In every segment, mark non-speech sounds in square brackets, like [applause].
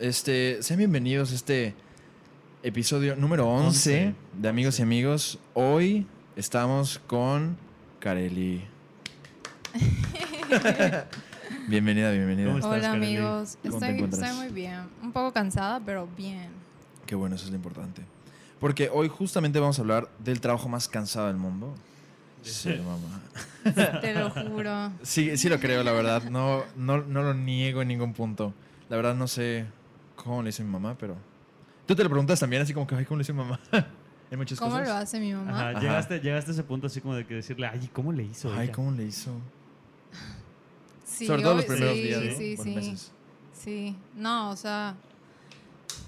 Este, sean bienvenidos a este episodio número 11, 11, de Amigos y Amigos. Hoy estamos con Kareli. [laughs] bienvenida, bienvenida. ¿Cómo estás, Hola Kareli? amigos, ¿Cómo te estoy, estoy muy bien, un poco cansada, pero bien. Qué bueno, eso es lo importante. Porque hoy justamente vamos a hablar del trabajo más cansado del mundo. Ser mamá. Te lo juro. Sí, sí lo creo, la verdad. No, no, no lo niego en ningún punto. La verdad no sé cómo le hizo mi mamá, pero... Tú te lo preguntas también, así como que, ay, ¿cómo le hizo mi mamá? [laughs] en muchas ¿Cómo cosas. lo hace mi mamá? Ajá, Ajá. Llegaste, llegaste a ese punto así como de que decirle, ay, ¿cómo le hizo? Ay, ella?" ¿cómo le hizo? Sí, Sobre todo los primeros sí, días, ¿no? Sí, Por sí, meses. sí. No, o sea,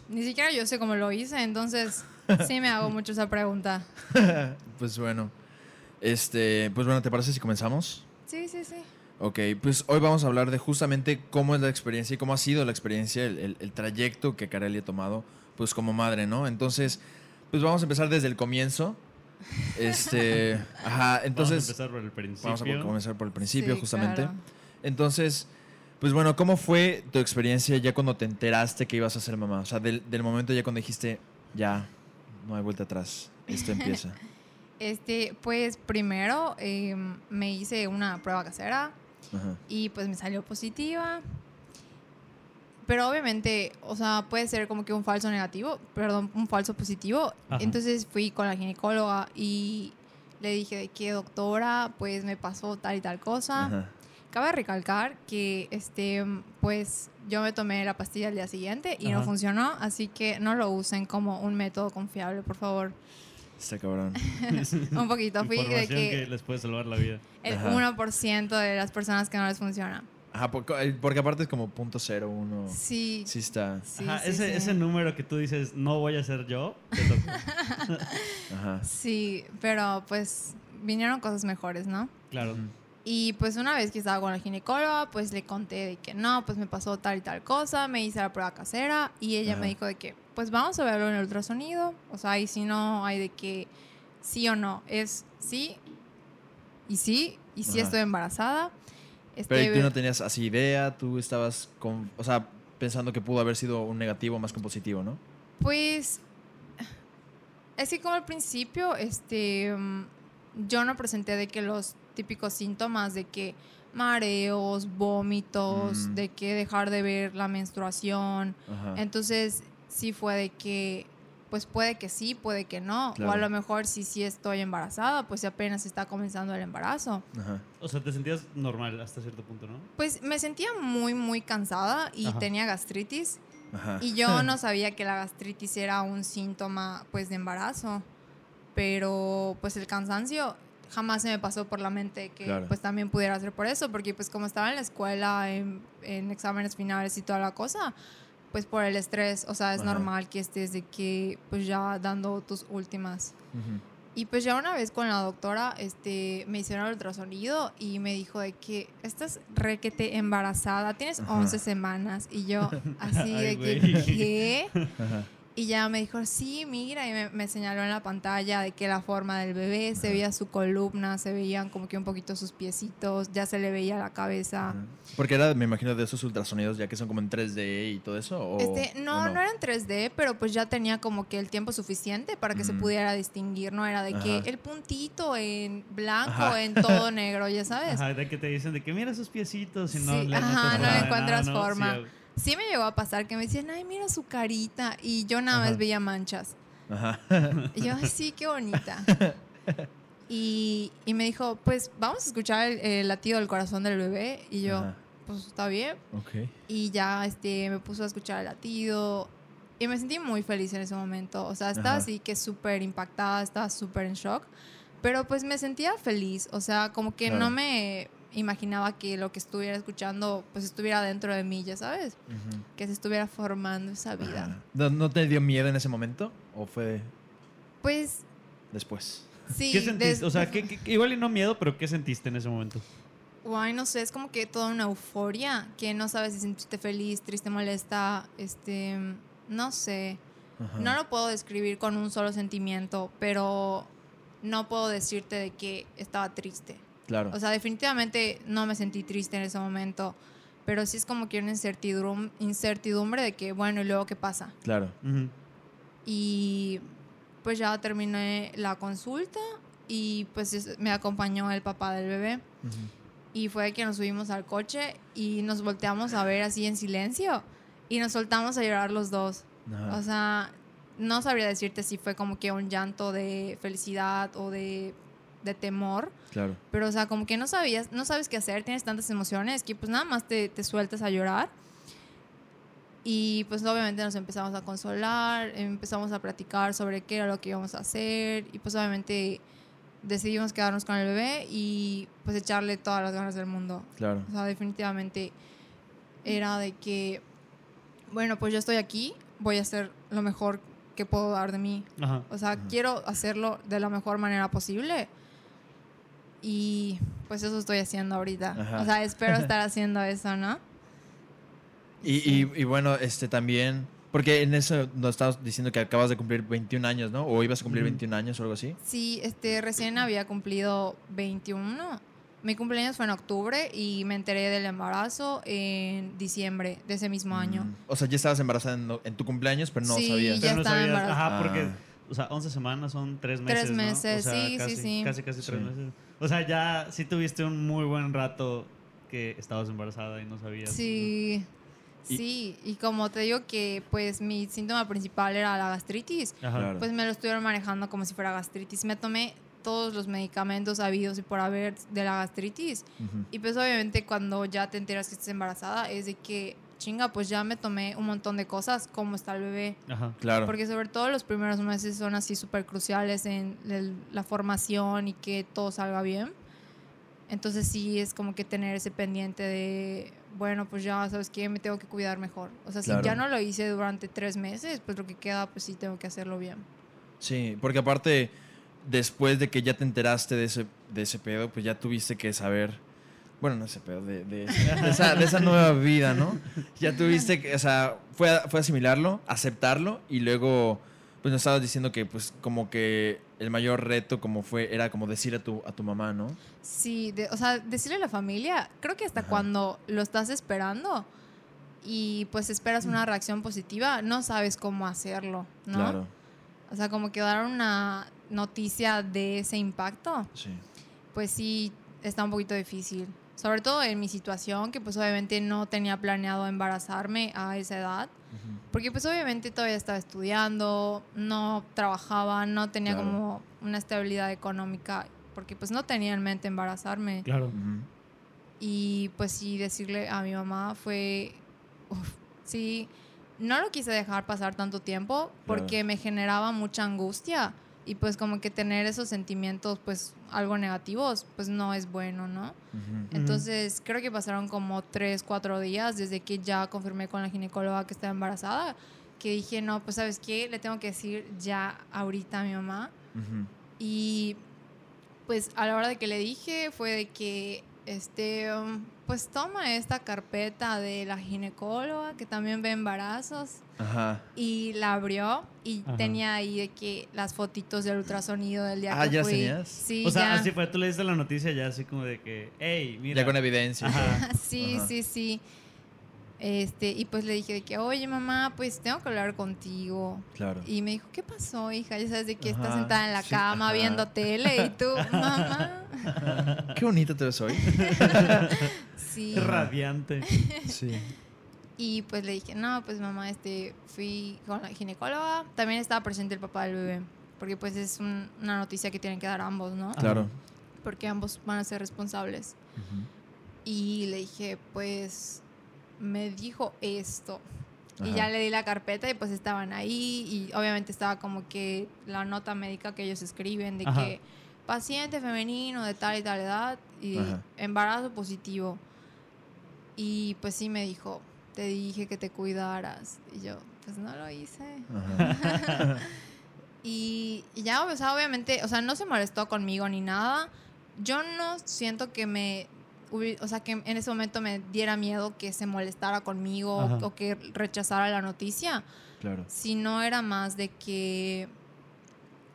ni siquiera yo sé cómo lo hice, entonces sí me hago mucho esa pregunta. [laughs] pues bueno. Este, pues bueno, ¿te parece si comenzamos? Sí, sí, sí. Ok, pues hoy vamos a hablar de justamente cómo es la experiencia y cómo ha sido la experiencia, el, el- el trayecto que Kareli ha tomado, pues como madre, ¿no? Entonces, pues vamos a empezar desde el comienzo. Este, [laughs] ajá, Vamos a entonces empezar por el principio. vamos a comenzar por el principio, Sí, justamente. claro. Entonces, pues bueno, ¿cómo fue tu experiencia ya cuando te enteraste que ibas a ser mamá? O sea, del, del momento ya cuando dijiste, ya, no hay vuelta atrás, esto [laughs] empieza. Este, pues primero eh, me hice una prueba casera Ajá. y pues me salió positiva. Pero obviamente, o sea, puede ser como que un falso negativo, perdón, un falso positivo. Ajá. Entonces fui con la ginecóloga y le dije de que doctora, pues me pasó tal y tal cosa. Ajá. Cabe recalcar que este pues yo me tomé la pastilla al día siguiente y no Ajá. funcionó, así que no lo usen como un método confiable, por favor. Está cabrón. [laughs] Un poquito fui de que, que... les puede salvar la vida. el Ajá. 1% de las personas que no les funciona. Ajá, porque, eh, porque aparte es como punto cero uno. Sí. Sí está. Sí, Ajá, sí, ese, sí. ese número que tú dices, no voy a ser yo, te toca. [laughs] Ajá. Sí, pero pues vinieron cosas mejores, ¿no? claro. Y pues una vez que estaba con la ginecóloga, pues le conté de que no, pues me pasó tal y tal cosa, me hice la prueba casera y ella Ajá. me dijo de que pues vamos a verlo en el ultrasonido, o sea, y si no hay de que sí o no, es sí y sí, y sí Ajá. estoy embarazada. Pero Este, ¿y tú no tenías así idea, tú estabas con, o sea, pensando que pudo haber sido un negativo más que un positivo, ¿no? Pues es que como al principio, este, mm, yo no presenté de que los típicos síntomas de que mareos, vómitos, Mm. de que dejar de ver la menstruación. Ajá. Entonces sí fue de que, pues puede que sí, puede que no. O a lo mejor si sí estoy embarazada, pues apenas está comenzando el embarazo. Ajá. O sea, te sentías normal hasta cierto punto, ¿no? Pues me sentía muy, muy cansada y Ajá. tenía gastritis. Ajá. Y yo no [laughs] sabía que la gastritis era un síntoma pues de embarazo, pero pues el cansancio jamás se me pasó por la mente que Claro. pues también pudiera ser por eso, porque pues como estaba en la escuela, en, en exámenes finales y toda la cosa, pues por el estrés, o sea, es Ajá. normal que estés de que pues ya dando tus últimas. Ujú. Y pues ya una vez con la doctora, este, me hicieron el ultrasonido y me dijo de que estás requete embarazada, tienes Ajá. 11 semanas. Y yo [laughs] así Ay, de que, güey. ¿qué? Ajá. Y ya me dijo, sí, mira, y me, me señaló en la pantalla de que la forma del bebé, se veía su columna, se veían como que un poquito sus piecitos, ya se le veía la cabeza. Ajá. Porque era, me imagino, de esos ultrasonidos ya que son como en 3D y todo eso. ¿o- Este, no, o no, era en 3D, pero pues ya tenía como que el tiempo suficiente para que se pudiera distinguir, no era de que el puntito en blanco, en todo [laughs] negro, ya sabes. Ajá, de que te dicen de que mira sus piecitos y no Sí, le ajá, no le nada, encuentras no, forma. sí, Sí me llegó a pasar que me decían, ay, mira su carita, y yo nada más Ajá. veía manchas. Ajá. Y yo, ay, sí, qué bonita. [laughs] Y, y me dijo, pues vamos a escuchar el, el latido del corazón del bebé. Y yo, Ajá. pues está bien. Ok. Y ya este, me puso a escuchar el latido. Y me sentí muy feliz en ese momento. O sea, estaba Ajá. así que súper impactada, estaba súper en shock. Pero pues me sentía feliz. O sea, como que Claro. no me imaginaba que lo que estuviera escuchando pues estuviera dentro de mí, ya sabes. Que se estuviera formando esa vida. ¿No, ¿No te dio miedo en ese momento? ¿O fue Pues después? sí. ¿Qué sentiste? O sea, ¿qué, qué- igual y no miedo, pero ¿qué sentiste en ese momento? Guay, no sé, es como que toda una euforia que no sabes si sentirte feliz, triste, molesta, este, no sé. No lo puedo describir con un solo sentimiento, pero no puedo decirte de que estaba triste. Claro. O sea, definitivamente no me sentí triste en ese momento, pero sí es como que una incertidumbre, incertidumbre de que, bueno, ¿y luego qué pasa? Claro. Ujú. Y pues ya terminé la consulta y pues es- me acompañó el papá del bebé. Ujú. Y fue que nos subimos al coche y nos volteamos a ver así en silencio y nos soltamos a llorar los dos. Ajá. O sea, no sabría decirte si fue como que un llanto de felicidad o de, de temor, claro. pero o sea, como que no sabías, no sabes qué hacer, tienes tantas emociones que pues nada más te, te sueltas a llorar. Y pues obviamente nos empezamos a consolar, empezamos a platicar sobre qué era lo que íbamos a hacer y pues obviamente decidimos quedarnos con el bebé y pues echarle todas las ganas del mundo. Claro. O sea, definitivamente era de que, bueno, pues yo estoy aquí, voy a hacer lo mejor que puedo dar de mí. Ajá. O sea, quiero hacerlo de la mejor manera posible. Y pues eso estoy haciendo ahorita. Ajá. O sea, espero [laughs] estar haciendo eso, ¿no? Y, y, y bueno, este también, porque en eso nos estabas diciendo que acabas de cumplir 21 años, ¿no? O ibas a cumplir Ujú. 21 años o algo así. Sí, este, recién había cumplido 21. Mi cumpleaños fue en octubre y me enteré del embarazo en diciembre de ese mismo año. Mm. O sea, ya estabas embarazada en, en tu cumpleaños, pero no Sí, sabías. ya Pero no sabías, embarazada. ajá, porque, Ah. o sea, 11 semanas son 3 meses, Tres ¿no? meses, O sea, sí, sí, casi, sí. Casi, casi 3 Sí. meses. O sea, ya sí tuviste un muy buen rato que estabas embarazada y no sabías. Sí. Y- Sí, y como te digo que pues mi síntoma principal era la gastritis. Ajá. Claro. pues me lo estuvieron manejando como si fuera gastritis. Me tomé todos los medicamentos habidos y por haber de la gastritis. Y pues obviamente cuando ya te enteras que estás embarazada es de que, chinga, pues ya me tomé un montón de cosas, cómo está el bebé. Ajá. Claro. Porque sobre todo los primeros meses son así súper cruciales en el- la formación y que todo salga bien. Entonces sí es como que tener ese pendiente de, bueno, pues ya sabes que me tengo que cuidar mejor. O sea, si Claro. ya no lo hice durante tres meses, pues lo que queda, pues sí tengo que hacerlo bien. Sí, porque aparte, después de que ya te enteraste de ese, de ese pedo, pues ya tuviste que saber, bueno, no ese pedo, de, de- de esa, de esa nueva vida, ¿no? Ya tuviste que, o sea, fue, fue asimilarlo, aceptarlo y luego, pues nos estabas diciendo que, pues, como que el mayor reto como fue, era como decir a tu, a tu mamá, ¿no? Sí, de- o sea, decirle a la familia, creo que hasta Ajá. cuando lo estás esperando y pues esperas una reacción positiva, no sabes cómo hacerlo, ¿no? Claro, O sea, como que dar una noticia de ese impacto, sí. pues sí está un poquito difícil. Sobre todo en mi situación, que pues obviamente no tenía planeado embarazarme a esa edad. Ujú. Porque pues obviamente todavía estaba estudiando, no trabajaba, no tenía Claro. como una estabilidad económica, porque pues no tenía en mente embarazarme. Claro. Ujú. Y pues sí, decirle a mi mamá fue, uf, sí, no lo quise dejar pasar tanto tiempo porque Claro. me generaba mucha angustia y pues como que tener esos sentimientos pues algo negativos pues no es bueno, ¿no? Ujú. Entonces creo que pasaron como tres, cuatro días desde que ya confirmé con la ginecóloga que estaba embarazada, que dije, no, pues sabes qué, le tengo que decir ya ahorita a mi mamá. Ujú. Y pues a la hora de que le dije fue de que, este, um, pues toma esta carpeta de la ginecóloga que también ve embarazos Ajá. y la abrió y Ajá. tenía ahí de que las fotitos del ultrasonido del día Ah, que ¿ya fui. tenías? Sí, o sea, ya. así fue, tú le diste la noticia ya así como de que, hey, mira. Ya con evidencia. Ajá. [laughs] sí, Ajá. sí, sí. Este, y pues le dije de que, oye mamá, pues tengo que hablar contigo. Claro. Y me dijo, ¿qué pasó, hija? Ya sabes de que estás sentada en la sí, cama ajá. viendo tele y tú, [laughs] mamá. Qué bonito te ves hoy. [laughs] Sí. Radiante. Sí. Y pues le dije, no, pues mamá, este, fui con la ginecóloga. También estaba presente el papá del bebé. Porque pues es un- una noticia que tienen que dar ambos, ¿no? Claro. Porque ambos van a ser responsables. Ujú. Y le dije, pues, me dijo esto. Y ya le di la carpeta y pues estaban ahí. Y obviamente estaba como que la nota médica que ellos escriben de Ajá. que paciente femenino de tal y tal edad y Ajá. embarazo positivo. Y pues sí me dijo, te dije que te cuidaras. Y yo, pues no lo hice. Y, [laughs] [laughs] y ya, o sea, obviamente, o sea, no se molestó conmigo ni nada. Yo no siento que me, o sea, que en ese momento me diera miedo que se molestara conmigo Ajá. o que rechazara la noticia, Claro. sino era más de que,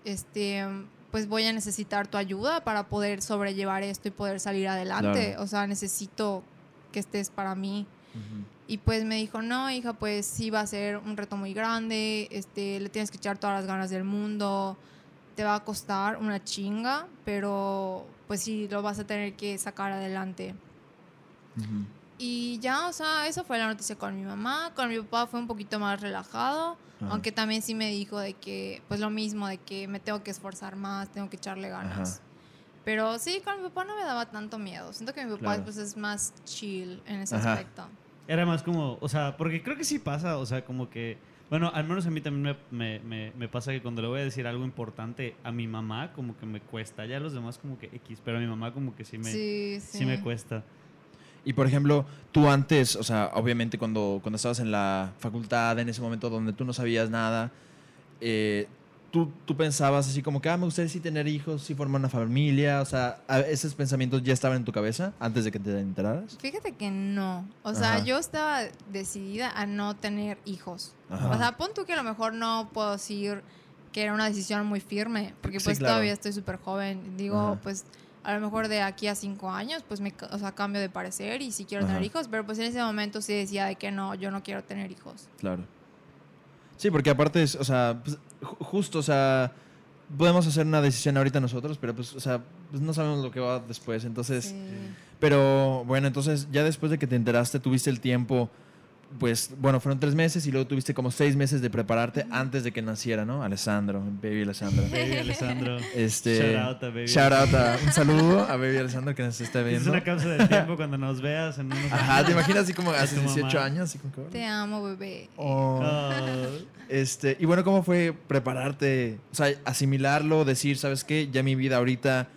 este, pues voy a necesitar tu ayuda para poder sobrellevar esto y poder salir adelante. Claro. O sea, necesito que estés para mí. Y pues me dijo, no, hija, pues sí va a ser un reto muy grande, este, le tienes que echar todas las ganas del mundo, te va a costar una chinga, pero pues sí, lo vas a tener que sacar adelante. Ujú. Y ya, o sea, eso fue la noticia con mi mamá. Con mi papá fue un poquito más relajado, aunque también sí me dijo de que, pues lo mismo, de que me tengo que esforzar más, tengo que echarle ganas. Pero sí, con mi papá no me daba tanto miedo. Siento que mi papá Claro. pues, es más chill en ese aspecto. Era más como, o sea, porque creo que sí pasa, o sea, como que, bueno, al menos a mí también me, me, me, me pasa que cuando le voy a decir algo importante a mi mamá, como que me cuesta, ya a los demás como que X, pero a mi mamá como que sí me, sí, sí. sí me cuesta. Y por ejemplo, tú antes, o sea, obviamente cuando, cuando estabas en la facultad, en ese momento donde tú no sabías nada, eh, tú, tú pensabas así como que, ah, me gustaría sí tener hijos, sí formar una familia, o sea, ¿a- ¿esos pensamientos ya estaban en tu cabeza antes de que te enteraras? Fíjate que no. O sea, Ajá. yo estaba decidida a no tener hijos. Ajá. O sea, pon tú que a lo mejor no puedo decir que era una decisión muy firme, porque Sí, pues claro. todavía estoy súper joven. Digo, Ajá. pues a lo mejor de aquí a cinco años, pues me o sea, cambio de parecer y si quiero Ajá. tener hijos, pero pues en ese momento sí decía de que no, yo no quiero tener hijos. Claro. Sí, porque aparte es, o sea, pues, ju- justo, o sea, podemos hacer una decisión ahorita nosotros, pero pues, o sea, pues no sabemos lo que va después, entonces... Sí. Pero bueno, entonces ya después de que te enteraste, tuviste el tiempo, pues bueno, fueron tres meses y luego tuviste como seis meses de prepararte antes de que naciera, ¿no? Alessandro, Baby Alessandro. Baby [laughs] Alessandro. Este, Shout out a Baby shout out a- un saludo a [laughs] Baby Alessandro que nos está Es viendo. una cápsula del tiempo cuando nos veas en unos Ajá, ¿te imaginas así como hace tu 18 mamá. años? Así como Te amo, bebé. oh. Oh. Este, y bueno, ¿cómo fue prepararte? O sea, asimilarlo, decir, ¿sabes qué? Ya mi vida ahorita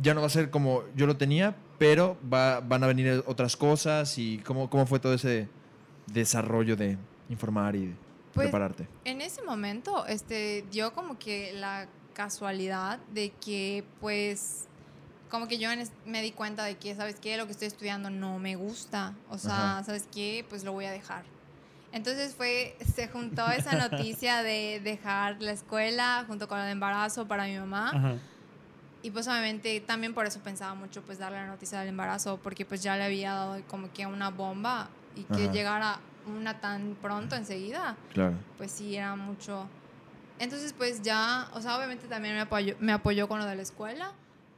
ya no va a ser como yo lo tenía, pero va, van a venir otras cosas y cómo, cómo fue todo ese desarrollo de informar y Pues, prepararte. En ese momento, este, dio como que la casualidad de que, pues, como que yo me di cuenta de que, ¿sabes qué? Lo que estoy estudiando no me gusta. O sea, Ajá. ¿sabes qué? Pues lo voy a dejar. Entonces fue, se juntó esa [laughs] noticia de dejar la escuela junto con el embarazo para mi mamá. Ajá. Y pues obviamente también por eso pensaba mucho pues darle la noticia del embarazo, porque pues ya le había dado como que una bomba y que Ajá. llegara una tan pronto enseguida Claro. pues sí, era mucho. Entonces, pues ya, o sea, obviamente también me apoyó, me apoyó con lo de la escuela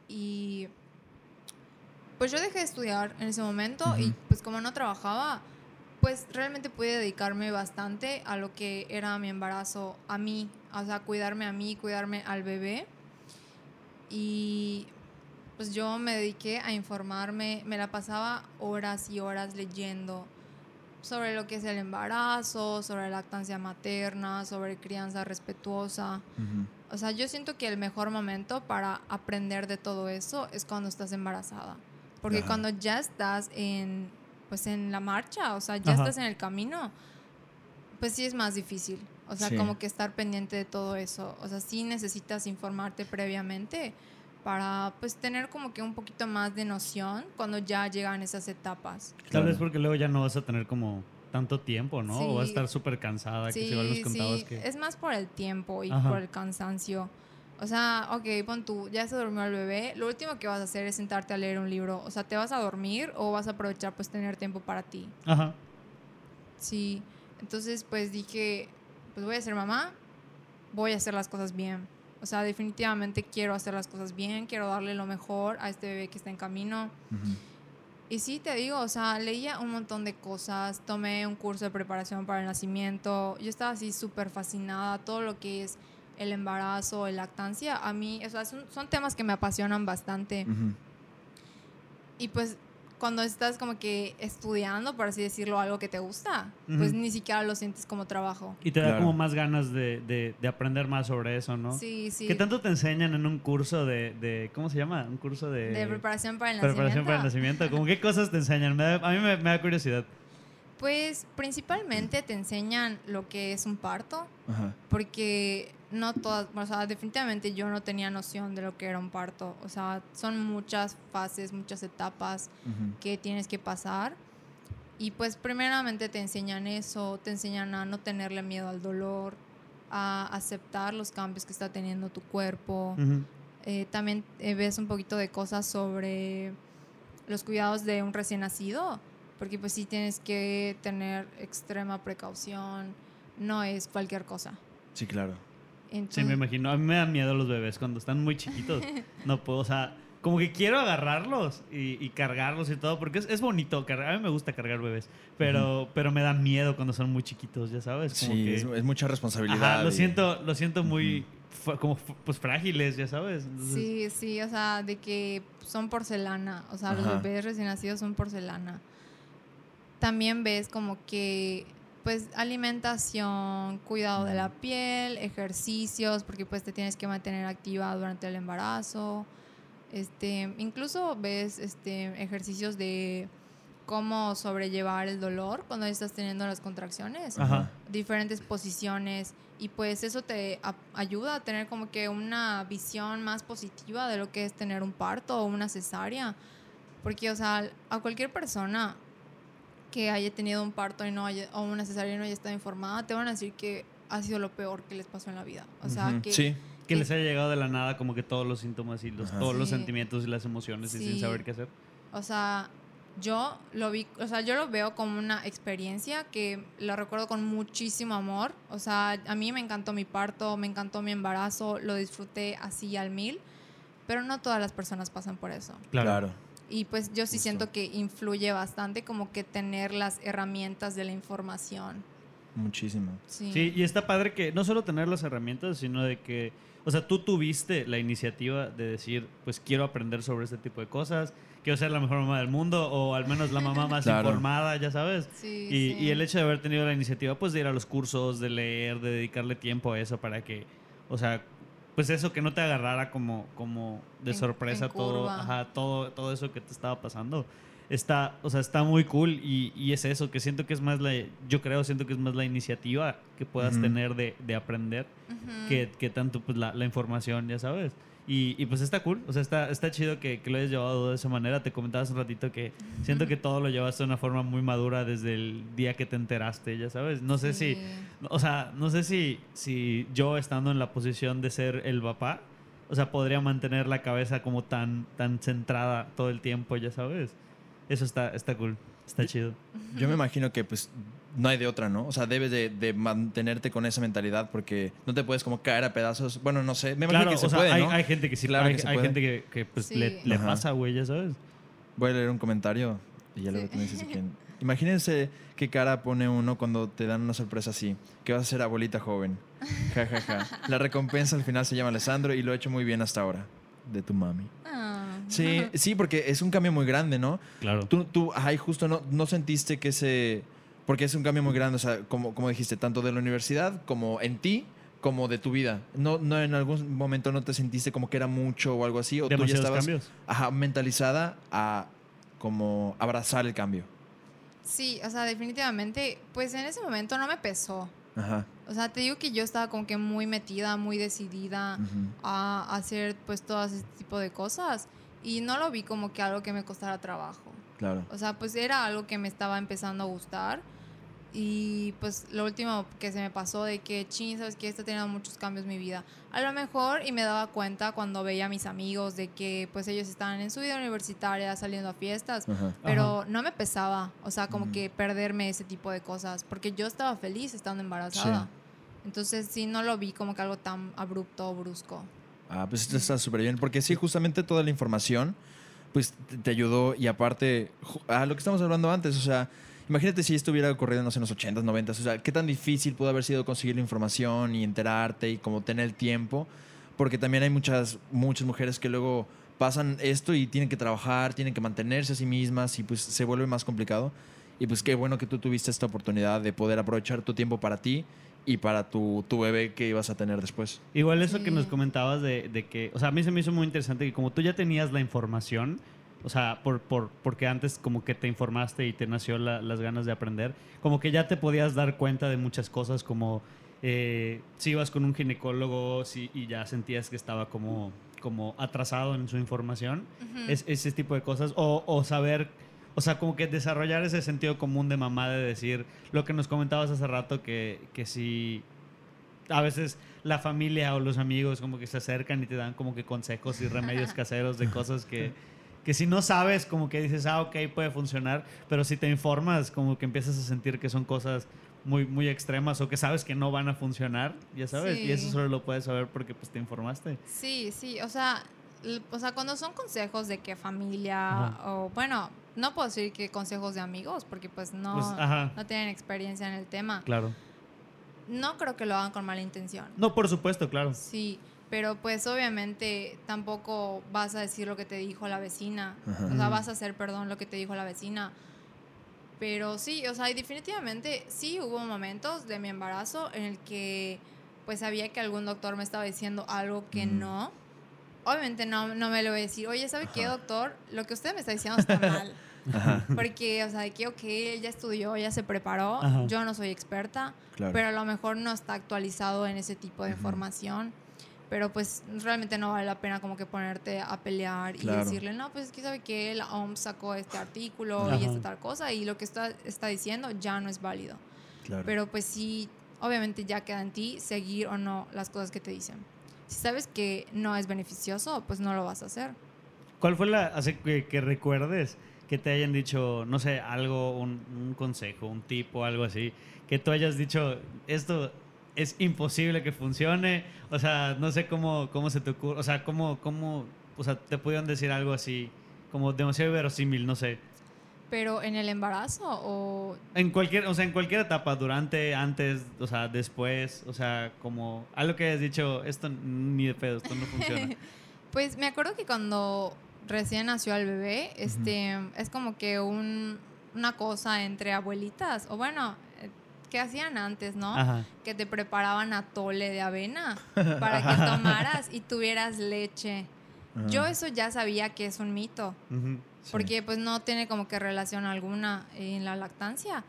y pues yo dejé de estudiar en ese momento y Ujú. pues como no trabajaba, pues realmente pude dedicarme bastante a lo que era mi embarazo, a mí, o sea, cuidarme a mí, cuidarme al bebé. Y pues yo me dediqué a informarme, me la pasaba horas y horas leyendo sobre lo que es el embarazo, sobre la lactancia materna, sobre crianza respetuosa. Ujú. O sea, yo siento que el mejor momento para aprender de todo eso es cuando estás embarazada. Porque Ajá. cuando ya estás en, pues en la marcha, o sea, ya Ajá. estás en el camino, pues sí es más difícil. O sea, Sí. como que estar pendiente de todo eso. O sea, sí necesitas informarte previamente para pues tener como que un poquito más de noción cuando ya llegan esas etapas. Tal Claro. vez porque luego ya no vas a tener como tanto tiempo, ¿no? O vas a estar súper cansada, que Sí, nos contabas sí, que... es más por el tiempo y Ajá. por el cansancio. O sea, ok, pon tú, ya se durmió el bebé, lo último que vas a hacer es sentarte a leer un libro. O sea, ¿te vas a dormir o vas a aprovechar pues tener tiempo para ti? Ajá. Sí, entonces pues dije, pues voy a ser mamá, voy a hacer las cosas bien. O sea, definitivamente quiero hacer las cosas bien, quiero darle lo mejor a este bebé que está en camino. Ujú. Y sí, te digo, o sea, leía un montón de cosas, tomé un curso de preparación para el nacimiento, yo estaba así súper fascinada, todo lo que es el embarazo, la lactancia, a mí, o sea, son, son temas que me apasionan bastante. Ujú. Y pues cuando estás como que estudiando, por así decirlo, algo que te gusta, pues ni siquiera lo sientes como trabajo. Y te da Claro. como más ganas de, de, de aprender más sobre eso, ¿no? Sí, sí. ¿Qué tanto te enseñan en un curso de, de ¿cómo se llama? Un curso de... De preparación para el preparación nacimiento. para el nacimiento. ¿Cómo qué cosas te enseñan? Me da- a mí me, me da curiosidad. Pues principalmente te enseñan lo que es un parto, Ajá. porque no todas, o sea, definitivamente yo no tenía noción de lo que era un parto. O sea, son muchas fases, muchas etapas que tienes que pasar. Y pues primeramente te enseñan eso, te enseñan a no tenerle miedo al dolor, a aceptar los cambios que está teniendo tu cuerpo. Eh, también eh, ves un poquito de cosas sobre los cuidados de un recién nacido, porque pues sí tienes que tener extrema precaución, no es cualquier cosa. Sí, claro. Sí, me imagino. A mí me dan miedo los bebés cuando están muy chiquitos. [laughs] No puedo, o sea, como que quiero agarrarlos y, y cargarlos y todo, porque es, es bonito. cargar- A mí me gusta cargar bebés, pero, pero me da miedo cuando son muy chiquitos, ya sabes. Como Sí, que- es, es mucha responsabilidad. Ajá, lo y- siento, lo siento muy como pues frágiles, ya sabes. Entonces, Sí, sí, o sea, de que son porcelana, o sea, los bebés recién nacidos son porcelana. También ves como que, pues, alimentación, cuidado de la piel, ejercicios, porque pues te tienes que mantener activa durante el embarazo. Este, incluso ves este, ejercicios de cómo sobrellevar el dolor cuando estás teniendo las contracciones Ajá. diferentes posiciones y pues eso te a- ayuda a tener como que una visión más positiva de lo que es tener un parto o una cesárea. Porque, o sea, a cualquier persona que haya tenido un parto y no haya, o una cesárea y no haya estado informada, te van a decir que ha sido lo peor que les pasó en la vida. O sea, Ujú, que Sí, Que les haya llegado de la nada como que todos los síntomas y los, Ajá. todos los Sí. sentimientos y las emociones y sin Sí. saber qué hacer. O sea, yo lo vi, o sea, yo lo veo como una experiencia que la recuerdo con muchísimo amor. O sea, a mí me encantó mi parto, me encantó mi embarazo, lo disfruté así al mil, pero no todas las personas pasan por eso. claro. Y pues yo sí Justo. siento que influye bastante como que tener las herramientas de la información. Muchísimo. Sí. Sí, y está padre que no solo tener las herramientas, sino de que, o sea, tú tuviste la iniciativa de decir, pues quiero aprender sobre este tipo de cosas, quiero ser la mejor mamá del mundo, o al menos la mamá más Claro. informada, ya sabes. Sí, Y, sí. y el hecho de haber tenido la iniciativa, pues de ir a los cursos, de leer, de dedicarle tiempo a eso para que, o sea, pues eso que no te agarrara como, como de En- sorpresa en todo, ajá, todo, todo eso que te estaba pasando. Está, o sea, está muy cool y, y es eso, que siento que es más la, yo creo, siento que es más la iniciativa que puedas tener de, de aprender que, que tanto pues la, la información, ya sabes. Y, y, pues está cool, o sea, está, está chido que, que lo hayas llevado de esa manera. Te comentaba hace un ratito que siento que todo lo llevaste de una forma muy madura desde el día que te enteraste, ya sabes. No sé si, Sí. o sea, no sé si, si yo estando en la posición de ser el papá, o sea, podría mantener la cabeza como tan, tan centrada todo el tiempo, ya sabes. Eso está, está cool, está chido. Yo me imagino que pues no hay de otra, ¿no? O sea, debes de, de mantenerte con esa mentalidad porque no te puedes como caer a pedazos. Bueno, no sé. Me imagino Claro, que se o sea, puede, hay, ¿no? hay gente que sí, Claro hay, que se hay puede. gente que, que, pues Sí. le, le pasa, güey, ya sabes. Voy a leer un comentario y ya luego tú me dices quieren. [laughs] Imagínense qué cara pone uno cuando te dan una sorpresa así. Que vas a ser abuelita joven. [laughs] Ja, ja, ja. La recompensa al final se llama Alessandro y lo ha hecho muy bien hasta ahora. De tu mami. Ah. Sí, sí, porque es un cambio muy grande, ¿no? Claro. Tú, tú ay, justo no, no sentiste que ese... Porque es un cambio muy grande, o sea, como, como dijiste, tanto de la universidad como en ti, como de tu vida. No, no en algún momento no te sentiste como que era mucho o algo así, o tú ya Demasiados estabas cambios. ajá, mentalizada a como abrazar el cambio. Sí, o sea, definitivamente, pues en ese momento no me pesó. Ajá. O sea, te digo que yo estaba como que muy metida, muy decidida a hacer pues todo ese tipo de cosas y no lo vi como que algo que me costara trabajo. Claro. O sea, pues era algo que me estaba empezando a gustar y pues lo último que se me pasó de que, ching, sabes que está teniendo muchos cambios en mi vida. A lo mejor y me daba cuenta cuando veía a mis amigos de que pues ellos estaban en su vida universitaria saliendo a fiestas, Ajá. pero no me pesaba, o sea, como Ujú. que perderme ese tipo de cosas, porque yo estaba feliz estando embarazada. Entonces sí, no lo vi como que algo tan abrupto o brusco. Ah, pues esto está súper bien, porque sí, justamente toda la información, pues te- ayudó y aparte, a lo que estamos hablando antes, o sea, imagínate si esto hubiera ocurrido, no sé, en los 80s, 90s, o sea, qué tan difícil pudo haber sido conseguir la información y enterarte y como tener el tiempo, porque también hay muchas, muchas mujeres que luego pasan esto y tienen que trabajar, tienen que mantenerse a sí mismas y pues se vuelve más complicado. Y pues qué bueno que tú tuviste esta oportunidad de poder aprovechar tu tiempo para ti y para tu, tu bebé que ibas a tener después. Igual eso que nos comentabas de, de que, o sea, a mí se me hizo muy interesante que como tú ya tenías la información, o sea, por, por, porque antes como que te informaste y te nació la- las ganas de aprender, como que ya te podías dar cuenta de muchas cosas como eh, si ibas con un ginecólogo si, y ya sentías que estaba como, como atrasado en su información, Ujú. es, ese tipo de cosas, o, o saber, o sea, como que desarrollar ese sentido común de mamá de decir lo que nos comentabas hace rato, que, que si a veces la familia o los amigos como que se acercan y te dan como que consejos y remedios [laughs] caseros de cosas que, [laughs] que si no sabes, como que dices, ah, ok, puede funcionar, pero si te informas, como que empiezas a sentir que son cosas muy, muy extremas o que sabes que no van a funcionar, ya sabes, y eso solo lo puedes saber porque pues te informaste. Sí, sí, o sea, o sea, cuando son consejos de que familia Ajá. o bueno, no puedo decir que consejos de amigos porque pues no Pues, no tienen experiencia en el tema. claro. No creo que lo hagan con mala intención. No, por supuesto, claro. Sí, pero pues obviamente tampoco vas a decir lo que te dijo la vecina. Ajá. O sea, vas a hacer perdón lo que te dijo la vecina. Pero sí, o sea, y definitivamente sí hubo momentos de mi embarazo en el que pues sabía que algún doctor me estaba diciendo algo que Ujú. no. Obviamente no, no me lo voy a decir, oye, ¿sabe qué, Ajá. doctor? Lo que usted me está diciendo está mal. [laughs] Ajá, Porque, o sea, de que, ok, él ya estudió, ya se preparó, Ajá. yo no soy experta, claro. pero a lo mejor no está actualizado en ese tipo de información. Pero pues realmente no vale la pena como que ponerte a pelear Claro. y decirle, no, pues es que sabe que la OMS sacó este artículo y Ajá. esta tal cosa y lo que está, está diciendo ya no es válido. claro. Pero pues sí, obviamente ya queda en ti seguir o no las cosas que te dicen. Si sabes que no es beneficioso, pues no lo vas a hacer. ¿Cuál fue la, hace que, que recuerdes que te hayan dicho, no sé, algo, un, un consejo, un tip o algo así, que tú hayas dicho, esto es imposible que funcione, o sea, no sé cómo, cómo se te ocurre, o sea, cómo, cómo, o sea, te pudieron decir algo así, como demasiado verosímil, no sé. Pero en el embarazo o En cualquier, o sea, en cualquier etapa, durante, antes, o sea, después, o sea, como algo que hayas dicho, esto ni de pedo, esto no funciona. [laughs] Pues me acuerdo que cuando recién nació el bebé, este, es como que un, una cosa entre abuelitas, o bueno, que hacían antes, ¿no? Ajá. Que te preparaban atole de avena [laughs] para que tomaras y tuvieras leche. Ajá, Yo eso ya sabía que es un mito, Ujú. sí. porque pues no tiene como que relación alguna en la lactancia.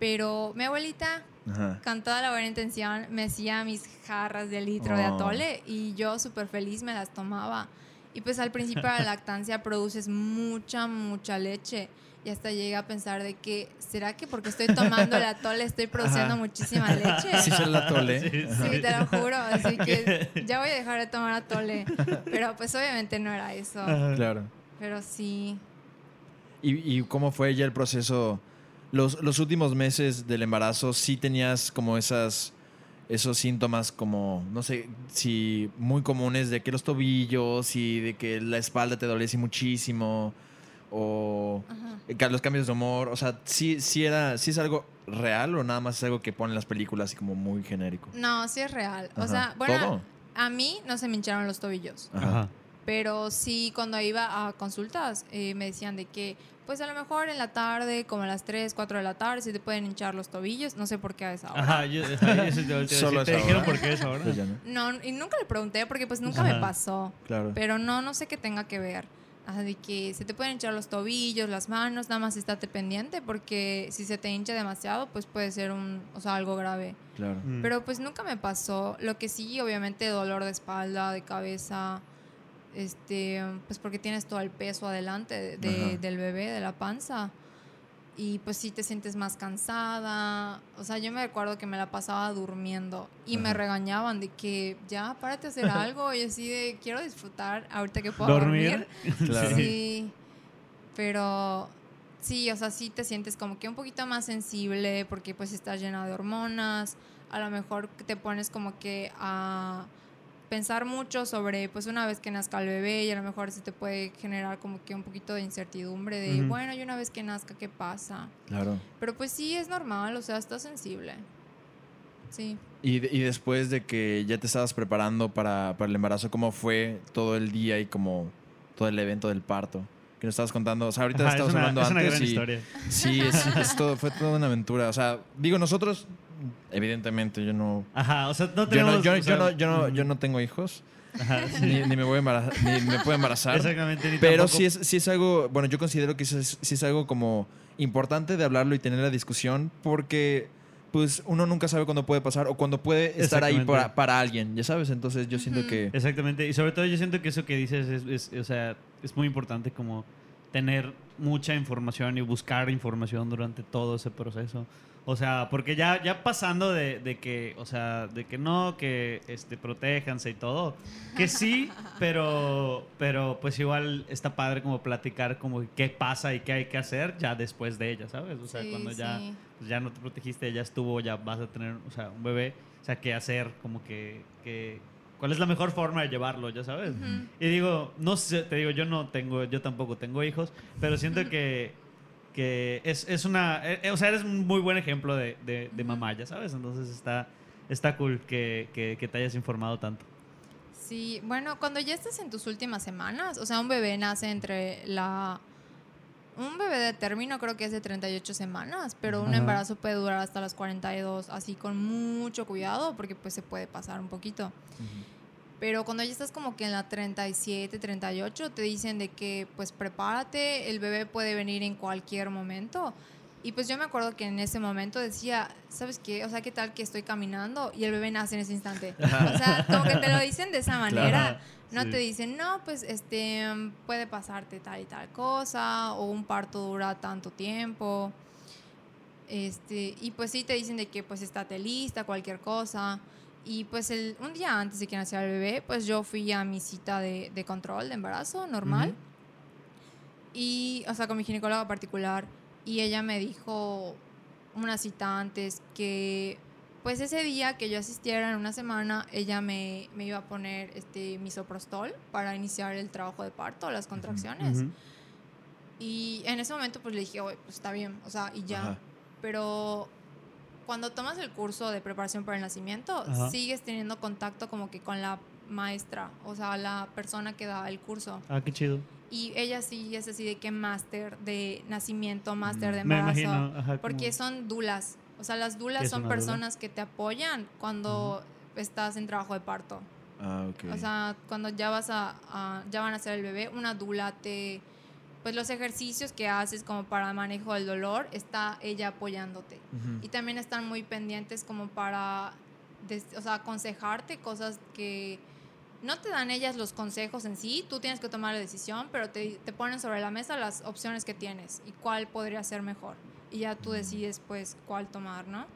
Pero mi abuelita, Ajá. con toda la buena intención, me hacía mis jarras de litro de Oh. atole y yo súper feliz me las tomaba. Y pues al principio de la [laughs] lactancia produces mucha, mucha leche. Y hasta llegué a pensar de que, ¿será que porque estoy tomando el atole estoy produciendo Ajá. muchísima leche? Sí, se la tole. Sí, Sí, te lo juro. Así que ya voy a dejar de tomar atole. Pero pues obviamente no era eso. Ajá. Claro. Pero sí. ¿Y, y cómo fue ya el proceso? Los, los últimos meses del embarazo, ¿sí tenías como esas, esos síntomas como, no sé, si muy comunes de que los tobillos y de que la espalda te dolía así muchísimo? O Ajá. ca- los cambios de humor. O sea, ¿sí, sí, era, ¿sí es algo real o nada más es algo que ponen las películas así como muy genérico? No, sí es real. O Ajá. sea, bueno, ¿Todo? a mí no se me hincharon los tobillos. Ajá. Pero sí, cuando iba a consultas, eh, me decían de que, pues a lo mejor en la tarde, como a las 3, 4 de la tarde, se te pueden hinchar los tobillos. No sé por qué a esa hora. Ajá, yo, a decir. [laughs] Solo ¿Te esa dijeron hora. por qué es ahora? Pues ya no. No, y nunca le pregunté porque pues nunca Ajá. me pasó. Claro. Pero no, no sé qué tenga que ver. Ajá, de que se te pueden hinchar los tobillos, las manos, nada más estate pendiente porque si se te hincha demasiado, pues puede ser un, o sea, algo grave. Claro. Mm. Pero pues nunca me pasó. Lo que sí, obviamente, dolor de espalda, de cabeza, este, pues porque tienes todo el peso adelante de- del bebé, de la panza. Y pues sí te sientes más cansada. O sea, yo me recuerdo que me la pasaba durmiendo y me regañaban de que ya, párate a hacer algo. Y así de, quiero disfrutar ahorita que puedo ¿Dormir? dormir. [laughs] Claro. Sí, pero sí, o sea, sí te sientes como que un poquito más sensible porque pues estás llena de hormonas, a lo mejor te pones como que a pensar mucho sobre pues una vez que nazca el bebé y a lo mejor se te puede generar como que un poquito de incertidumbre de Ujú. bueno, y una vez que nazca, ¿qué pasa? Claro. Pero pues sí es normal, o sea, estás sensible. Sí. Y, y después de que ya te estabas preparando para, para el embarazo, ¿cómo fue todo el día y como todo el evento del parto? Que nos estabas contando. O sea, ahorita Ajá, es estabas una, hablando es una antes gran y historia. sí, es, es todo, fue toda una aventura. O sea, digo, nosotros, evidentemente, yo no... Ajá, o sea, no Yo no, yo, no, yo no, mm, yo no tengo hijos, Ajá, sí. ni, ni me voy a embarazar, ni me puedo embarazar. Exactamente. ni Pero sí es, sí es algo, bueno, yo considero que sí es, algo como importante de hablarlo y tener la discusión porque pues uno nunca sabe cuándo puede pasar o cuándo puede estar ahí para, para alguien, ya sabes, entonces yo siento que... Exactamente. Y sobre todo yo siento que eso que dices es, es- o sea, es muy importante como tener mucha información y buscar información durante todo ese proceso. O sea, porque ya, ya pasando de, de que, o sea, de que no, que este, protéjanse y todo, que sí, [laughs] pero, pero pues igual está padre como platicar como qué pasa y qué hay que hacer ya después de ella, ¿sabes? O sea, Sí, cuando ya, sí. pues ya no te protegiste, ya estuvo, ya vas a tener, o sea, un bebé, o sea, qué hacer, como que, que cuál es la mejor forma de llevarlo, ya sabes. Ujú. Y digo, no sé, te digo, yo no tengo, yo tampoco tengo hijos, pero siento [laughs] que, que es, es una, eh, o sea, eres un muy buen ejemplo de, de, de mamá, ya sabes, entonces está, está cool que, que, que te hayas informado tanto. Sí, bueno, cuando ya estás en tus últimas semanas, o sea, un bebé nace entre la... Un bebé de término creo que es de 38 semanas, pero un Ajá. embarazo puede durar hasta las 42, así con mucho cuidado, porque pues se puede pasar un poquito. Pero cuando ya estás como que en la 37, 38, te dicen de que pues prepárate, el bebé puede venir en cualquier momento. Y pues yo me acuerdo que en ese momento decía, ¿sabes qué? O sea, ¿qué tal que estoy caminando y el bebé nace en ese instante? O sea, como que te lo dicen de esa [laughs] manera. Claro, No sí. te dicen, no, pues este puede pasarte tal y tal cosa, o un parto dura tanto tiempo. Este, y pues sí te dicen de que pues estate lista, cualquier cosa. Y pues el, un día antes de que naciera el bebé, pues yo fui a mi cita de, de control de embarazo normal. Ujú. Y, o sea, con mi ginecóloga particular. Y ella me dijo una cita antes que, pues ese día que yo asistiera en una semana, ella me, me iba a poner este misoprostol para iniciar el trabajo de parto, las contracciones. Ujú. Y en ese momento pues le dije, oye, pues está bien, o sea, y ya. Ajá. Pero cuando tomas el curso de preparación para el nacimiento, Ajá. sigues teniendo contacto como que con la maestra, o sea, la persona que da el curso. Ah, qué chido. Y ella sí es así de que máster de nacimiento, máster de Me embarazo. imagino. Ajá, Porque como- son dulas. O sea, las ¿Qué dulas son una dula? personas que te apoyan cuando estás en trabajo de parto. Ah, ok. O sea, cuando ya vas a, a- ya van a hacer el bebé, una dula te pues los ejercicios que haces como para manejo del dolor, está ella apoyándote. Y también están muy pendientes como para des- o sea, aconsejarte cosas que no te dan ellas los consejos en sí, tú tienes que tomar la decisión, pero te, te ponen sobre la mesa las opciones que tienes y cuál podría ser mejor. Y ya tú decides pues cuál tomar, ¿no?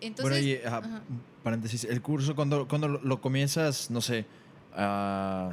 Entonces, bueno, y, ajá, ajá. paréntesis, el curso, cuando, cuando lo, lo comienzas, no sé, ah,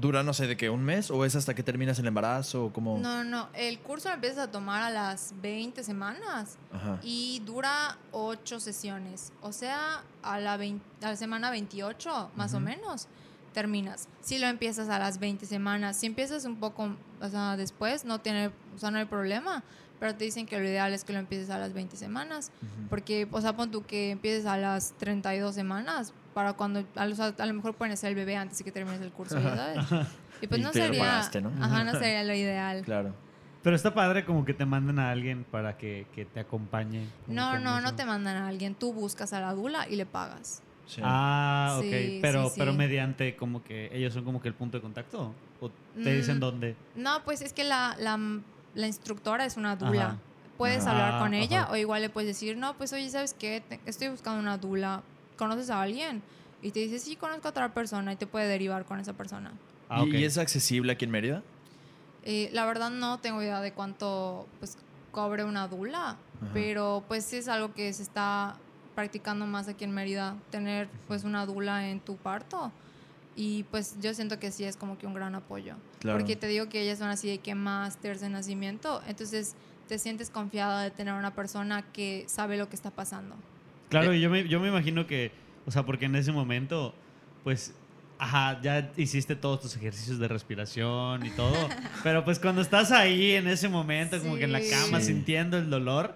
dura, no sé, de qué, un mes o es hasta que terminas el embarazo o como... No, no, el curso lo empiezas a tomar a las 20 semanas Ajá. y dura 8 sesiones. O sea, a la, 20 a la semana 28, más o menos, terminas. Si lo empiezas a las 20 semanas, si empiezas un poco o sea, después, no, tiene, o sea, no hay problema. Pero te dicen que lo ideal es que lo empieces a las 20 semanas. Porque, o sea, pon tú que empieces a las 32 semanas para cuando, a, lo- a lo mejor pueden hacer el bebé antes de que termines el curso, sabes. [laughs] Y pues Y no sería, pagaste, ¿no? ajá, no [laughs] sería lo ideal. Claro. Pero está padre como que te manden a alguien para que, que te acompañe. No, no, no te mandan a alguien. Tú buscas a la dula y le pagas. Sí. Ah, ok. Sí, pero, sí, pero mediante como que ellos son como que el punto de contacto. ¿O te dicen Mm, dónde? No, pues es que la, la, la instructora es una dula. Ajá. Puedes Ajá. hablar con Ah, ella ajá. o igual le puedes decir, no, pues oye, ¿sabes qué? Te- estoy buscando una dula. ¿Conoces a alguien? Y te dice, sí, conozco a otra persona y te puede derivar con esa persona. Ah, ¿Y- ok. ¿Y es accesible aquí en Mérida? Eh, la verdad no tengo idea de cuánto pues cobre una dula, Ajá. pero pues sí es algo que se está practicando más aquí en Mérida, tener pues una dula en tu parto. Y pues yo siento que sí es como que un gran apoyo. Claro. Porque te digo que ellas son así de que másters de nacimiento, entonces te sientes confiada de tener una persona que sabe lo que está pasando. Claro, y yo me, yo me imagino que, o sea, porque en ese momento, pues, ajá, ya hiciste todos tus ejercicios de respiración y todo, [laughs] pero pues cuando estás ahí en ese momento, como que en la Sí. cama Sí. sintiendo el dolor,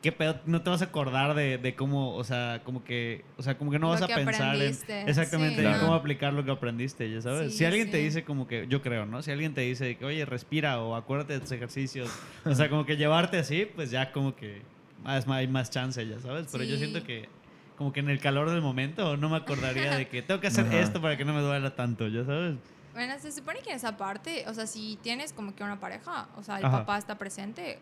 ¿qué pedo? No te vas a acordar de, de cómo, o sea, como que, o sea, como que no Lo vas a que pensar en aprendiste, exactamente sí, en no. cómo aplicar lo que aprendiste, ya sabes. Sí, si alguien te sí. dice como que, yo creo, ¿no? Si alguien te dice que, oye, respira o acuérdate de tus ejercicios, o sea, como que llevarte así, pues ya como que hay más chance, ya sabes. Pero yo Sí. siento que como que en el calor del momento no me acordaría de que tengo que hacer Ajá. esto para que no me duela tanto, ya sabes. Bueno, se supone que en esa parte, o sea, si tienes como que una pareja, o sea, el Ajá. papá está presente,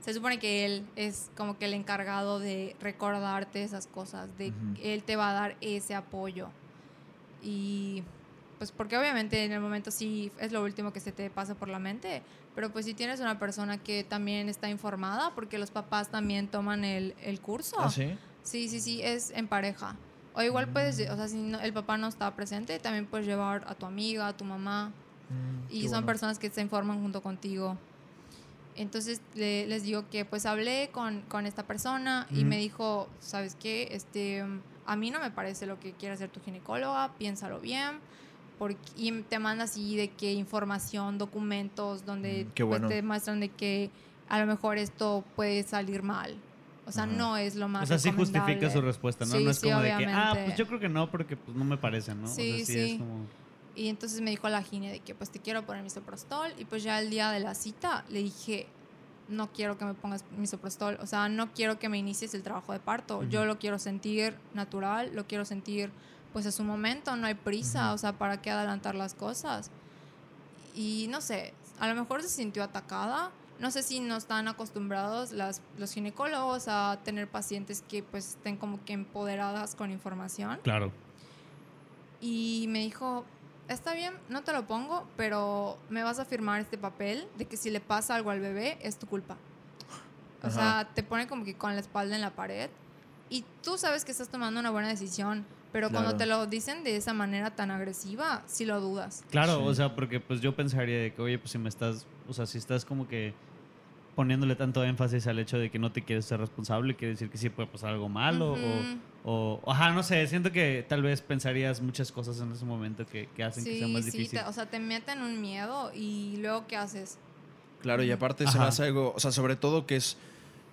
se supone que él es como que el encargado de recordarte esas cosas, de Ujú. él te va a dar ese apoyo. Y pues porque obviamente en el momento sí es lo último que se te pasa por la mente, pero pues si tienes una persona que también está informada, porque los papás también toman el, el curso. ¿Ah, sí? Sí, sí, sí, es en pareja. O igual puedes, Mm. o sea, si no- el papá no está presente, también puedes llevar a tu amiga, a tu mamá, Mm, y son bueno. personas que se informan junto contigo. Entonces le- les digo que pues hablé con, con esta persona y Ujú. me dijo, ¿sabes qué? Este, a mí no me parece lo que quiere hacer tu ginecóloga, piénsalo bien. Porque, y te manda así de que información, documentos, donde Mm, pues, te muestran de que a lo mejor esto puede salir mal. O sea, no es lo más O sea, sí justifica su respuesta, ¿no? Sí, no es sí, como de que, ah, pues yo creo que no, porque pues no me parece, ¿no? Sí, o sea, sí, sí. es como... Y entonces me dijo la gine de que pues te quiero poner misoprostol y pues ya el día de la cita le dije no quiero que me pongas misoprostol, o sea, no quiero que me inicies el trabajo de parto, yo lo quiero sentir natural, lo quiero sentir pues a su momento, no hay prisa, Ujú. o sea, ¿para qué adelantar las cosas? Y no sé, a lo mejor se sintió atacada, no sé si no están acostumbrados las, los ginecólogos a tener pacientes que pues estén como que empoderadas con información. Claro. Y me dijo, está bien, no te lo pongo, pero me vas a firmar este papel de que si le pasa algo al bebé es tu culpa. O Ajá. sea, te pone como que con la espalda en la pared y tú sabes que estás tomando una buena decisión, pero cuando Claro. te lo dicen de esa manera tan agresiva, sí lo dudas. Claro, Sí. o sea, porque pues yo pensaría de que, oye, pues si me estás, o sea, si estás como que poniéndole tanto énfasis al hecho de que no te quieres ser responsable, quiere decir que sí puede pasar algo malo Ujú. o, o, ajá, no sé, siento que tal vez pensarías muchas cosas en ese momento que, que hacen que sea Sí, más sí, difícil. te- o sea, te meten un miedo y luego ¿qué haces? Claro, y aparte se me Ajá. hace algo, o sea, sobre todo que es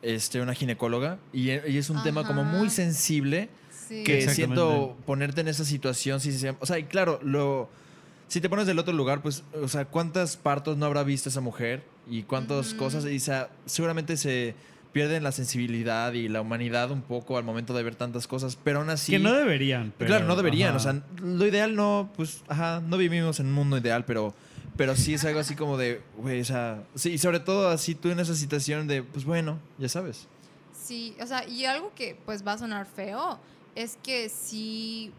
este, una ginecóloga y, y es un tema como Ajá. muy sensible Sí. que siento ponerte en esa situación, sí, sí, o sea, y claro, lo, si te pones del otro lugar, pues, o sea, ¿cuántos partos no habrá visto esa mujer? Y cuántas cosas, y o sea, seguramente se pierden la sensibilidad y la humanidad un poco al momento de ver tantas cosas, pero aún así... que no deberían. pero- claro, no deberían, ajá. o sea, lo ideal no, pues, ajá, no vivimos en un mundo ideal, pero, pero sí es algo así como de, güey, o sea, sí, y sobre todo así tú en esa situación de, pues bueno, ya sabes. Sí, o sea, y algo que pues va a sonar feo es que sí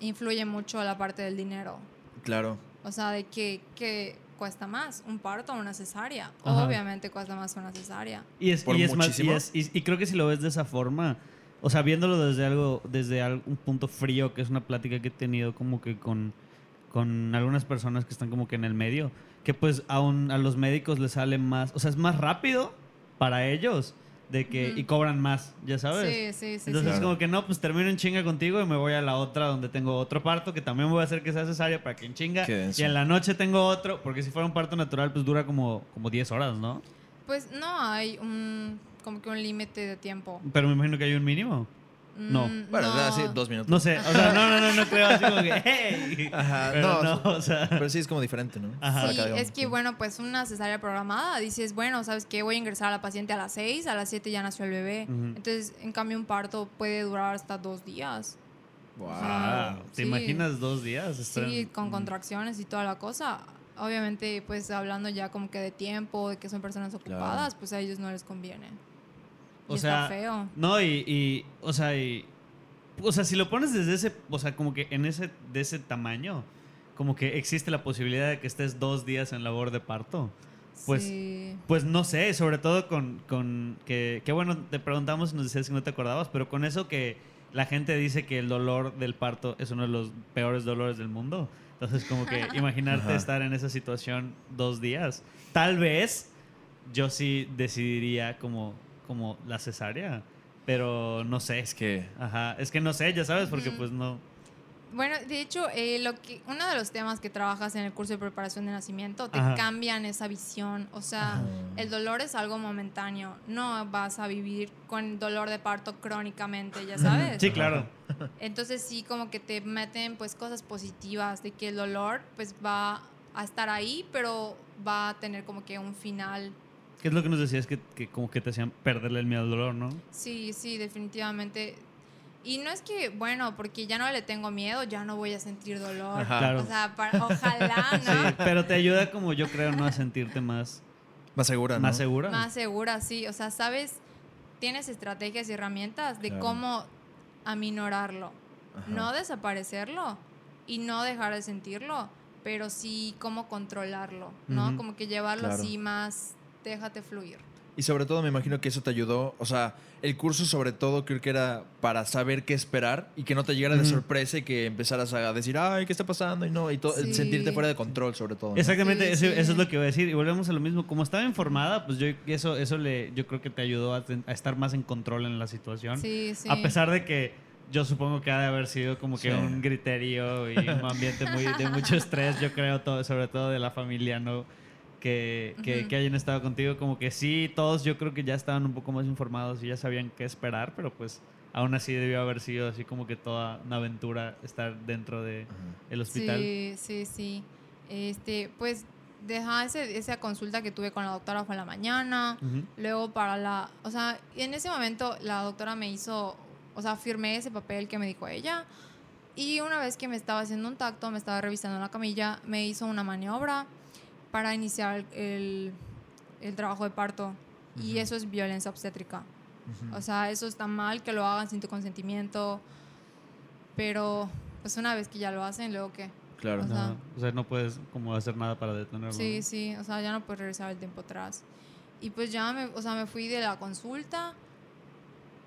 influye mucho la parte del dinero. Claro. O sea, de que, que cuesta más un parto o una cesárea. Ajá. Obviamente cuesta más una cesárea. Y es, y es más, y, muchísimo. es- y- y creo que si lo ves de esa forma, o sea, viéndolo desde algo, desde un punto frío, que es una plática que he tenido como que con, con algunas personas que están como que en el medio, que pues aún a los médicos les sale más, o sea, es más rápido para ellos de que, y cobran más, ya sabes. Sí, sí, sí. Entonces sí. es Claro. como que no, pues termino en chinga contigo y me voy a la otra donde tengo otro parto que también voy a hacer que sea cesárea para que en chinga. Y en la noche tengo otro, porque si fuera un parto natural pues dura como, como 10 horas, ¿no? Pues no hay un como que un límite de tiempo. Pero me imagino que hay un mínimo. No. Mm, Bueno, no. así dos minutos. No sé, o sea, no, no, no, no creo así como que, [laughs] hey. Ajá, Pero no, no, o sea. Pero sí es como diferente, ¿no? Ajá. Sí, es que bueno, pues una cesárea programada, dices, bueno, ¿sabes qué? Voy a ingresar a la paciente a las 6, a las 7 ya nació el bebé. Entonces, en cambio, un parto puede durar hasta dos días. Wow. Ah, ¿Te Sí. imaginas dos días? estar Sí, en- con contracciones y toda la cosa. Obviamente, pues hablando ya como que de tiempo, de que son personas ocupadas, pues a ellos no les conviene. Y O está sea, feo. No, y, y, o sea, y, o sea, si lo pones desde ese, o sea, como que en ese, de ese tamaño, como que existe la posibilidad de que estés dos días en labor de parto. pues, sí. Pues no sé, sobre todo con, con que, que bueno, te preguntamos y nos decías que no te acordabas, pero con eso que la gente dice que el dolor del parto es uno de los peores dolores del mundo. Entonces, como que [laughs] imaginarte Ajá. estar en esa situación dos días. Tal vez yo sí decidiría como, como la cesárea, pero no sé. Es que. Ajá, es que no sé, ya sabes, porque Ujú. pues no. Bueno, de hecho, eh, lo que, uno de los temas que trabajas en el curso de preparación de nacimiento te Ajá. cambian esa visión. O sea, Ajá. el dolor es algo momentáneo. No vas a vivir con dolor de parto crónicamente, ya sabes. Sí, claro. Entonces sí, como que te meten pues cosas positivas de que el dolor pues va a estar ahí, pero va a tener como que un final. ¿Qué es lo que nos decías que, que como que te hacían perderle el miedo al dolor, no? Sí, sí, definitivamente. Y no es que, bueno, porque ya no le tengo miedo, ya no voy a sentir dolor. Ajá. Claro. O sea, para- ojalá, [laughs] ¿no? Sí, pero te ayuda como yo creo, ¿no? A sentirte más, Más segura, ¿no? más segura. Más segura, sí. O sea, sabes, tienes estrategias y herramientas de Claro. cómo aminorarlo. Ajá. No desaparecerlo, y no dejar de sentirlo, pero sí cómo controlarlo, ¿no? Como que llevarlo Claro. así más, déjate fluir. Y sobre todo me imagino que eso te ayudó, o sea, el curso sobre todo creo que era para saber qué esperar y que no te llegara de sorpresa y que empezaras a decir, ay, ¿qué está pasando? Y no, y Sí. sentirte fuera de control sobre todo. ¿no? Exactamente, Sí, eso, sí. eso es lo que iba a decir. Y volvemos a lo mismo. Como estaba informada, pues yo eso, eso le, yo creo que te ayudó a, ten- a estar más en control en la situación. Sí, sí. A pesar de que yo supongo que ha de haber sido como que Sí. un griterío y un ambiente muy, de mucho estrés, yo creo, todo, sobre todo de la familia, ¿no? Que, que, Ujú. que hayan estado contigo, como que sí, todos yo creo que ya estaban un poco más informados y ya sabían qué esperar, pero pues aún así debió haber sido así como que toda una aventura estar dentro de Ajá. el hospital. Sí, sí, sí. Este, pues, deja ese, esa consulta que tuve con la doctora fue en la mañana. Ujú. Luego para la, o sea, en ese momento la doctora me hizo, o sea, firmé ese papel que me dijo ella. Y una vez que me estaba haciendo un tacto, me estaba revisando la camilla, me hizo una maniobra para iniciar el, el trabajo de parto. Y Ujú. eso es violencia obstétrica. Ujú. O sea, eso está mal que lo hagan sin tu consentimiento. Pero, pues una vez que ya lo hacen, luego qué. claro. o sea, No, o sea, no puedes como hacer nada para detenerlo. Sí, sí, o sea, ya no puedes regresar el tiempo atrás. Y pues ya me, o sea, me fui de la consulta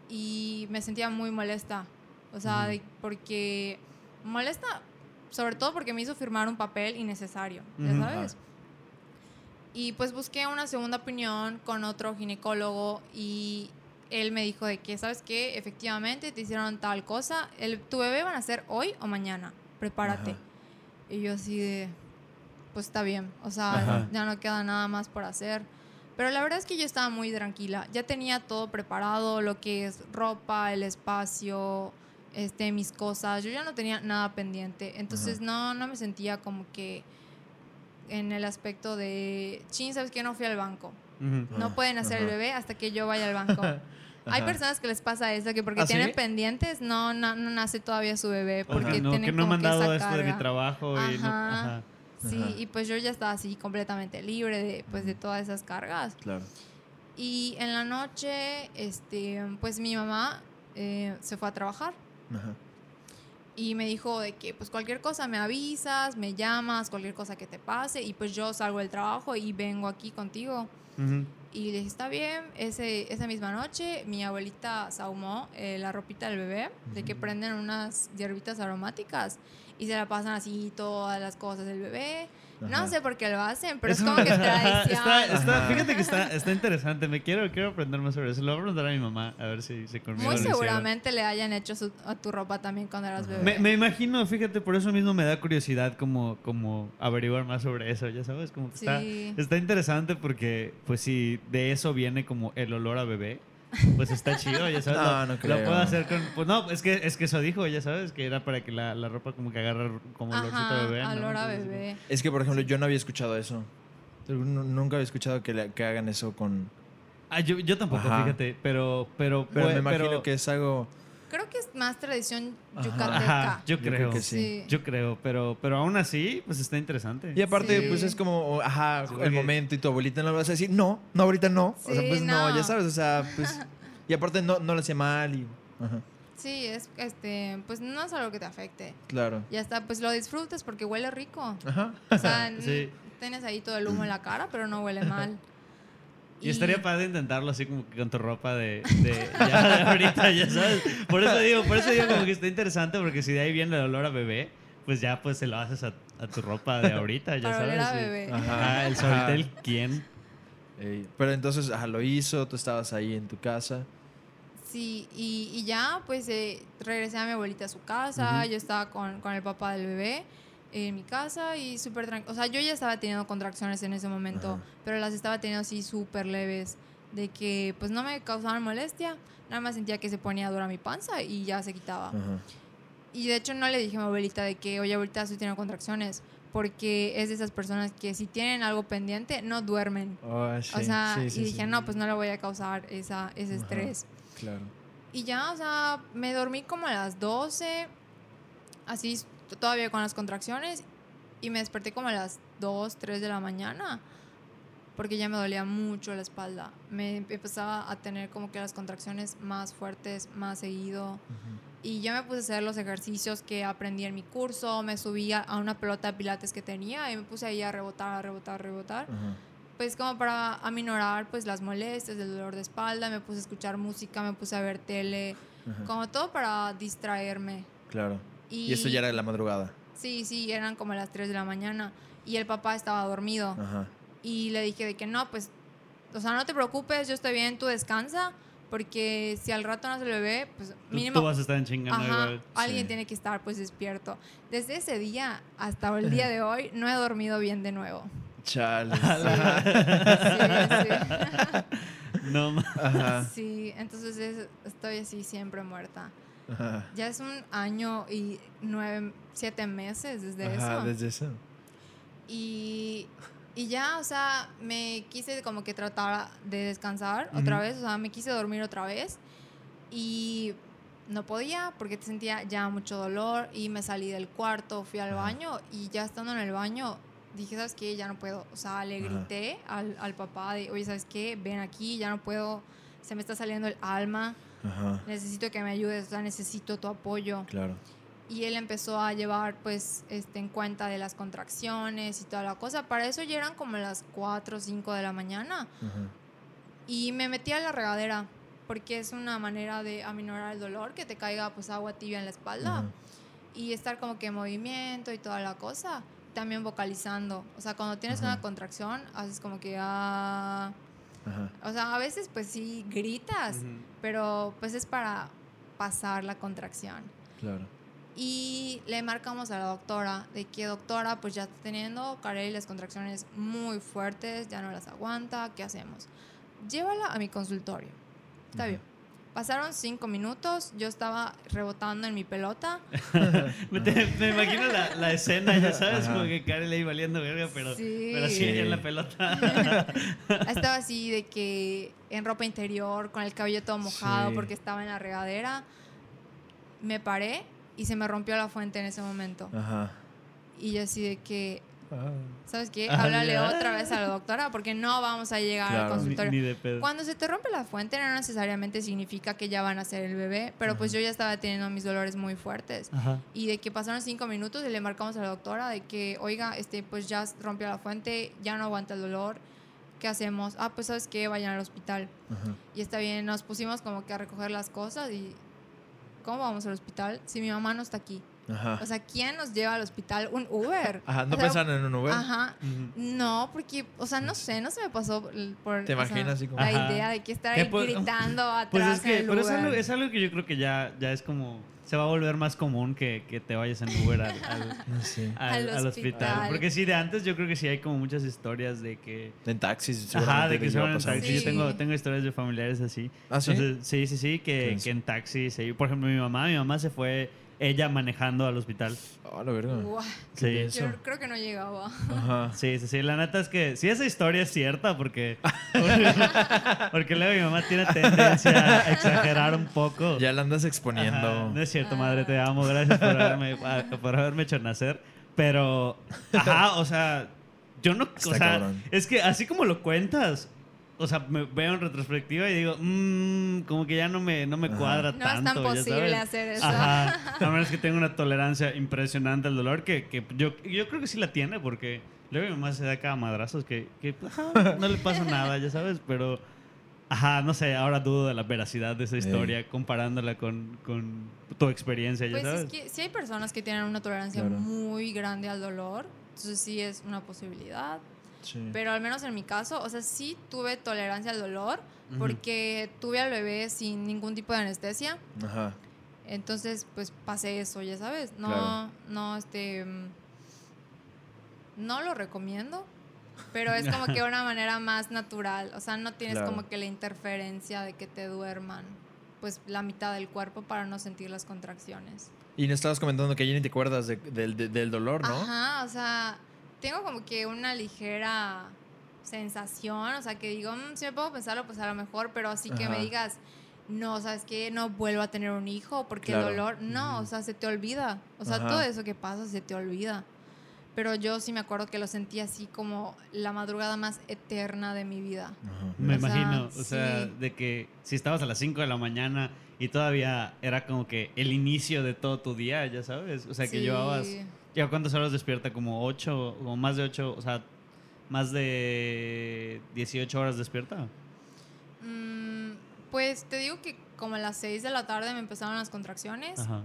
y me sentía muy molesta. O sea, Ujú. de- porque molesta, sobre todo porque me hizo firmar un papel innecesario, ya sabes. Y pues busqué una segunda opinión con otro ginecólogo y él me dijo de que, ¿sabes qué? Efectivamente te hicieron tal cosa. El, tu bebé van a ser hoy o mañana. Prepárate. Ajá. Y yo así de, pues está bien, o sea, ya no queda nada más por hacer. Pero la verdad es que yo estaba muy tranquila, ya tenía todo preparado, lo que es ropa, el espacio, este, mis cosas, yo ya no tenía nada pendiente, entonces Ajá. no, no me sentía como que en el aspecto de, chin, ¿sabes qué? No fui al banco. Ujú. No Ah, pueden hacer el ajá. bebé hasta que yo vaya al banco. [laughs] Hay personas que les pasa eso, que porque ¿Ah, sí? tienen pendientes, no, no, no nace todavía su bebé, porque que no, tienen que no me como han que dado esto de mi carga. trabajo y ajá. Sí, Ajá. y pues yo ya estaba así completamente libre de, pues, de todas esas cargas. Claro. Y en la noche, este, pues mi mamá eh, se fue a trabajar Ajá. Y me dijo de que pues cualquier cosa me avisas, me llamas, cualquier cosa que te pase y pues yo salgo del trabajo y vengo aquí contigo. Y le dije, está bien, Ese, esa misma noche mi abuelita sahumó eh, la ropita del bebé, de que prenden unas hierbitas aromáticas y se la pasan así todas las cosas del bebé. No sé por qué lo hacen, pero es como que [laughs] tradición. está, está- fíjate que está, está interesante. Me quiero, quiero aprender más sobre eso. Lo voy a preguntar a mi mamá a ver si, si conmigo Muy hicieron. seguramente le hayan hecho su- a tu ropa también cuando eras bebé. Me, me imagino, fíjate, por eso mismo me da curiosidad como, como averiguar más sobre eso, ya sabes, como que está, Sí. está interesante porque, pues si de eso viene como el olor a bebé, pues está chido, ya sabes. No, lo, no lo creo. puedo hacer con, pues no, es que, es que eso dijo, ya sabes, que era para que la, la ropa como que agarre como olorcito a Ajá, bebé. ¿no? olor a bebé. Es que, por ejemplo, yo no había escuchado eso. Nu- Nunca había escuchado que, le- que hagan eso con... Ah, yo, yo tampoco, Ajá. fíjate, pero, pero, Pero pues, me imagino pero- que es algo... Creo que es más tradición yucateca. Ajá, yo Yo creo. que sí. Yo creo, pero, pero aún así, pues está interesante. Y aparte, Sí. pues es como, ajá, Sí, el porque- momento y tu abuelita no le vas a decir, no, no, ahorita no. o sea, pues no. no. ya sabes, o sea, [laughs] pues... Y aparte no, no le hacía mal y... Ajá, Sí, es este, pues no es algo que te afecte. claro. Ya está, pues lo disfrutes porque huele rico. Ajá. O sea, [laughs] Sí. tienes ahí todo el humo en la cara, pero no huele mal. [laughs] Y estaría padre intentarlo así como que con tu ropa de, de ya de ahorita, ya sabes. Por eso digo, por eso digo como que está interesante, porque si de ahí viene el olor a bebé, pues ya pues se lo haces a, a tu ropa de ahorita, ya Para sabes. oler a sí. bebé. Ajá. El Suavitel, ¿quién? Ey, pero entonces, ajá, lo hizo, tú estabas ahí en tu casa. Sí, y, y ya pues eh, regresé a mi abuelita a su casa, yo estaba con, con el papá del bebé en mi casa y súper tranquilo. O sea, yo ya estaba teniendo contracciones en ese momento, Ajá. pero las estaba teniendo así súper leves, de que pues no me causaban molestia, nada más sentía que se ponía dura mi panza y ya se quitaba. Ajá. Y de hecho no le dije a mi abuelita de que, oye, abuelita, estoy teniendo contracciones, porque es de esas personas que si tienen algo pendiente, no duermen. Oh, sí, o sea, sí, sí, y dije, sí. no, pues no le voy a causar esa, ese Ajá. estrés. Claro. Y ya, o sea, me dormí como a las 12, así todavía con las contracciones, y me desperté como a las 2, 3 de la mañana, porque ya me dolía mucho la espalda. Me empezaba a tener como que las contracciones más fuertes, más seguido. Y yo me puse a hacer los ejercicios que aprendí en mi curso, me subí a una pelota de pilates que tenía y me puse ahí a rebotar, a rebotar, a rebotar. Pues como para aminorar pues las molestias, el dolor de espalda, me puse a escuchar música, me puse a ver tele, como todo para distraerme. Claro. Y, eso ya era de la madrugada. Sí, sí, eran como las 3 de la mañana y el papá estaba dormido. Y le dije de que no, pues, o sea, no te preocupes, yo estoy bien, tú descansa porque si al rato no se le ve, pues mínimo... Tú vas a estar en chingando. Alguien tiene que estar pues despierto. Desde ese día hasta el día de [laughs] hoy no he dormido bien de nuevo. Chale. Sí, [laughs] sí. no Ajá. Sí, entonces estoy así siempre muerta. Ajá. Ya es un año y nueve, siete meses desde Ajá, eso. desde eso. Y y ya, o sea, me quise como que tratar de descansar otra vez, o sea, me quise dormir otra vez y no podía porque sentía ya mucho dolor y me salí del cuarto, fui al baño y ya estando en el baño dije, ¿sabes qué? Ya no puedo. O sea, le grité al, al, papá de, oye, ¿sabes qué? Ven aquí, ya no puedo, se me está saliendo el alma, necesito que me ayudes, o sea, necesito tu apoyo. Claro y él empezó a llevar pues este, en cuenta de las contracciones y toda la cosa. Para eso ya eran como las 4 o 5 de la mañana. Y me metí a la regadera porque es una manera de aminorar el dolor, que te caiga pues agua tibia en la espalda y estar como que en movimiento y toda la cosa. También vocalizando. O sea, cuando tienes una contracción, haces como que... Ah, o sea, a veces pues sí gritas, pero pues es para pasar la contracción. Claro y le marcamos a la doctora de que doctora pues ya está teniendo Carey las contracciones muy fuertes, ya no las aguanta, ¿qué hacemos? Llévala a mi consultorio. Está bien. Pasaron cinco minutos, yo estaba rebotando en mi pelota. [laughs] me, imagino la, la, escena, ya sabes, como que Karen le iba valiendo verga, pero sí, pero sí en la pelota. [laughs] estaba así de que en ropa interior, con el cabello todo mojado porque estaba en la regadera. Me paré y se me rompió la fuente en ese momento. Ajá. Y yo así de que. ¿Sabes qué? Háblale otra vez a la doctora porque no vamos a llegar al consultorio. Cuando se te rompe la fuente no necesariamente significa que ya van a ser el bebé, pero pues yo ya estaba teniendo mis dolores muy fuertes. Ajá. Y de que pasaron cinco minutos y le marcamos a la doctora de que, oiga, este, pues ya rompió la fuente, ya no aguanta el dolor. ¿Qué hacemos? Ah, pues sabes qué, vayan al hospital. Ajá. Y está bien, nos pusimos como que a recoger las cosas y ¿cómo vamos al hospital si mi mamá no está aquí? Ajá. O sea, ¿quién nos lleva al hospital? Un Uber. Ajá, no pensaron en un Uber. Ajá. No, porque, o sea, no sé, no se me pasó por ¿Te imaginas así como? la idea de que estar ahí gritando atrás. Pues es que, pero es algo, es algo, que yo creo que ya, ya es como se va a volver más común que, que te vayas en Uber al, al, [laughs] hospital. Porque sí, de antes yo creo que sí hay como muchas historias de que... En taxis, Ajá, de que se van en taxis. Yo tengo, tengo historias de familiares así. ¿Ah, sí? sí, sí, sí, que, que en taxis. Por ejemplo, mi mamá, mi mamá se fue ella manejando al hospital. Ah, la verdad. Sí. Yo creo que no llegaba. Ajá. Sí, sí, sí. La neta es que sí, esa historia es cierta porque. [laughs] porque luego mi mamá tiene tendencia a exagerar un poco. Ya la andas exponiendo. No es cierto, madre, te amo. Gracias por haberme, por haberme hecho nacer. Pero. Ajá, o sea. Yo no. o sea, es que así como lo cuentas, o sea, me veo en retrospectiva y digo, mmm, como que ya no me, no me cuadra tanto. No es tan posible hacer eso. Ajá. [laughs] A menos que tenga una tolerancia impresionante al dolor, que, que yo, yo creo que sí la tiene, porque luego mi mamá se da cada madrazos que, que no le pasa nada, ya sabes, pero. Ajá, no sé, ahora dudo de la veracidad de esa historia comparándola con, con, tu experiencia, ya pues sabes. Es que sí hay personas que tienen una tolerancia muy grande al dolor, entonces sí es una posibilidad. Pero al menos en mi caso, o sea, sí tuve tolerancia al dolor porque tuve al bebé sin ningún tipo de anestesia. Ajá. Entonces, pues pasé eso, ya sabes. No, no, este. Mm, no lo recomiendo, pero es como que [laughs] una manera más natural. O sea, no tienes como que la interferencia de que te duerman, pues la mitad del cuerpo para no sentir las contracciones. Y no estabas comentando que ya ni te acuerdas del dolor, ¿no? Ajá, o sea, tengo como que una ligera sensación, o sea, que digo, mm, si me puedo pensarlo, pues a lo mejor, pero así que me digas, no, ¿sabes qué? No vuelvo a tener un hijo porque el dolor, no, o sea, se te olvida. O sea, todo eso que pasa se te olvida. Pero yo sí me acuerdo que lo sentí así como la madrugada más eterna de mi vida. Ajá. Me O sea, imagino, o sea, sí. de que si estabas a las 5 de la mañana y todavía era como que el inicio de todo tu día, ya sabes. O sea, que Sí. llevabas. ¿Ya cuántas horas despierta? Como 8 o más de 8, o sea, más de 18 horas despierta. Mm, pues te digo que como a las 6 de la tarde me empezaron las contracciones Ajá.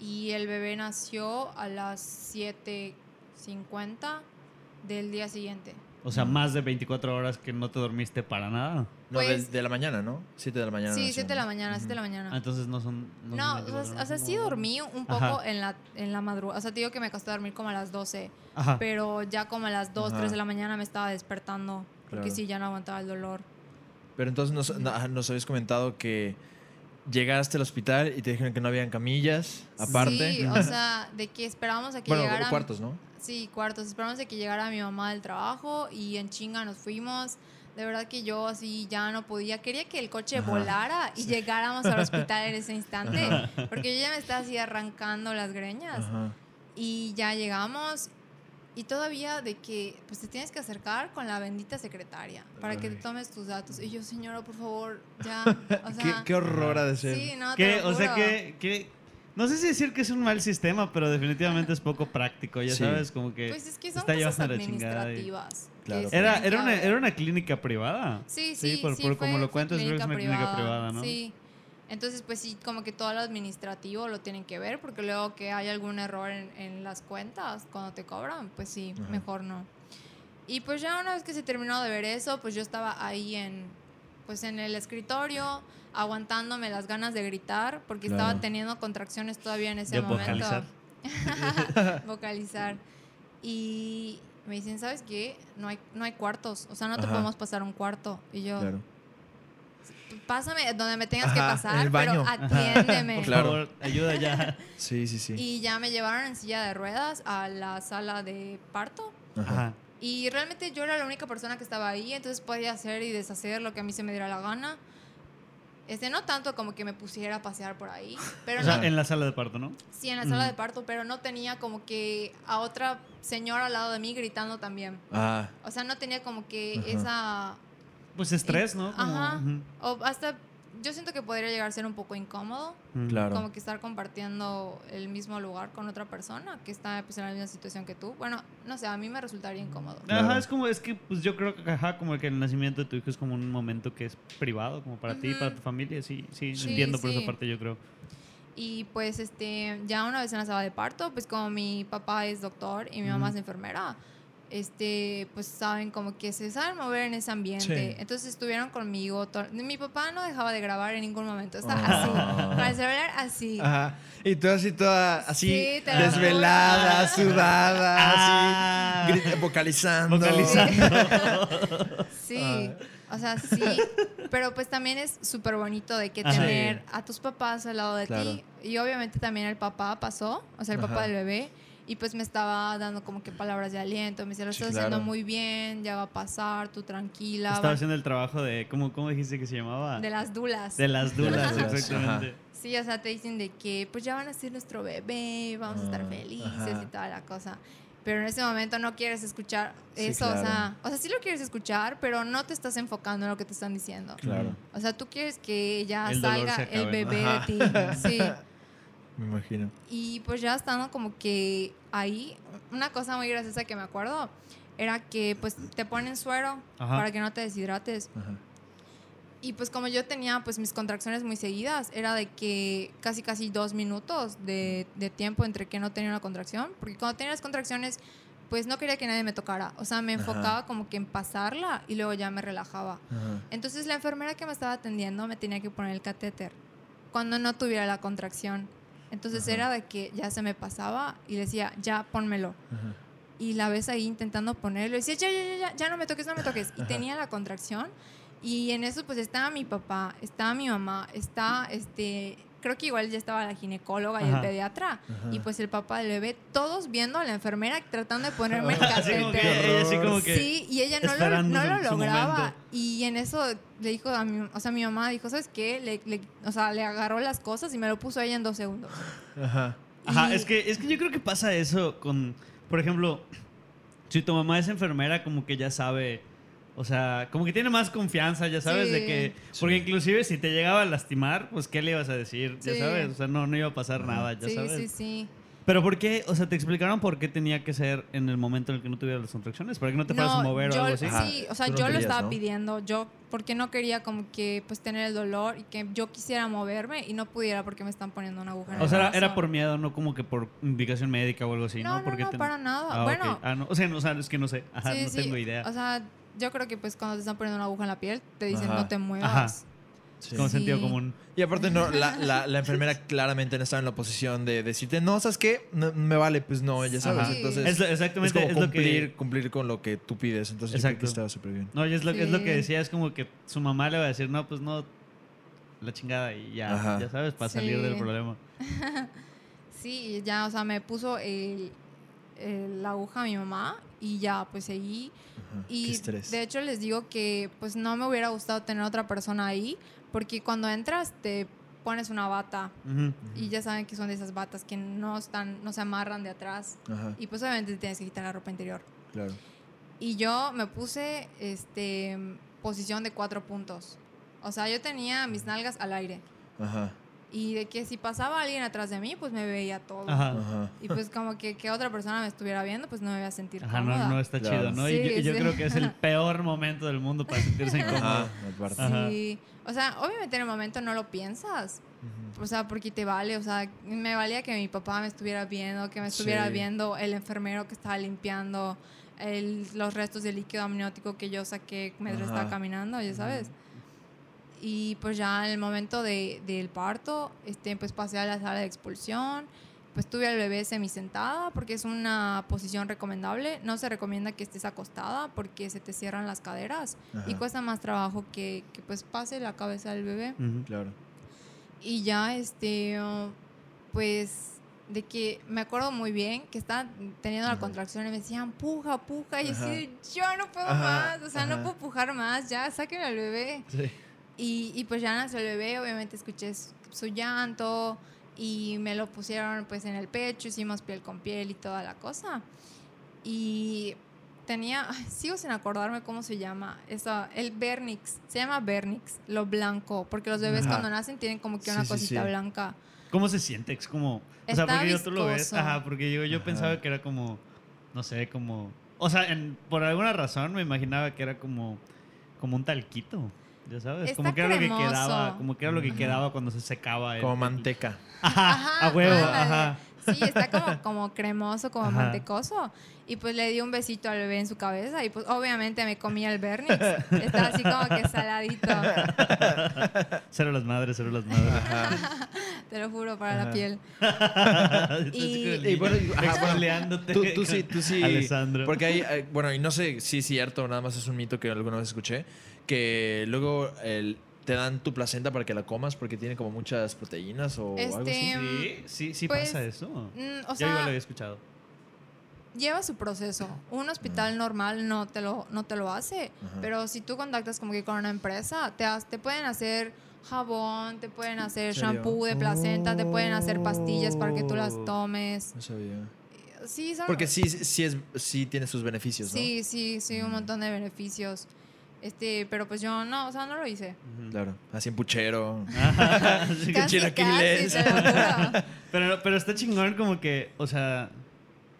Y el bebé nació a las 7.50 del día siguiente. O sea, más de 24 horas que no te dormiste para nada. No, Pues- de, de la mañana, ¿no? 7 de la mañana. Sí, nació, 7 de la ¿no? mañana, 7 de la mañana. Ah, entonces no son. No, No, son o 24 sea, o horas. sea, sí dormí un poco Ajá. en la, en la madrugada. O sea, te digo que me acosté a dormir como a las 12, Ajá. pero ya como a las 2, Ajá. 3 de la mañana me estaba despertando porque Claro. sí, ya no aguantaba el dolor. Pero entonces nos, no- nos habías comentado que llegaste al hospital y te dijeron que no habían camillas, aparte. Sí, o sea, de que esperábamos a que bueno, llegara... cuartos, ¿no? Sí, cuartos. Esperamos a que llegara mi mamá del trabajo y en chinga nos fuimos. De verdad que yo así ya no podía. Quería que el coche Ajá. volara y llegáramos al hospital en ese instante. Porque yo ya me estaba así arrancando las greñas. Ajá. Y ya llegamos y todavía de que pues te tienes que acercar con la bendita secretaria para que te tomes tus datos. Y yo, señora, por favor, ya. [laughs] O qué, sea, qué horror ha de ser. sí, no, te ¿Qué? lo O sea, que, que- No sé si decir que es un mal sistema, pero definitivamente es poco práctico, ya Sí. sabes, como que. Pues es que son está cosas administrativas. Claro. Era, era, una, era una clínica privada. Sí, sí, Sí, por- sí, por fue- como lo cuentas, creo que es una clínica privada, ¿no? Sí. Entonces, pues sí, como que todo lo administrativo lo tienen que ver, porque luego que hay algún error en, en las cuentas cuando te cobran, pues sí, Ajá. mejor no. Y pues ya una vez que se terminó de ver eso, pues yo estaba ahí en, pues en el escritorio, aguantándome las ganas de gritar, porque Claro. estaba teniendo contracciones todavía en ese De momento. vocalizar. [laughs] vocalizar. Y me dicen, ¿sabes qué? No hay, no hay cuartos, o sea, no te Ajá. podemos pasar un cuarto. Y yo, Claro. pásame donde me tengas que pasar, pero atiéndeme. [laughs] Por Claro. favor, ayuda ya. Sí, sí, sí. Y ya me llevaron en silla de ruedas a la sala de parto. Ajá. Y realmente yo era la única persona que estaba ahí, entonces podía hacer y deshacer lo que a mí se me diera la gana. Este, no tanto como que me pusiera a pasear por ahí, [laughs] pero O sea, no, en la sala de parto, ¿no? sí en la sala de parto, pero no tenía como que a otra señora al lado de mí gritando también. Ah, O sea, no tenía como que esa Pues estrés, ¿no? Como- Ajá. O hasta, yo siento que podría llegar a ser un poco incómodo, Ujú. claro. como que estar compartiendo el mismo lugar con otra persona que está pues, en la misma situación que tú. Bueno, no sé, a mí me resultaría incómodo. Claro. Ajá, es como, es que pues yo creo que, ajá, como que el nacimiento de tu hijo es como un momento que es privado, como para ti, Ujú. para tu familia, sí, sí, Sí, entiendo por sí. esa parte yo creo. Y pues este, ya una vez en la sala de parto, pues como mi papá es doctor y mi mamá Ujú. es enfermera, este, pues saben como que se saben mover en ese ambiente. Sí. Entonces estuvieron conmigo. Mi papá no dejaba de grabar en ningún momento. Está Ah. así, el celular así. Ajá. Y tú así toda así Sí, lo desvelada, sudada, Ah. así grita- vocalizando. Vocalizando. [laughs] Sí, o sea, sí, pero pues también es súper bonito de que Ajá. tener a tus papás al lado de Claro. ti y obviamente también el papá pasó, o sea, el papá Ajá. del bebé y pues me estaba dando como que palabras de aliento, me decía, lo Sí, estás claro. haciendo muy bien, ya va a pasar, tú tranquila, Estaba va- haciendo el trabajo de, ¿cómo, cómo dijiste que se llamaba? de las dulas. De las dulas, Ajá. exactamente. Sí, o sea, te dicen de que pues ya van a ser nuestro bebé, vamos a estar Ah, felices ajá. y toda la cosa. Pero en ese momento no quieres escuchar Sí, eso, o sea, o sea, sí lo quieres escuchar, pero no te estás enfocando en lo que te están diciendo. Claro. O sea, tú quieres que ya El salga el bebé Ajá. de ti. Sí. [laughs] Me imagino. Y pues ya estando como que ahí, una cosa muy graciosa que me acuerdo era que pues te ponen suero Ajá. para que no te deshidrates. Ajá. Y pues como yo tenía pues mis contracciones muy seguidas, era de que casi casi dos minutos de, de tiempo entre que no tenía una contracción, porque cuando tenía las contracciones pues no quería que nadie me tocara, o sea, me Ajá. enfocaba como que en pasarla y luego ya me relajaba. Ajá. Entonces la enfermera que me estaba atendiendo me tenía que poner el catéter cuando no tuviera la contracción. Entonces Ajá. era de que ya se me pasaba y le decía, ya pónmelo. Ajá. Y la ves ahí intentando ponerlo y decía, ya, ya, ya, ya, ya no me toques, no me toques. Y tenía la contracción y en eso pues estaba mi papá, estaba mi mamá, está este, creo que igual ya estaba la ginecóloga y el pediatra Ajá. y pues el papá del bebé, todos viendo a la enfermera tratando de ponerme el [laughs] catéter. Sí, y ella no lo, no lo lograba. Y en eso le dijo a mi, o sea, mi mamá dijo, ¿sabes qué? Le, le- o sea, le agarró las cosas y me lo puso a ella en dos segundos. Ajá. Ajá, Y- es que, es que yo creo que pasa eso con, por ejemplo, si tu mamá es enfermera, como que ya sabe, o sea, como que tiene más confianza, ya sabes, Sí. de que, porque inclusive si te llegaba a lastimar, pues ¿qué le ibas a decir? Ya Sí. sabes, o sea, no, no iba a pasar nada, ya sí, sabes. sí, sí. Pero ¿por qué? O sea, ¿te explicaron por qué tenía que ser en el momento en el que no tuvieras las contracciones? ¿Para que no te fueras a mover yo, o algo así? Ajá. Sí, o sea, no yo lo estaba ¿no? pidiendo, yo, porque no quería como que pues tener el dolor y que yo quisiera moverme y no pudiera porque me están poniendo una aguja en O el sea, era, brazo. era por miedo, no como que por indicación médica o algo así, ¿no? No, no, Porque no, te- para nada. Ah. Bueno. Ah, no. O sea, no, o sea, es que no sé. Ajá, Sí, no sí, tengo idea. O sea, yo creo que pues cuando te están poniendo una aguja en la piel, te dicen Ajá. no te muevas. Ajá. Sí. Como Sí. sentido común. Y aparte, no, la, la, la [laughs] enfermera claramente no estaba en la posición de decirte, no, ¿sabes qué? No, me vale, pues no, ya sabes. Entonces, Es, es, exactamente como es lo cumplir, que... cumplir con lo que tú pides. Entonces, yo creo Exacto. que estaba súper bien. No, y es lo, es lo que Sí. decía, es como que su mamá le va a decir, no, pues no, la chingada y ya, Ajá. ya sabes, para salir Sí. del problema. [laughs] Sí, y ya, o sea, me puso el, el- la aguja a mi mamá y ya, pues seguí. Ajá, Y de hecho les digo que pues no me hubiera gustado tener otra persona ahí, porque cuando entras te pones una bata y ya saben que son de esas batas que no están, no se amarran de atrás Ajá, y pues obviamente te tienes que quitar la ropa interior. claro. Y yo me puse este posición de cuatro puntos. O sea, yo tenía mis nalgas al aire. Ajá, Y de que si pasaba alguien atrás de mí, pues me veía todo. Ajá. ajá. Y pues como que, que otra persona me estuviera viendo, pues no me iba a sentir Ajá, cómoda. no, no está Claro. chido, ¿no? y yo, Sí, y yo sí. creo que es el [laughs] peor momento del mundo para sentirse incómodo. Ajá. Sí. O sea, obviamente en el momento no lo piensas. O sea, porque te vale. O sea, me valía que mi papá me estuviera viendo, que me estuviera Sí. viendo el enfermero que estaba limpiando el- los restos de líquido amniótico que yo saqué mientras Ajá. estaba caminando, ya sabes. Y pues ya en el momento de, del parto, este, pues pasé a la sala de expulsión. Pues tuve al bebé semisentada porque es una posición recomendable. No se recomienda que estés acostada porque se te cierran las caderas y cuesta más trabajo que, que pues pase la cabeza del bebé. Claro. Y ya, este, oh, pues, de que me acuerdo muy bien que estaba teniendo la Ajá. contracción y me decían, puja, puja. Y así, yo no puedo Ajá, más, o sea, ajá. no puedo pujar más, ya, sáquenme al bebé. Sí. Y, y pues ya nació el bebé, obviamente escuché su, su llanto y me lo pusieron pues en el pecho, hicimos piel con piel y toda la cosa. Y tenía, [laughs] sigo sin acordarme cómo se llama, eso, el Vernix, se llama Vernix, lo blanco, porque los bebés Ajá. cuando nacen tienen como que Sí, una sí, cosita sí. blanca. ¿Cómo se siente? Es como... O sea, Está porque yo tú lo ves. viscoso. Ajá, porque yo, yo Ajá. pensaba que era como... No sé, como... O sea, en- por alguna razón me imaginaba que era como... Como un talquito. Ya sabes, como Está que era lo que cremoso. quedaba, como que era lo que Ajá. quedaba cuando se secaba. el- Como manteca. Ajá, a huevo, ándale. ajá. Sí, está como, [laughs] como cremoso, como Ajá. mantecoso. Y pues le di un besito al bebé en su cabeza y pues obviamente me comía el Vernix. Estaba así como que saladito, [laughs] Cero las madres, cero las madres. Ajá. [laughs] te lo juro, para la piel. y, y bueno, exfoliándote Tú, tú sí, tú sí. Alessandro. Porque hay, hay- bueno, y no sé si es cierto, nada más es un mito que alguna vez escuché, que luego el- te dan tu placenta para que la comas porque tiene como muchas proteínas o algo así. Este, Sí, sí, sí Pues, pasa eso. Mm, o Yo igual lo sea, había escuchado. lleva su proceso. Un hospital normal no te lo, no te lo hace. Pero si tú contactas como que con una empresa, te, has- te pueden hacer jabón, te pueden hacer shampoo de placenta, te pueden hacer pastillas para que tú las Oh. tomes. No sabía. Sí, son, Porque sí, sí, es, sí tiene sus beneficios, ¿no? sí, sí, sí, un Mm. montón de beneficios. Este, pero pues yo no, o sea, no lo hice. Claro. Así en puchero. [laughs] Casi, casi, te lo juro. [laughs] pero, pero está chingón como que, o sea,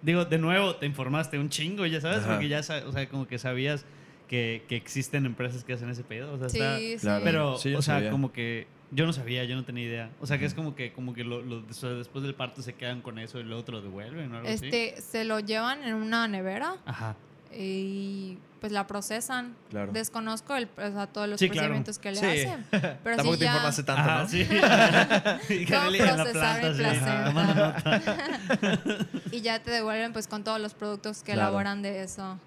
digo, de nuevo te informaste un chingo, ya sabes, Ajá. porque ya, o sea, como que sabías que, que existen empresas que hacen ese pedo. O sea, Sí, está- sí. Claro. Pero, Sí, o sea, sabía. como que yo no sabía, yo no tenía idea. O sea, que Ajá. es como que, como que lo, lo- o sea, después del parto se quedan con eso y luego te lo devuelven o algo así. Este, se lo llevan en una nevera Ajá. y pues la procesan. Claro. Desconozco el, o sea, todos los Sí, claro. procedimientos que le Sí. hacen. [laughs] Pero Tampoco sí te ya, informaste tanto, Ajá, ¿no? sí. [laughs] [laughs] Y ya te devuelven pues con todos los productos que Claro. elaboran de eso.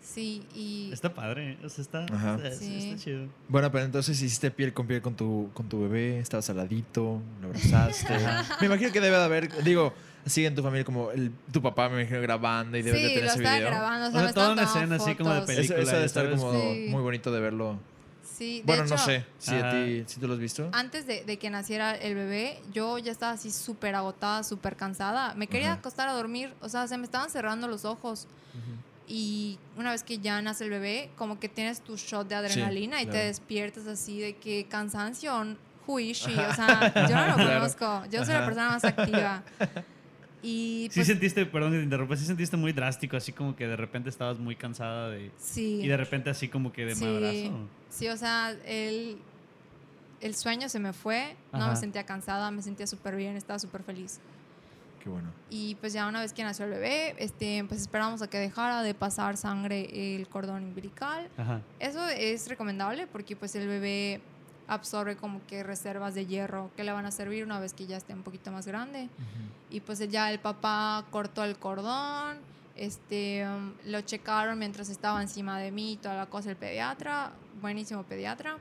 Sí, y Está padre, o sea, está, Ajá. está, Sí. está chido. Bueno, pero entonces hiciste piel con piel con tu, con tu bebé, estabas al ladito, lo abrazaste. Me imagino que debe de haber, digo, así en tu familia como el, tu papá me imagino grabando y debes de sí, tener lo ese video. grabando. O O sea, toda una escena así como de fotos. película. Eso, eso debe estar sabes. como Sí. muy bonito de verlo. Sí, de Bueno, no hecho, sé si a Ajá. ti, si tú lo has visto. Antes de, de que naciera el bebé, yo ya estaba así súper agotada, súper cansada. Me quería Ajá. acostar a dormir, o sea, se me estaban cerrando los ojos. y una vez que ya nace el bebé, como que tienes tu shot de adrenalina y te claro. despiertas así de que cansancio, huishi, o sea, [laughs] yo no lo conozco, yo soy la Ajá. persona más activa. [laughs] Y Sí pues, sentiste, perdón que te interrumpa, sí sentiste muy drástico, así como que de repente estabas muy cansada de... sí. Y de repente así como que de Sí. madrazo. Sí, o sea, el, el sueño se me fue, no Ajá. me sentía cansada, me sentía súper bien, estaba súper feliz. Qué bueno. Y pues ya una vez que nació el bebé, este, pues esperamos a que dejara de pasar sangre el cordón umbilical. Ajá. Eso es recomendable porque pues el bebé absorbe como que reservas de hierro que le van a servir una vez que ya esté un poquito más grande. Y pues ya el papá cortó el cordón, este, um, lo checaron mientras estaba encima de mí y toda la cosa el pediatra, buenísimo pediatra.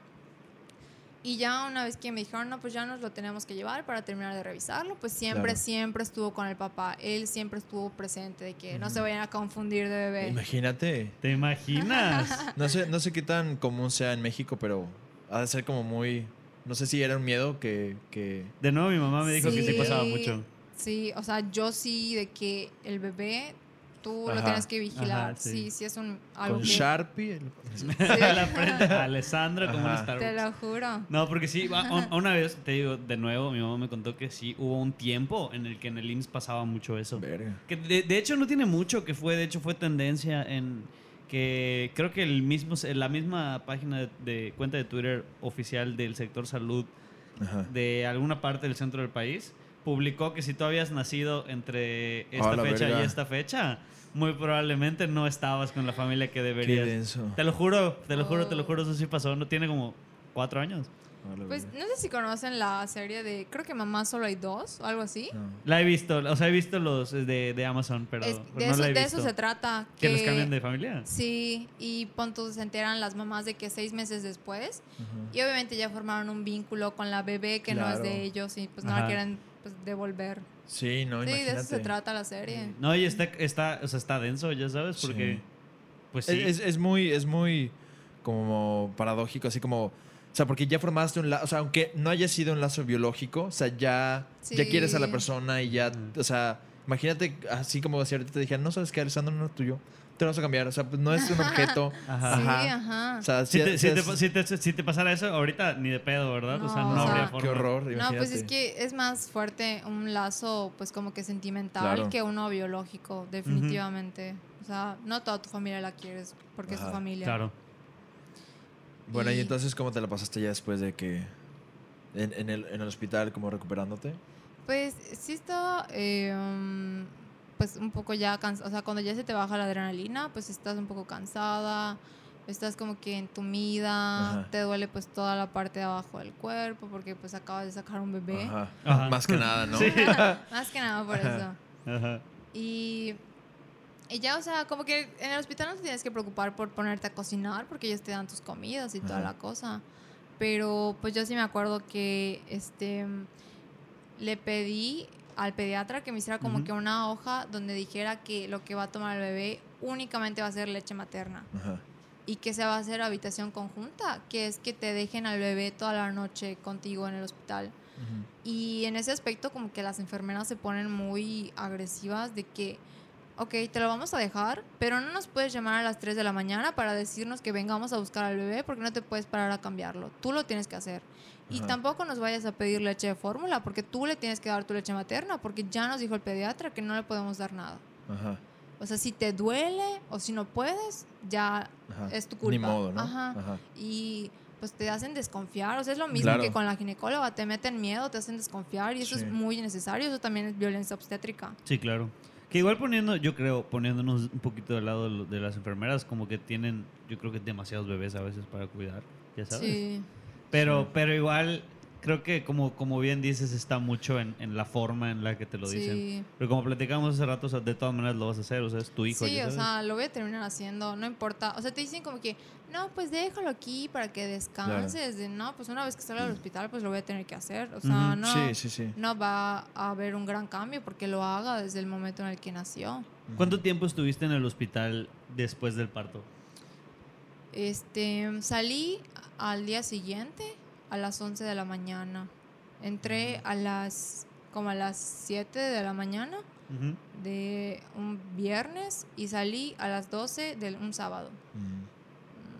Y ya una vez que me dijeron, no, pues ya nos lo tenemos que llevar para terminar de revisarlo, pues siempre, Claro. siempre estuvo con el papá. Él siempre estuvo presente de que no Ujú. se vayan a confundir de bebé. Imagínate. ¿Te imaginas? [laughs] No sé, no sé qué tan común sea en México, pero ha de ser como muy. No sé si era un miedo que. que De nuevo mi mamá me dijo que sí Sí. pasaba mucho. Sí, o sea, yo sí de que el bebé tú lo tienes que vigilar. Ajá, sí. sí. sí, es un algo con que Sharpie. el- [laughs] la Alessandra como en Ajá. Star te lo juro. No, porque sí, una vez, te digo, de nuevo, mi mamá me contó que sí hubo un tiempo en el que en el INS pasaba mucho eso. Verga. Que de, de hecho no tiene mucho que fue, de hecho fue tendencia en que creo que el mismo, la misma página de, de cuenta de Twitter oficial del sector salud Ajá. de alguna parte del centro del país publicó que si tú habías nacido entre esta Ah, fecha verga. y esta fecha, muy probablemente no estabas con la familia que Qué deberías. denso. Te lo juro, te lo juro, te lo Oh. juro, eso sí pasó. No tiene como cuatro años. Pues no sé si conocen la serie de, creo que Mamá solo hay dos o algo así. No. La he visto, o sea, he visto los de, de Amazon, pero, Es- pero de, no eso, la he de visto. eso se trata. ¿Que los cambian de familia? Sí, y punto se enteran las mamás de que seis meses después, y obviamente ya formaron un vínculo con la bebé que no es de ellos y pues no la quieren pues, devolver. Sí, no, sí, de eso se trata la serie. No, y está, está, o sea, está denso, ya sabes, Sí. porque... Pues sí. Es, es- es muy, es muy como paradójico, así como. O sea, porque ya formaste un lazo, o sea, aunque no haya sido un lazo biológico, o sea, ya, ya quieres a la persona y ya, o sea, imagínate así como si ahorita te dijeran, no sabes qué, Alessandro no es tuyo, te lo vas a cambiar, o sea, pues no es un objeto. Ajá. Sí, Ajá. O sea, Si te, sí si, te, es- si, te, si te pasara eso ahorita, ni de pedo, ¿verdad? o sea, No, no, o sea, habría forma. Qué horror, No, pues es que es más fuerte un lazo, pues como que sentimental Claro. que uno biológico, definitivamente. O sea, no toda tu familia la quieres porque es tu familia. Claro. Bueno, y y- entonces, ¿cómo te la pasaste ya después de que. En, en el, en el hospital, como recuperándote? Pues sí estaba, eh, um, pues un poco ya cansada, o sea, cuando ya se te baja la adrenalina, pues estás un poco cansada, estás como que entumida, Ajá. te duele pues toda la parte de abajo del cuerpo porque pues acabas de sacar un bebé. Ajá. Ajá. Más que nada, ¿no? [laughs] Sí. [laughs] Más que nada por Ajá. eso. Ajá. Y, y ya, o sea, como que en el hospital no te tienes que preocupar por ponerte a cocinar porque ellos te dan tus comidas y toda Ajá. la cosa. Pero pues yo sí me acuerdo que este le pedí al pediatra que me hiciera como Ujú. que una hoja donde dijera que lo que va a tomar el bebé únicamente va a ser leche materna Ajá. y que se va a hacer habitación conjunta, que es que te dejen al bebé toda la noche contigo en el hospital. Ujú. Y en ese aspecto como que las enfermeras se ponen muy agresivas de que, ok, te lo vamos a dejar, pero no nos puedes llamar a las 3 de la mañana para decirnos que vengamos a buscar al bebé porque no te puedes parar a cambiarlo. Tú lo tienes que hacer. Y Ajá. tampoco nos vayas a pedir leche de fórmula porque tú le tienes que dar tu leche materna porque ya nos dijo el pediatra que no le podemos dar nada. Ajá. O sea, si te duele o si no puedes, ya Ajá. es tu culpa. Ni modo, ¿no? Ajá. Ajá. Y pues te hacen desconfiar. O sea, es lo mismo Claro. que con la ginecóloga. Te meten miedo, te hacen desconfiar y eso Sí. es muy necesario. Eso también es violencia obstétrica. Sí, claro. Que igual poniendo, yo creo, poniéndonos un poquito del lado de, las enfermeras, como que tienen, yo creo que demasiados bebés a veces para cuidar, ya sabes. Sí. Pero, Sí. pero igual, creo que como, como bien dices, está mucho en, en la forma en la que te lo dicen. Sí. Pero como platicamos hace rato, o sea, de todas maneras lo vas a hacer, o sea, es tu hijo. Sí, ya o sabes. sea, lo voy a terminar haciendo, no importa. O sea, te dicen como que, no, pues déjalo aquí para que descanses. De, no, pues una vez que salga del hospital, pues lo voy a tener que hacer. O sea, no, Sí, sí, sí. no va a haber un gran cambio porque lo haga desde el momento en el que nació. ¿Cuánto tiempo estuviste en el hospital después del parto? Este, salí al día siguiente a las 11 de la mañana. Entré a las como a las 7 de la mañana Ujú. de un viernes y salí a las 12 de un sábado. Mm.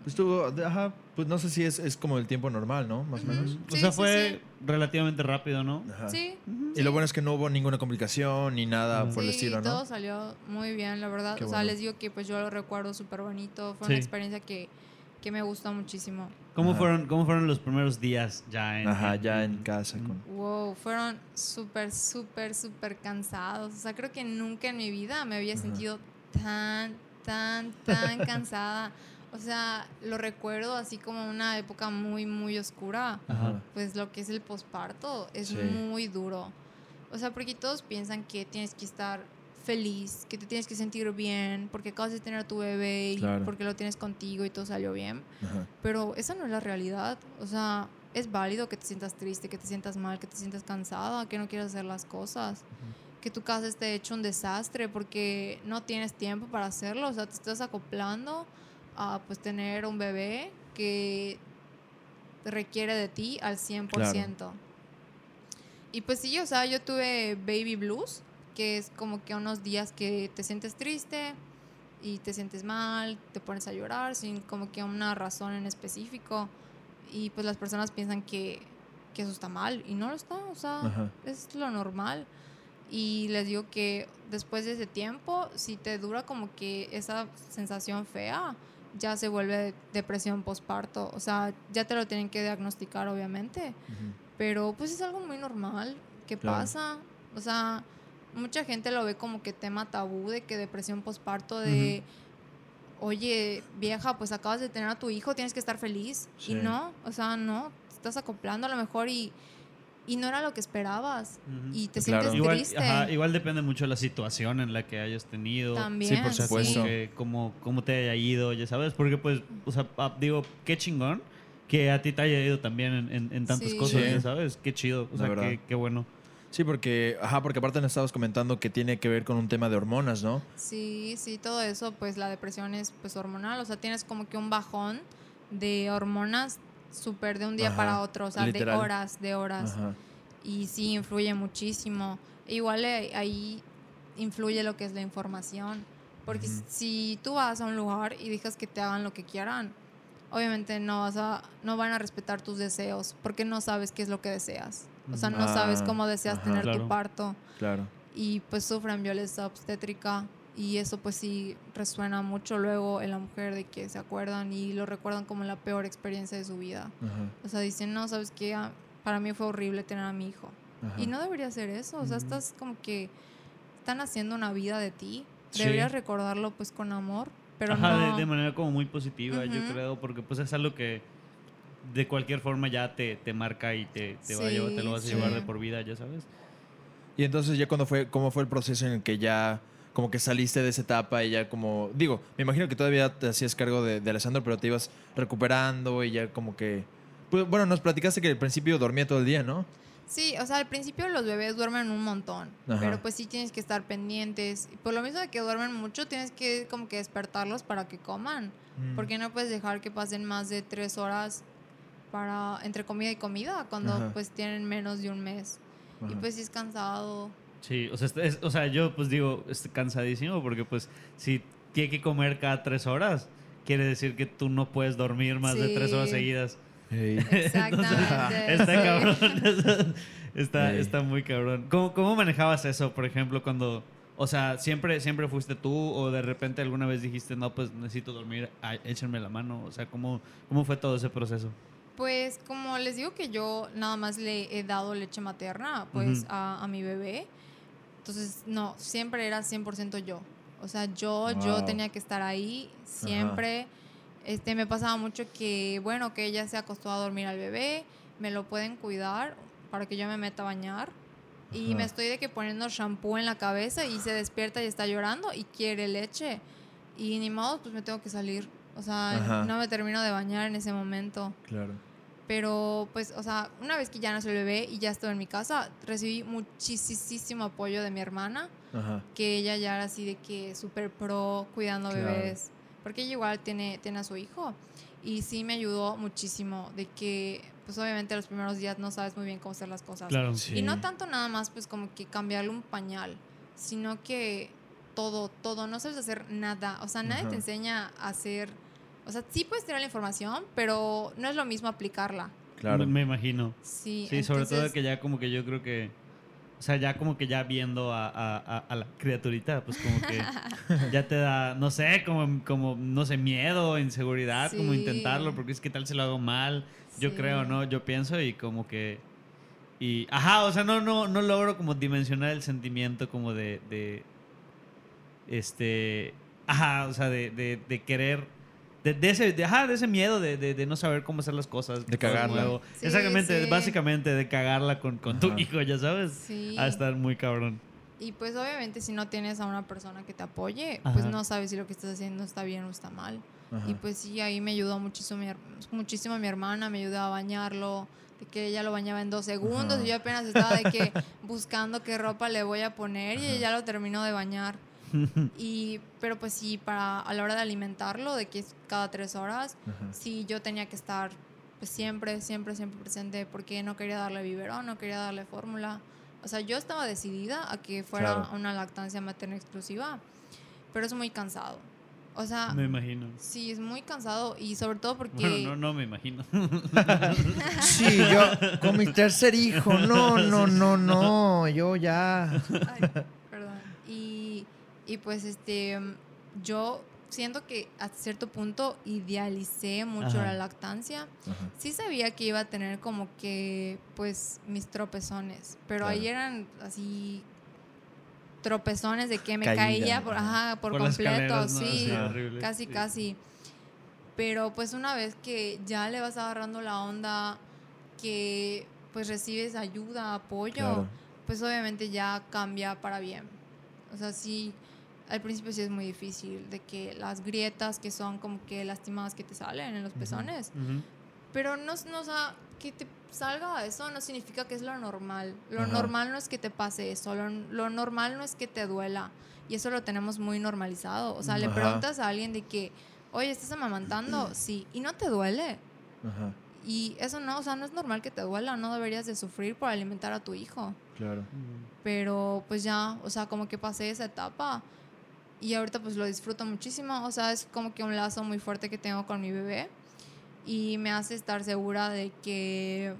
Pues tú, ajá, pues no sé si es, es como el tiempo normal, ¿no? Más o Ujú. menos. O Sí, sea, sí, fue relativamente rápido, ¿no? Ajá. Sí. Y lo bueno es que no hubo ninguna complicación ni nada por el sí, estilo, ¿no? todo salió muy bien, la verdad. Qué o sea, bueno. les digo que pues yo lo recuerdo súper bonito. Fue Sí. una experiencia que, que me gustó muchísimo. ¿Cómo Ajá. fueron, ¿Cómo fueron los primeros días ya en... Ajá, ya en casa con... Wow, fueron súper, súper, súper cansados. O sea, creo que nunca en mi vida me había Ajá. sentido tan, tan, tan [laughs] cansada. O sea, lo recuerdo así como una época muy, muy oscura. Ajá. Pues lo que es el posparto es Sí. muy duro. O sea, porque todos piensan que tienes que estar feliz, que te tienes que sentir bien, porque acabas de tener a tu bebé y Claro. porque lo tienes contigo y todo salió bien. Ajá. Pero esa no es la realidad. O sea, es válido que te sientas triste, que te sientas mal, que te sientas cansada, que no quieras hacer las cosas. Que tu casa esté hecho un desastre porque no tienes tiempo para hacerlo. O sea, te estás acoplando a pues tener un bebé que requiere de ti al 100%. Y pues sí, o sea, yo tuve baby blues, que es como que unos días que te sientes triste y te sientes mal, te pones a llorar sin como que una razón en específico. Y pues las personas piensan que, que eso está mal y no lo está, o sea, Ajá. es lo normal. Y les digo que después de ese tiempo, si te dura como que esa sensación fea, ya se vuelve depresión postparto. O sea, ya te lo tienen que diagnosticar, obviamente. Pero pues es algo muy normal que Claro. pasa. O sea, mucha gente lo ve como que tema tabú de que depresión postparto de, oye, vieja, pues acabas de tener a tu hijo, tienes que estar feliz. Sí. Y no, o sea, no, te estás acoplando a lo mejor y, y no era lo que esperabas. Y te Claro. sientes Igual, triste. ajá, igual depende mucho de la situación en la que hayas tenido. También, Sí, por supuesto. que cómo, cómo te haya ido, ya sabes, porque pues, o sea, ah, digo, qué chingón que a ti te haya ido también en, en- en tantas Sí. cosas, Sí. ya sabes, qué chido, o sea, qué bueno. Sí, porque, ajá, porque aparte nos estabas comentando que tiene que ver con un tema de hormonas, ¿no? Sí, sí, todo eso, pues la depresión es pues hormonal, o sea, tienes como que un bajón de hormonas súper de un día Ajá, para otro, o sea, literal. de horas, de horas. Ajá. Y sí, influye muchísimo. Igual eh, ahí influye lo que es la información, porque si tú vas a un lugar y dejas que te hagan lo que quieran, obviamente no vas a, no van a respetar tus deseos, porque no sabes qué es lo que deseas. O sea, no Ah, sabes cómo deseas ajá. tener Claro. tu parto Claro. y pues sufren violencia obstétrica y eso pues sí resuena mucho luego en la mujer de que se acuerdan y lo recuerdan como la peor experiencia de su vida. Ajá. O sea, dicen, no, sabes qué, Ah, para mí fue horrible tener a mi hijo. Ajá. Y no debería ser eso, o sea, estás como que están haciendo una vida de ti. Sí. Deberías recordarlo pues con amor, pero Ajá, no... de, de manera como muy positiva, yo Ujú. creo, porque pues es algo que de cualquier forma ya te, te marca y te, te, va a llevar- te lo vas a Sí, llevar de por vida, ya sabes. Y entonces ya cuando fue, ¿cómo fue el proceso en el que ya como que saliste de esa etapa y ya como, digo, me imagino que todavía te hacías cargo de, de Alessandro, pero te ibas recuperando y ya como que, pues, bueno, nos platicaste que al principio dormía todo el día, ¿no? Sí, o sea, al principio los bebés duermen un montón, Ajá. pero pues sí tienes que estar pendientes. Y Por lo mismo de que duermen mucho, tienes que como que despertarlos para que coman. Mm. Porque no puedes dejar que pasen más de tres horas para entre comida y comida cuando Ajá. pues tienen menos de un mes. Y Ajá. pues sí es cansado. Sí, o sea, es- es- o sea, yo pues digo, estoy cansadísimo porque pues si tiene que comer cada tres horas, quiere decir que tú no puedes dormir más de tres horas Sí. seguidas. Ey. [laughs] Exactamente. [laughs] Está sí. cabrón. [laughs] está, está muy cabrón. ¿Cómo, ¿Cómo manejabas eso, por ejemplo, cuando... O sea, ¿siempre, ¿siempre fuiste tú o de repente alguna vez dijiste, no, pues necesito dormir, ay, échenme la mano? O sea, ¿cómo, ¿cómo fue todo ese proceso? Pues como les digo que yo nada más le he dado leche materna pues a, a mi bebé. Entonces, no, siempre era 100% yo. O sea, yo, yo tenía que estar ahí siempre. Este, me pasaba mucho que, bueno, que ella se acostó a dormir al bebé, me lo pueden cuidar para que yo me meta a bañar. Y me estoy de que poniendo shampoo en la cabeza y se despierta y está llorando y quiere leche. Y ni modo, pues me tengo que salir. O sea, Ajá. no me termino de bañar en ese momento. Claro. Pero, pues, o sea, una vez que ya nació el bebé y ya estuve en mi casa, recibí muchísimo apoyo de mi hermana, Ajá. que ella ya era así de que súper pro cuidando Claro. bebés, porque ella igual tiene, tiene a su hijo. Y sí me ayudó muchísimo de que, pues obviamente los primeros días no sabes muy bien cómo hacer las cosas. Claro. Sí. Y no tanto nada más, pues como que cambiarle un pañal, sino que todo, todo, no sabes hacer nada. O sea, nadie Ajá. te enseña a hacer, o sea, sí puedes tener la información, pero no es lo mismo aplicarla. Claro. Me, me imagino. Sí, Sí, sobre todo entonces- que ya como que yo creo que... O sea, ya como que ya viendo a, a- a- a la criaturita, pues como que [laughs] ya te da, no sé, como, como no sé, miedo, inseguridad, como intentarlo, porque es que tal si lo hago mal, yo creo, ¿no? Yo pienso y como que... Y, ajá, o sea, no, no, no logro como dimensionar el sentimiento como de, de este, ajá, o sea, de, de, de querer, de, de ese, de, ajá, de ese miedo de, de, de no saber cómo hacer las cosas. De cagarla. Sí, Exactamente, sí. básicamente de cagarla con, con tu hijo, ya sabes. Sí. A estar muy cabrón. Y pues obviamente si no tienes a una persona que te apoye, pues no sabes si lo que estás haciendo está bien o está mal. Ajá. Y pues sí, ahí me ayudó muchísimo muchísimo mi hermana, me ayudó a bañarlo, de que ella lo bañaba en dos segundos Ajá. y yo apenas estaba de que buscando qué ropa le voy a poner y ella lo terminó de bañar. [laughs] y, pero pues sí, para, a la hora de alimentarlo, de que es cada tres horas, Ajá. sí yo tenía que estar pues, siempre, siempre, siempre presente porque no quería darle biberón, no quería darle fórmula. O sea, yo estaba decidida a que fuera Claro. una lactancia materna exclusiva, pero es muy cansado. O sea, Me imagino. sí, es muy cansado y sobre todo porque... Bueno, no, no me imagino. [laughs] Sí, yo con mi tercer hijo, no, no, no, no, yo ya. Ay. Y, pues este, yo siento que a cierto punto idealicé mucho Ajá. la lactancia. Sí sabía que iba a tener como que, pues, mis tropezones, pero Claro. ahí eran así tropezones de que me Caída, caía por, ajá. por, completo, ¿no? sí, horrible. casi, Sí. casi. Pero pues una vez que ya le vas agarrando la onda, que pues recibes ayuda, apoyo, Claro. pues obviamente ya cambia para bien. O sea, sí, al principio sí es muy difícil, de que las grietas que son como que lastimadas que te salen en los pezones, Ujú. pero no, no o sea, que te salga eso no significa que es lo normal. Lo Ajá. normal no es que te pase eso, lo, lo normal no es que te duela. Y eso lo tenemos muy normalizado. O sea, le Ajá. preguntas a alguien de que, oye, ¿estás amamantando? [clears throat] Sí, y no te duele. Ajá, Y eso no, o sea, no es normal que te duela, no deberías de sufrir por alimentar a tu hijo. claro. Pero pues ya, o sea, como que pasé esa etapa y ahorita pues lo disfruto muchísimo. O sea, es como que un lazo muy fuerte que tengo con mi bebé y me hace estar segura de que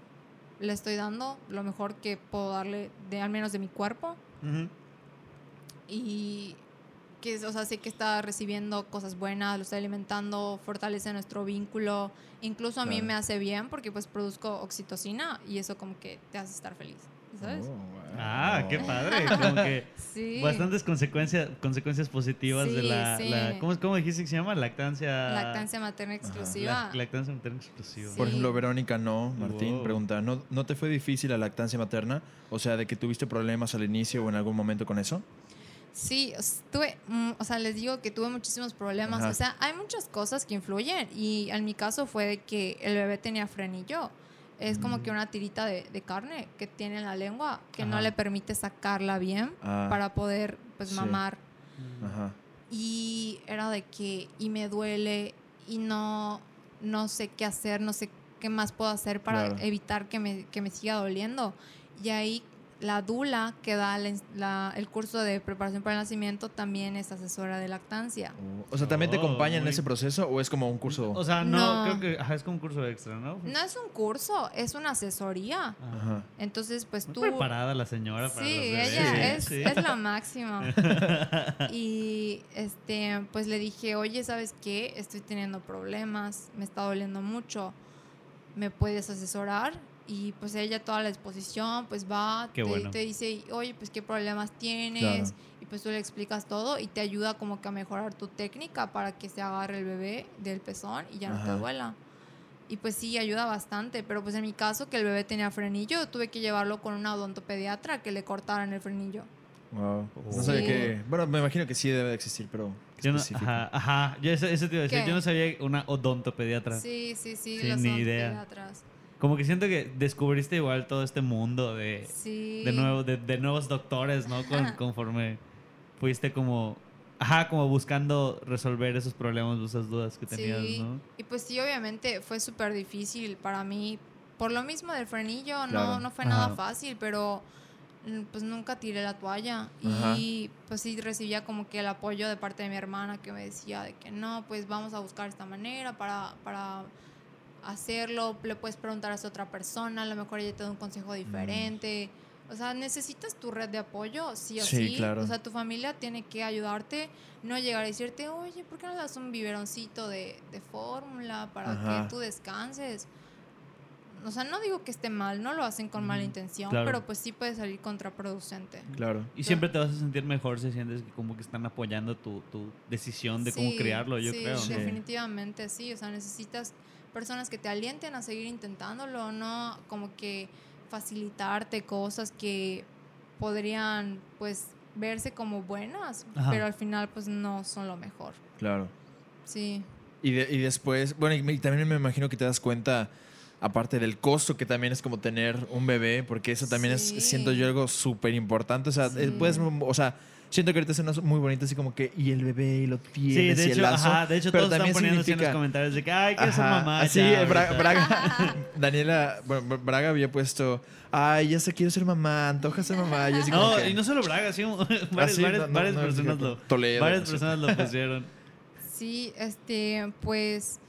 le estoy dando lo mejor que puedo darle, de al menos de mi cuerpo. Ujú. Y que, o sea, sé que está recibiendo cosas buenas, lo está alimentando, fortalece nuestro vínculo. Incluso a mí Claro. me hace bien porque pues produzco oxitocina y eso como que te hace estar feliz, ¿sabes? Oh, wow. Ah, qué [laughs] padre. Como que Sí. bastantes consecuencias, consecuencias positivas de la, sí. la- ¿cómo, ¿Cómo dijiste que se llama? Lactancia. Lactancia materna exclusiva. La- lactancia materna exclusiva. Sí. Por ejemplo, Verónica no, Martín, Wow. pregunta, ¿no, ¿no te fue difícil la lactancia materna? O sea, de que tuviste problemas al inicio o en algún momento con eso. Sí, tuve, mm, o sea, les digo que tuve muchísimos problemas. Ajá. O sea, hay muchas cosas que influyen y en mi caso fue de que el bebé tenía frenillo. Es como Mm. que una tirita de, de carne que tiene en la lengua que no le permite sacarla bien Ah, para poder pues sí. mamar. Ajá. Y era de que, y me duele y no, no sé qué hacer, no sé qué más puedo hacer para Claro. evitar que me, que me siga doliendo. Y ahí la dula que da la- la- el curso de preparación para el nacimiento también es asesora de lactancia. Oh, O sea, ¿también te Oh, acompañan en muy- ese proceso o es como un curso? O sea, no, No. creo que ajá, es como un curso extra, ¿no? No es un curso, es una asesoría. Ajá. Entonces, pues Muy tú... preparada la señora para Sí, los ella es, Sí. es la máxima. [laughs] y este, pues le dije, oye, ¿sabes qué? Estoy teniendo problemas, me está doliendo mucho, ¿me puedes asesorar? Y pues ella toda la exposición, pues va, Qué te, bueno. te dice, oye, pues qué problemas tienes, Claro. y pues tú le explicas todo y te ayuda como que a mejorar tu técnica para que se agarre el bebé del pezón y ya no Ajá. te duela. Y pues sí, ayuda bastante, pero pues en mi caso que el bebé tenía frenillo, tuve que llevarlo con una odontopediatra que le cortaran el frenillo. Wow. No Sí. sabía que. Bueno, me imagino que sí debe de existir, pero. Yo no, ajá, ajá. Yo eso, eso te iba a decir. ¿Qué? Yo no sabía una odontopediatra. Sí, sí, sí, Sí, los ni idea. Como que siento que descubriste igual todo este mundo de, Sí. de, nuevo, de, de nuevos doctores, ¿no? Con- conforme fuiste como, ajá, como buscando resolver esos problemas, esas dudas que tenías, Sí. ¿no? Y pues sí, obviamente fue súper difícil para mí. Por lo mismo del frenillo, Claro. no, no fue nada fácil, pero mm, pues nunca tiré la toalla Ajá. y pues sí recibía como que el apoyo de parte de mi hermana que me decía de que no, pues vamos a buscar esta manera para, para hacerlo, le puedes preguntar a esa otra persona, a lo mejor ella te da un consejo diferente. O sea, necesitas tu red de apoyo, sí o Sí, sí. claro. O sea, tu familia tiene que ayudarte, no llegar a decirte, oye, ¿por qué no le das un biberoncito de, de fórmula para Ajá. que tú descanses? O sea, no digo que esté mal, no lo hacen con mala intención, claro. pero pues sí puede salir contraproducente. Claro. Y siempre te vas a sentir mejor si sientes que como que están apoyando tu, tu decisión de cómo Sí, criarlo, yo sí, creo. Sí. definitivamente sí. O sea, necesitas personas que te alienten a seguir intentándolo, no como que facilitarte cosas que podrían pues verse como buenas, Ajá. pero al final pues no son lo mejor. Claro. Sí. Y, de- y después, bueno, y, y también me imagino que te das cuenta, aparte del costo que también es como tener un bebé, porque eso también Sí. es, siento yo, algo súper importante. O sea, Sí. eh, puedes, o sea, siento que ahorita suena muy bonito, así como que, y el bebé, y lo Sí, tienes, de y el lazo. ajá, de hecho pero todos están también poniendo así en los significa- comentarios de que, ay, ser Ajá, mamá. Así, ya, eh, Bra- ahorita". Braga, [laughs] Daniela, bueno, Bra- Braga había puesto, ay, ya sé, quiero ser mamá, antoja ser mamá. Y así como No, que- y no solo Braga, sí, [laughs] varias, Ah, sí, varias, personas lo, Toledo, varias personas lo pusieron. Sí, este, pues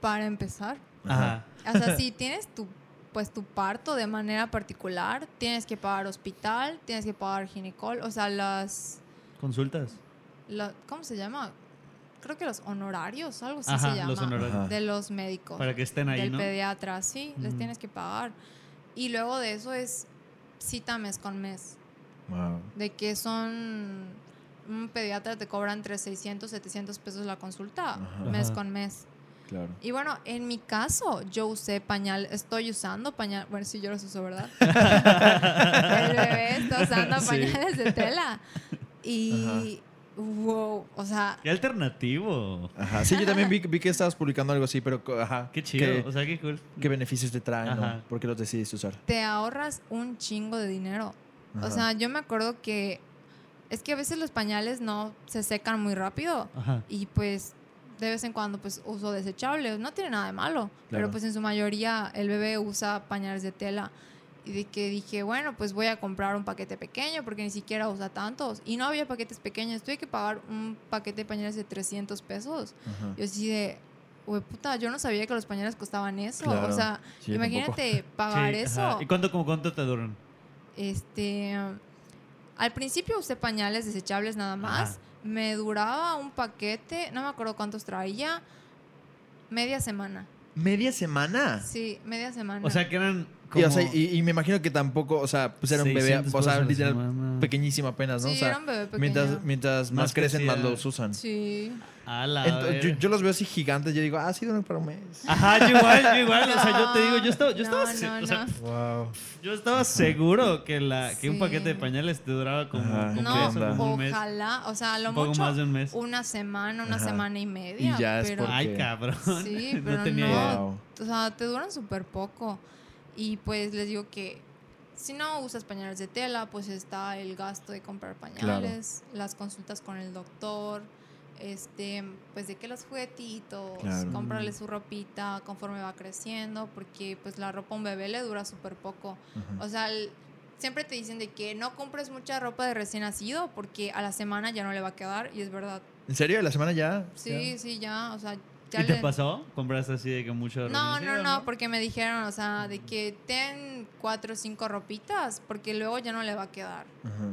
para empezar, Ajá. o sea, si tienes tu pues tu parto de manera particular, tienes que pagar hospital, tienes que pagar ginecólogo, o sea, las Consultas. la- ¿cómo se llama? Creo que los honorarios, algo así Ajá, se llama. los honorarios. De los médicos. Para que estén ahí, del ¿no? pediatra, sí, les tienes que pagar. Y luego de eso es cita mes con mes. Wow. De que son. Un pediatra te cobra entre 600, 700 pesos la consulta, Ajá. mes con mes. Claro. Y bueno, en mi caso, yo usé pañal, estoy usando pañal, bueno, sí, yo los uso, ¿verdad? [laughs] El bebé está usando Sí. pañales de tela. Y, wow, o sea, Qué alternativo. Ajá. Sí, yo también vi, vi que estabas publicando algo así, pero, ajá. Qué chido. ¿Qué, o sea, qué cool. qué beneficios te traen? Ajá. ¿no? ¿Por qué los decidiste usar? te ahorras un chingo de dinero. O sea, yo me acuerdo que es que a veces los pañales no se secan muy rápido Ajá. y pues de vez en cuando pues uso desechables, no tiene nada de malo, pero Claro. pues en su mayoría el bebé usa pañales de tela y de que dije, bueno, pues voy a comprar un paquete pequeño porque ni siquiera usa tantos y no había paquetes pequeños, tuve que pagar un paquete de pañales de 300 pesos. Ajá. Yo así de, güey, puta, yo no sabía que los pañales costaban eso, Claro. o sea, Sí, imagínate [laughs] pagar Sí, eso. ajá. ¿Y cuánto, como cuánto te duran? Este, al principio usé pañales desechables nada más. Ajá. Me duraba un paquete, no me acuerdo cuántos traía, media semana. ¿Media semana? Sí, media semana. O sea, que eran Y, como... o sea, y, y me imagino que tampoco, o sea, pues era un bebé, 600 o sea, literal, semana. pequísimo apenas, ¿no? sí, o sea, era un bebé pequeño. mientras, mientras más, Más crecen, más los usan. Sí. A la Ento- yo, los veo así gigantes, yo digo, ah, sí, duran para un mes. Ajá, yo igual, yo igual. O sea, yo te digo, yo estaba, yo No, estaba, se- no, o sea, no. Wow. yo estaba seguro que, la, que un paquete de pañales te duraba como, Ajá. como No, eso, como un mes. ojalá, o sea, a lo Un poco mucho más de un mes. una semana, una Ajá. semana y media. Y ya es pero, porque- Ay, cabrón. Sí, [laughs] no pero tenía no. idea. Wow. O sea, te duran súper poco. Y pues les digo que si no usas pañales de tela, pues está el gasto de comprar pañales, las consultas con el doctor, este, pues de que los juguetitos, Claro. comprarle su ropita conforme va creciendo, porque pues la ropa a un bebé le dura súper poco. O sea, el- siempre te dicen de que no compres mucha ropa de recién nacido porque a la semana ya no le va a quedar y es verdad. ¿En serio? ¿La semana ya? Sí, sí, ya, o sea, ¿Y te pasó? ¿Compraste así de que mucho no, no, nacido, no, porque me dijeron, o sea, de que ten cuatro o cinco ropitas, porque luego ya no le va a quedar. Ajá.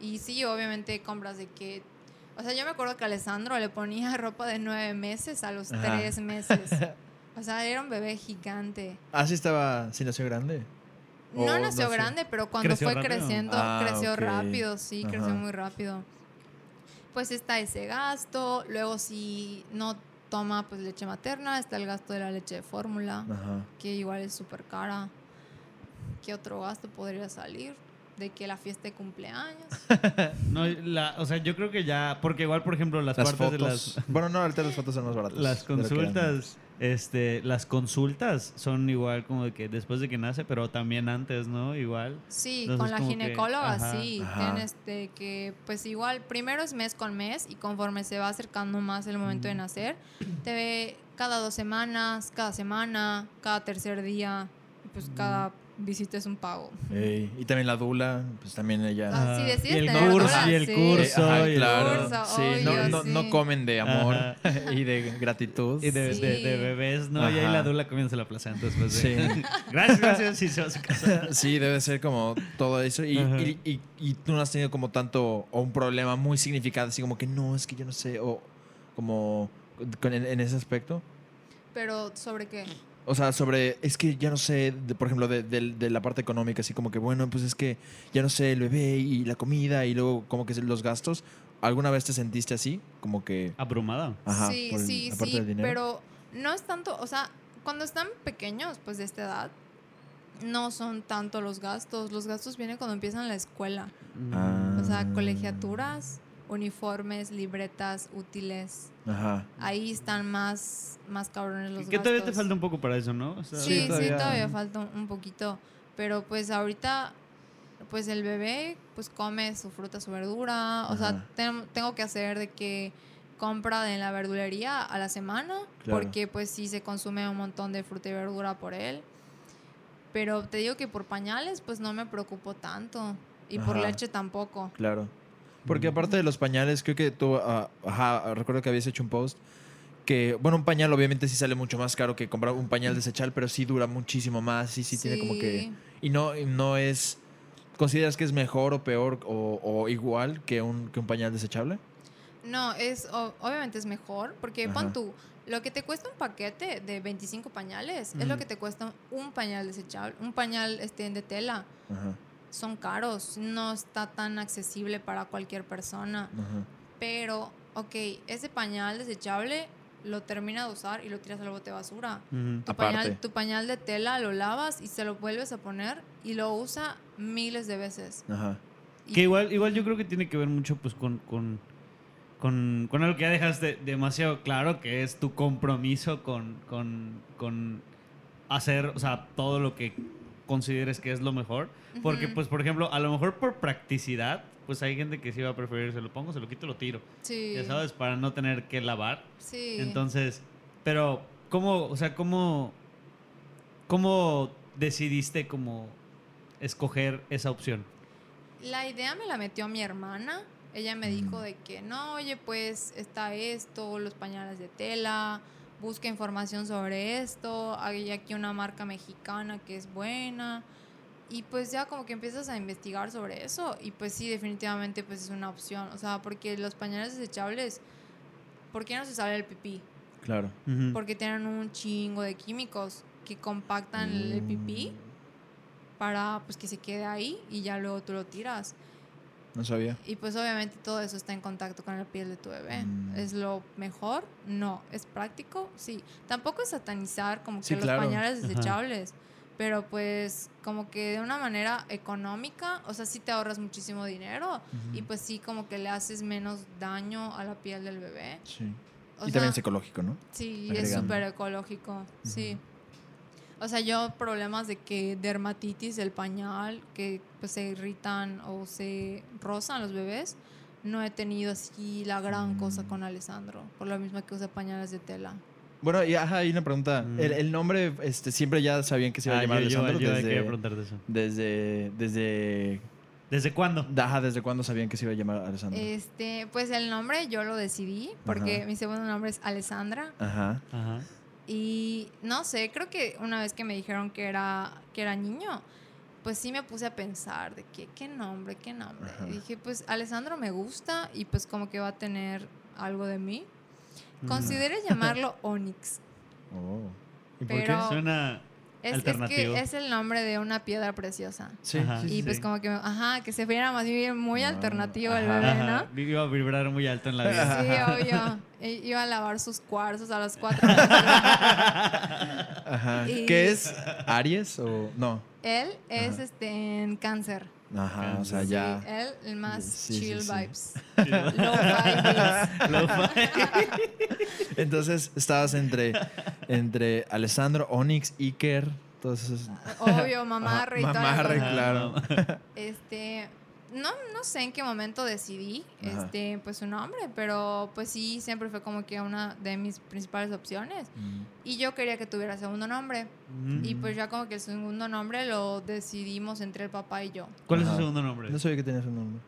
Y sí, obviamente compras de que... O sea, yo me acuerdo que Alessandro le ponía [laughs] ropa de nueve meses a los Ajá. tres meses. [laughs] O sea, era un bebé gigante. Ah, sí estaba, sí nació grande. O No nació no sé. grande, pero cuando ¿Creció fue rápido? creciendo, Ah, creció rápido, sí, creció muy rápido. Pues está ese gasto, luego si no toma pues leche materna, está el gasto de la leche de fórmula. Ajá. que igual es súper cara. ¿Qué otro gasto podría salir? De que la fiesta de cumpleaños. [laughs] No, la, o sea, yo creo que ya, porque igual, por ejemplo, las, Las partes de fotos. las, Bueno, no, ahorita las fotos son más baratas. las de consultas, este, las consultas son igual como de que después de que nace, pero también antes, ¿no? Igual. Sí, Entonces, con la que, ginecóloga, ajá. sí. Ajá. Tienes de que, pues igual, primero es mes con mes y conforme se va acercando más el momento de nacer, te ve cada dos semanas, cada semana, cada tercer día, pues cada visites un pago. Ey, y también la dula, pues también ella. Ah, sí, y el curso, y el sí. curso. Ajá, y el- claro. curso, sí, no, obvio, no, no sí. comen de amor Ajá. [laughs] y de gratitud. Y de, de- Sí. de bebés, ¿no? Y ahí Ajá. la dula comienza la placenta después Sí. de... [laughs] gracias, gracias, y se va a su casa. [laughs] Sí, debe ser como todo eso. Y, Ajá. y, y- y tú no has tenido como tanto, o un problema muy significante, así como que no, es que yo no sé, o como en, en ese aspecto. Pero sobre qué? O sea, sobre, es que ya no sé, de- por ejemplo, de, de- de la parte económica, así como que, bueno, pues es que ya no sé, el bebé y la comida y luego como que los gastos. ¿Alguna vez te sentiste así? Como que, Abrumada. ajá, sí, por el- sí, la parte sí, del dinero. pero no es tanto, o sea, cuando están pequeños, pues de esta edad, no son tanto los gastos. Los gastos vienen cuando empiezan la escuela. Ah. O sea, colegiaturas, uniformes, libretas, útiles. Ajá. Ahí están más, más cabrones los Que todavía te falta un poco para eso, ¿no? O sea, Sí, sí, todavía- todavía, falta un, poquito. Pero pues ahorita, pues el bebé pues come su fruta, su verdura. O sea, tengo que hacer de que compra en la verdulería a la semana. Claro. Porque pues sí se consume un montón de fruta y verdura por él. Pero te digo que por pañales pues no me preocupo tanto. Y por leche tampoco. Claro. Porque aparte de los pañales, creo que tú, ah, ajá, recuerdo que habías hecho un post que, bueno, un pañal obviamente sí sale mucho más caro que comprar un pañal desechable, pero sí dura muchísimo más, sí, sí, tiene como que... Y no, no es... ¿Consideras que es mejor o peor o, o igual que un, que un pañal desechable? No, es o- obviamente es mejor porque Ajá. pon tú, lo que te cuesta un paquete de 25 pañales es lo que te cuesta un pañal desechable, un pañal este de tela. Ajá, Son caros, no está tan accesible para cualquier persona, ajá. pero ok, ese pañal desechable lo termina de usar y lo tiras al bote de basura. Tu pañal, tu pañal de tela lo lavas y se lo vuelves a poner y lo usa miles de veces. Ajá. Y- Que igual, igual yo creo que tiene que ver mucho pues con, con, con, con algo que ya dejaste demasiado claro, que es tu compromiso con, con, con hacer, o sea, todo lo que consideres que es lo mejor. Porque, pues, por ejemplo, a lo mejor por practicidad, pues hay gente que sí va a preferir, se lo pongo, se lo quito, lo tiro. Sí. Ya sabes, para no tener que lavar. Sí. Entonces, pero, ¿cómo, o sea, cómo, cómo decidiste como escoger esa opción? La idea me la metió mi hermana. Ella me dijo de que no, oye, pues está esto, los pañales de tela, busca información sobre esto, hay aquí una marca mexicana que es buena. Y pues ya como que empiezas a investigar sobre eso y pues sí, definitivamente pues es una opción. O sea, porque los pañales desechables, ¿por qué no se sale el pipí? Claro. Porque tienen un chingo de químicos que compactan el pipí para pues que se quede ahí y ya luego tú lo tiras. No sabía. Y pues obviamente todo eso está en contacto con la piel de tu bebé. Mm. ¿Es lo mejor? No. ¿Es práctico? Sí. Tampoco es satanizar como que Sí, los claro. pañales Ajá. desechables. Pero pues como que de una manera económica, o sea, sí te ahorras muchísimo dinero y pues sí como que le haces menos daño a la piel del bebé. Sí. O y sea, también es ecológico, ¿no? Sí, es agregando. súper ecológico, sí. O sea, yo problemas de que dermatitis del pañal, que pues se irritan o se rozan los bebés, no he tenido así la gran cosa Mm. con Alessandro, por lo mismo que usa pañales de tela. Bueno, y ajá, hay una pregunta. Mm. El, el nombre, este, siempre ya sabían que se iba a Ah, llamar yo, yo, Alessandro yo desde, quería preguntarte eso. desde, desde, ¿Desde cuándo? ajá, desde cuándo sabían que se iba a llamar Alessandro. Este, pues el nombre yo lo decidí, porque Ajá. mi segundo nombre es Alessandra. Ajá. Ajá. Y no sé, creo que una vez que me dijeron que era, que era niño, pues sí me puse a pensar de que, qué nombre, qué nombre. Ajá. Y dije, pues Alessandro me gusta y pues como que va a tener algo de mí. Consideré [laughs] llamarlo Onyx. Oh. ¿Y por Pero- qué? Suena Es, es alternativo. que es el nombre de una piedra preciosa. Sí, Ajá. sí, sí, Y pues sí. como que, ajá, que se viera más bien muy Ah, alternativo el ajá. bebé, Ajá, ¿no? Iba a vibrar muy alto en la vida. Sí, obvio. I- Iba a lavar sus cuarzos a las 4 de la [laughs] mañana. Ajá. Y- ¿Qué es? ¿Aries o no? Él es Ajá. este en cáncer. Ajá, o sea, Sí, ya. él, el más Sí, chill sí. vibes. [laughs] Low vibes. Lo- Entonces estabas entre, entre Alessandro, Onyx, Iker, esos. Obvio, mamarre y todo. Mamarre, claro. Este, no, no sé en qué momento decidí Ajá. este, pues su nombre, pero pues sí, siempre fue como que una de mis principales opciones. Mm. Y yo quería que tuviera segundo nombre. Mm. Y pues ya como que el segundo nombre lo decidimos entre el papá y yo. ¿Cuál es su segundo nombre? No sabía que tenías un nombre.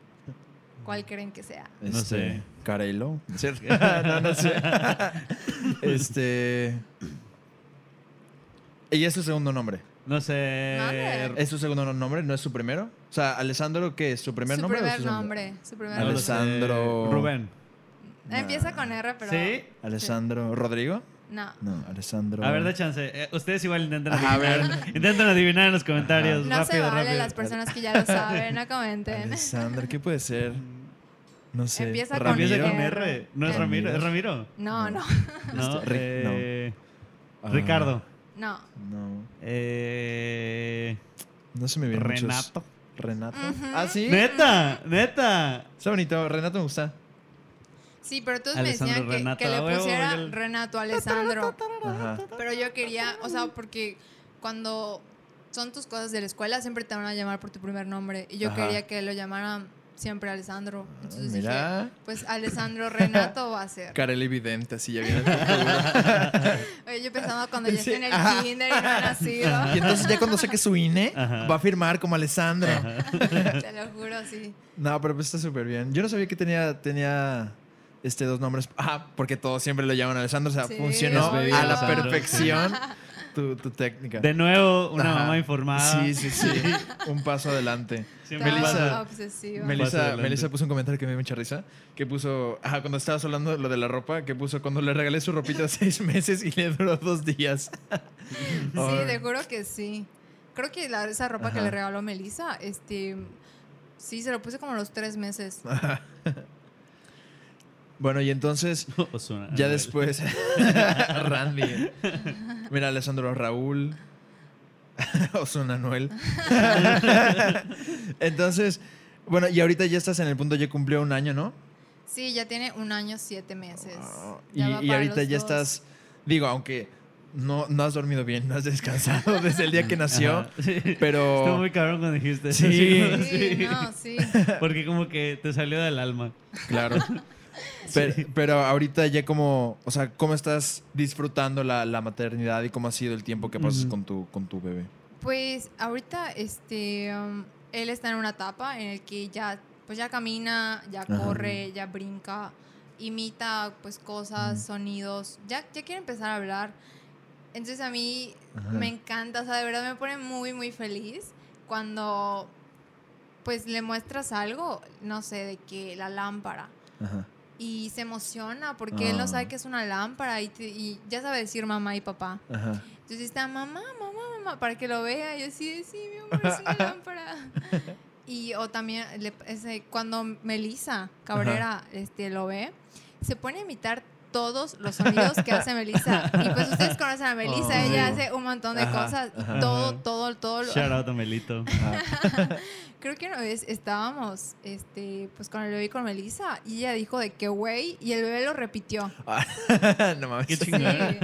¿Cuál creen que sea? No Este, sé. Carelo. ¿no [laughs] no, no sé. [laughs] este. Ella es su segundo nombre. No sé. ¿Es su segundo nombre? ¿No es su primero? O sea, Alessandro, ¿qué es? ¿Su primer su nombre? o primer su nombre. Su primer No nombre. Alessandro. Rubén. Empieza con R, pero. ¿Sí? ¿Alessandro Rodrigo? No. No, Alessandro. A ver, da chance. Eh, ustedes igual intentan Ajá, a adivinar. [laughs] Intentan adivinar en los comentarios. No se vale rápido. las personas que ya lo saben, no comenten. Alessandro, ¿qué puede ser? No sé. Empieza con Empieza con R. ¿No es. Ramiro? ¿Es Ramiro? No, no, No. Rick, eh, Ah, Ricardo. no. No. Eh, No se me viene Renato. Renato. Ah, sí. Neta, neta. Está bonito. Renato me gusta. Sí, pero todos me decían que, le pusiera Renato Alessandro. Ajá. Pero yo quería, o sea, porque cuando son tus cosas de la escuela, siempre te van a llamar por tu primer nombre. Y yo Ajá. quería que lo llamaran siempre Alessandro. Entonces Mira. dije, pues Alessandro Renato va a ser. Carel evidente, así ya viene. [laughs] Oye, yo pensando cuando ya Sí, esté en el ajá. kinder y no ha nacido. y entonces ya cuando saque su INE, Ajá. va a firmar como Alessandro. Te lo juro, sí. No, pero pues está súper bien. Yo no sabía que tenía, tenía este, dos nombres. Ah, porque todos siempre lo llaman Alessandro. O sea, Sí, funcionó a la perfección [laughs] tu, tu técnica. De nuevo, una Ajá. mamá informada. Sí, sí, sí. [laughs] Un paso adelante. Siempre Melissa- obsesiva. Melissa, adelante. Melissa puso un comentario que me dio mucha risa. Que puso, ajá, cuando estabas hablando de lo de la ropa, que puso cuando le regalé su ropita [laughs] seis meses y le duró dos días. Sí, te juro que sí. Creo que la- esa ropa que le regaló Melissa, este, sí, se lo puse como a los tres meses. [laughs] Bueno, y entonces, [laughs] Ozuna, ya después, [laughs] Randy. Mira, Alessandro Raúl. [laughs] Osuna Noel. entonces, bueno, y ahorita ya estás en el punto, ya cumplió un año, ¿no? Sí, ya tiene un año, siete meses. Wow. Y, ahorita ya dos. estás, digo, aunque no, no has dormido bien, no has descansado desde el día que nació. Sí. pero... Estuvo muy cabrón cuando dijiste eso. Sí. como- Sí, no, sí. Porque como que te salió del alma. Claro. [laughs] Pero, pero ahorita ya como, o sea, ¿cómo estás disfrutando la, la maternidad y cómo ha sido el tiempo que pasas con, tu, con tu bebé? Pues ahorita, este, um, él está en una etapa en el que ya, pues ya camina, ya Ajá. corre, ya brinca, imita, pues cosas, sonidos, ya, ya quiere empezar a hablar. Entonces a mí Ajá. me encanta, o sea, de verdad me pone muy, muy feliz cuando, pues le muestras algo, no sé, de que la lámpara. Ajá. Y se emociona porque él no Ah. sabe que es una lámpara y, te- y ya sabe decir mamá y papá. Ajá. Entonces está mamá, mamá, mamá, para que lo vea. Y yo sí, sí, mi amor, es una [laughs] lámpara. Y o también le- ese, cuando Melissa Cabrera este, lo ve, se pone a imitar todos los sonidos que hace Melissa. Y pues ustedes conocen a Melissa, Oh. ella Sí. hace un montón de Ajá, cosas. ajá. todo, Ajá. todo, todo. lo- Shout out a Melito. [laughs] Creo que una vez estábamos este, pues con el bebé y con Melissa y ella dijo de que güey y el bebé lo repitió. [laughs] no mames. Qué Sí. chingón.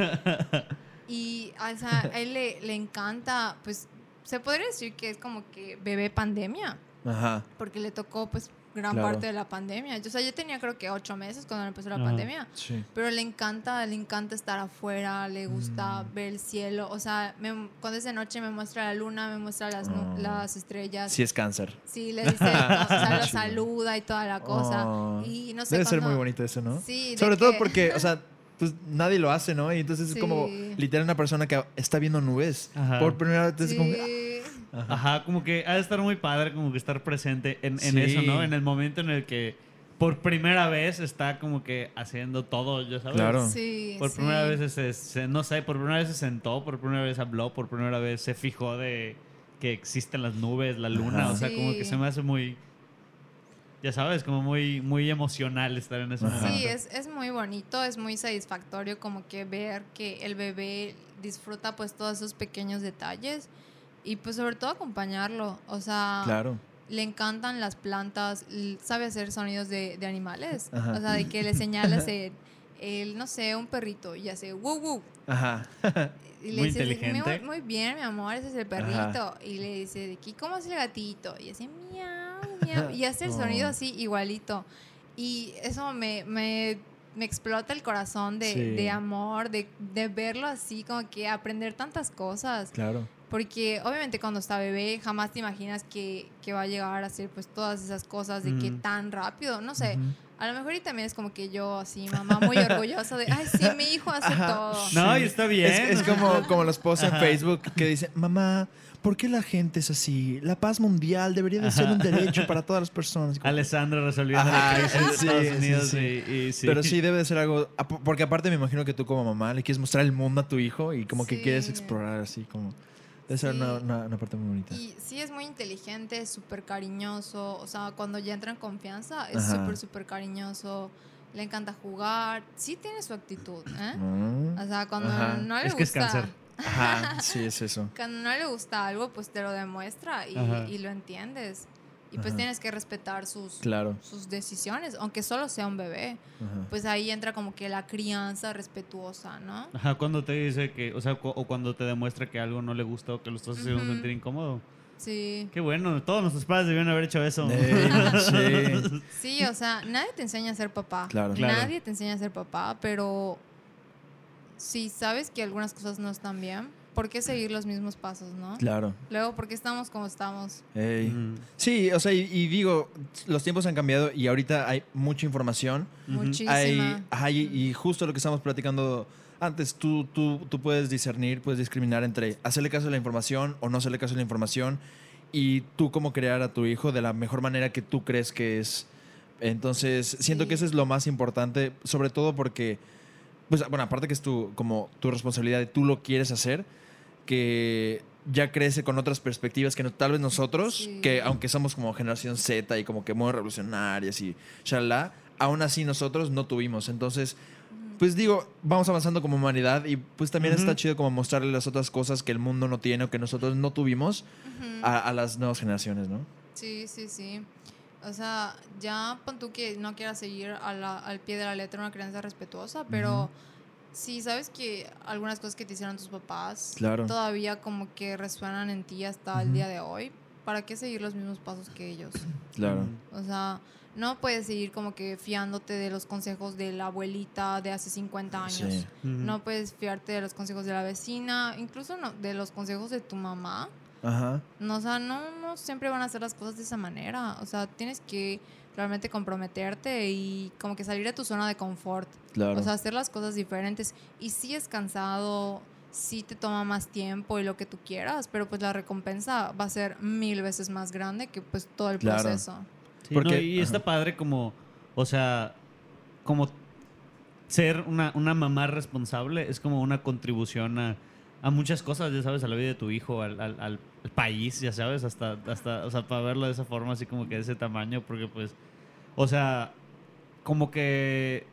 Y o sea, a él le, le encanta, pues se podría decir que es como que bebé pandemia, Ajá. porque le tocó pues gran Claro. parte de la pandemia. Yo, o sea, yo tenía creo que ocho meses cuando empezó la pandemia, Sí. pero le encanta, le encanta estar afuera, le gusta Mm. ver el cielo. O sea, me- cuando es de noche me muestra la luna, me muestra las, Oh. las estrellas. Sí es cáncer. Sí, le dice, o sea, [laughs] lo saluda y toda la cosa. Oh. Y no sé Debe ser cuándo- muy bonito eso, ¿no? Sí, Sobre todo que- porque, o sea, [laughs] pues nadie lo hace, ¿no? Y entonces es como Sí. literal una persona que está viendo nubes Ajá. por primera vez. es como, Sí. Ajá. Ajá, como que ha de estar muy padre, como que estar presente en, en Sí. eso, ¿no? En el momento en el que por primera vez está como que haciendo todo, ya sabes. Claro. Sí, Por sí. primera vez se, se- no sé, por primera vez se sentó, por primera vez habló, por primera vez se fijó de que existen las nubes, la luna, Ajá. o sea, como que Sí. se me hace muy, ya sabes, como muy, muy emocional estar en ese Ajá. momento. Sí, es, es muy bonito, es muy satisfactorio como que ver que el bebé disfruta pues todos esos pequeños detalles y pues sobre todo acompañarlo, o sea, Claro. le encantan las plantas, sabe hacer sonidos de, de animales, Ajá. o sea, de que le señalas [laughs] el, el, no sé, un perrito y hace wow wow. Ajá. Y Muy dices, inteligente. Muy, muy bien, mi amor, ese es el perrito. Y le dice, de aquí, ¿cómo es el gatito? Y dice, miau, miau, y hace el [laughs] sonido Oh. así igualito. Y eso me, me, me explota el corazón de, Sí. de amor, de, de verlo así, como que aprender tantas cosas. Claro. Porque obviamente cuando está bebé jamás te imaginas que, que va a llegar a hacer pues todas esas cosas de que Mm. tan rápido, no sé. A lo mejor y también es como que yo así, mamá muy [laughs] orgullosa de, ay, sí, mi hijo hace Ajá. todo. No, y está bien. Es, es como, como los posts en. Facebook que dicen, mamá, ¿por qué la gente es así? La paz mundial debería de ser un derecho para todas las personas. [laughs] Como- Alessandra resolviendo Ajá, la crisis en sí, Estados Unidos sí. Y, y sí. Pero sí [laughs] debe de ser algo, ap- porque aparte me imagino que tú como mamá le quieres mostrar el mundo a tu hijo y como que quieres explorar así como... Debe ser una, una- una parte muy bonita. Y sí es muy inteligente, súper cariñoso. O sea, cuando ya entra en confianza, es súper, súper cariñoso. Le encanta jugar. Sí tiene su actitud, ¿eh? Mm. O sea, cuando Ajá. no le Es que es gusta... cáncer. Ajá, sí, es eso. [laughs] Cuando no le gusta algo, pues te lo demuestra y, y lo entiendes. Y pues Ajá. tienes que respetar sus, Claro. sus decisiones, aunque solo sea un bebé. Ajá. Pues ahí entra como que la crianza respetuosa, ¿no? Ajá, cuando te dice que, o sea, cu- o cuando te demuestra que algo no le gusta o que lo estás haciendo Ujú. sentir incómodo. Sí. Qué bueno, todos nuestros padres debieron haber hecho eso. Ey, [laughs] sí. Sí, o sea, nadie te enseña a ser papá. Claro. Claro. Nadie te enseña a ser papá, pero si sabes que algunas cosas no están bien, ¿por qué seguir los mismos pasos, no? Claro. Luego, ¿por qué estamos como estamos? Sí, o sea, y, y digo, los tiempos han cambiado y ahorita hay mucha información. Muchísima. Hay, hay- y justo lo que estamos platicando antes, tú, tú, tú puedes discernir, puedes discriminar entre hacerle caso a la información o no hacerle caso a la información y tú cómo crear a tu hijo de la mejor manera que tú crees que es. Entonces, siento Sí. que eso es lo más importante, sobre todo porque, pues, bueno, aparte que es tu, como tu responsabilidad, y tú lo quieres hacer, que ya crece con otras perspectivas que no- tal vez nosotros, Sí. que aunque somos como generación Z y como que muy revolucionarias y shalala, aún así nosotros no tuvimos. Entonces, pues digo, vamos avanzando como humanidad y pues también Ujú. está chido como mostrarle las otras cosas que el mundo no tiene o que nosotros no tuvimos Ujú. a, a las nuevas generaciones, ¿no? Sí, sí, sí. O sea, ya pon tú que no quieras seguir a la- al pie de la letra una crianza respetuosa, pero Ujú. si sabes que algunas cosas que te hicieron tus papás Claro. todavía como que resuenan en ti hasta el día de hoy, ¿para qué seguir los mismos pasos que ellos? [clears throat] Claro. O sea, no puedes seguir como que fiándote de los consejos de la abuelita de hace 50 años. Sí. No puedes fiarte de los consejos de la vecina, incluso no, de los consejos de tu mamá. Ajá. No, o sea, no, no siempre van a hacer las cosas de esa manera. O sea, tienes que realmente comprometerte y como que salir de tu zona de confort. Claro. O sea, hacer las cosas diferentes. Y sí es cansado, sí te toma más tiempo y lo que tú quieras, pero pues la recompensa va a ser mil veces más grande que pues todo el Claro. proceso. Sí, Porque- no, y está padre como, o sea, como ser una, una mamá responsable es como una contribución a, a muchas cosas, ya sabes, a la vida de tu hijo, al, al- al- al país, ya sabes, hasta, hasta, o sea, para verlo de esa forma, así como que de ese tamaño, porque pues, o sea, como que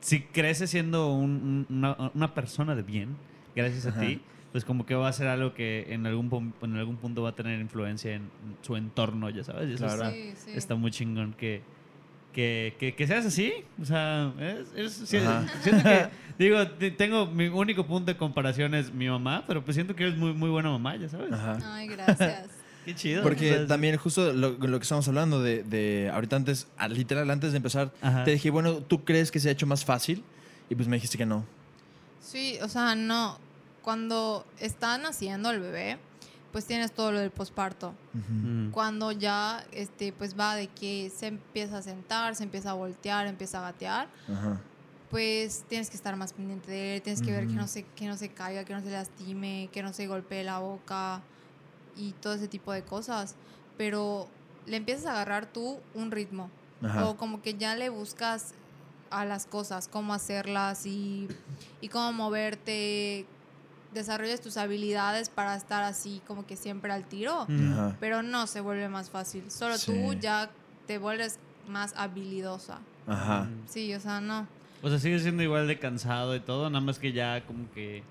si creces siendo un- un- una, una persona de bien, gracias a ti, pues como que va a ser algo que en algún, en algún punto va a tener influencia en su entorno, ya sabes. Y eso Claro. está, Sí, sí. está muy chingón que, que, que, que seas así. O sea, es, es- siento que, [laughs] digo, te- tengo mi único punto de comparación es mi mamá, pero pues siento que eres muy, muy buena mamá, ya sabes. Ajá. Ay, gracias. [laughs] Qué chido. Porque también justo lo, lo que estamos hablando de, de ahorita antes, literal antes de empezar, Ajá. te dije, bueno, ¿tú crees que se ha hecho más fácil? Y pues me dijiste que no. Sí, o sea, no. Cuando está naciendo el bebé, pues tienes todo lo del posparto. Mm. Cuando ya, este, pues va de que se empieza a sentar, se empieza a voltear, empieza a gatear, pues tienes que estar más pendiente de él, tienes que ver que no, se, que no se caiga, que no se lastime, que no se golpee la boca y todo ese tipo de cosas. Pero le empiezas a agarrar tú un ritmo. Ajá. O como que ya le buscas a las cosas, cómo hacerlas y, y cómo moverte, desarrollas tus habilidades para estar así como que siempre al tiro. Ajá. pero no se vuelve más fácil. Solo Sí. tú ya te vuelves más habilidosa. Ajá. Sí, o sea, no. O sea, sigue siendo igual de cansado y todo, nada más que ya como que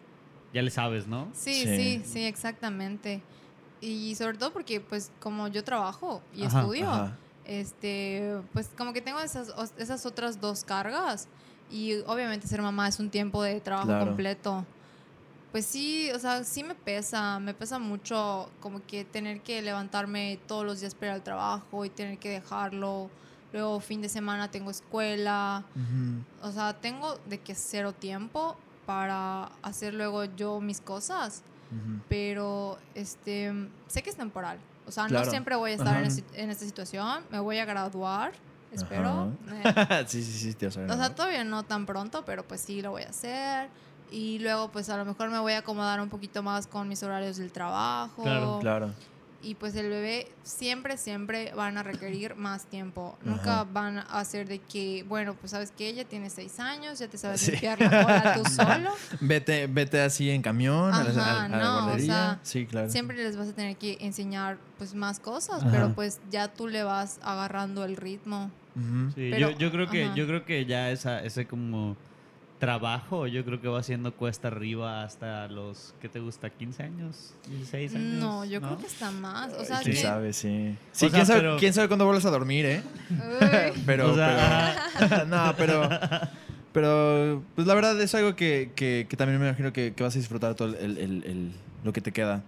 ya le sabes, ¿no? Sí, Sí. sí, sí, exactamente. Y sobre todo porque pues como yo trabajo y Ajá, estudio, Ajá. este, pues como que tengo esas, esas otras dos cargas y obviamente ser mamá es un tiempo de trabajo Claro. completo. Pues sí, o sea, sí me pesa, me pesa mucho como que tener que levantarme todos los días para ir al trabajo y tener que dejarlo. Luego fin de semana tengo escuela. O sea, tengo de que cero tiempo para hacer luego yo mis cosas, pero este sé que es temporal. O sea, Claro. no siempre voy a estar en, esta situación. Me voy a graduar, espero. Eh, [laughs] sí, sí, sí, te vas a ver, o sea, todavía no tan pronto, pero pues sí lo voy a hacer. Y luego pues a lo mejor me voy a acomodar un poquito más con mis horarios del trabajo. Claro, Claro. Y pues el bebé siempre, siempre van a requerir más tiempo. Nunca van a hacer de que, bueno, pues sabes que ella tiene seis años, ya te sabes Sí. limpiar la cola tú [laughs] solo. Vete, vete así en camión a la, Ajá, a la no, o guardería. sea, sí, claro. Siempre les vas a tener que enseñar pues más cosas, Ajá. pero pues ya tú le vas agarrando el ritmo. Sí, Pero- yo, yo creo que yo creo que ya esa ese como trabajo, yo creo que va siendo cuesta arriba hasta los ¿qué te gusta? 15 años, 16 años. No, yo creo que está más. O sea, ¿Quién que- sabe? Sí. Sí, sea, ¿quién, sabe, pero- quién sabe cuándo vuelves a dormir, eh? [laughs] Pero, O sea, pero- [laughs] no, pero, [laughs] pero, pues la verdad es algo que, que, que también me imagino que, que vas a disfrutar todo el, el- el- lo que te queda.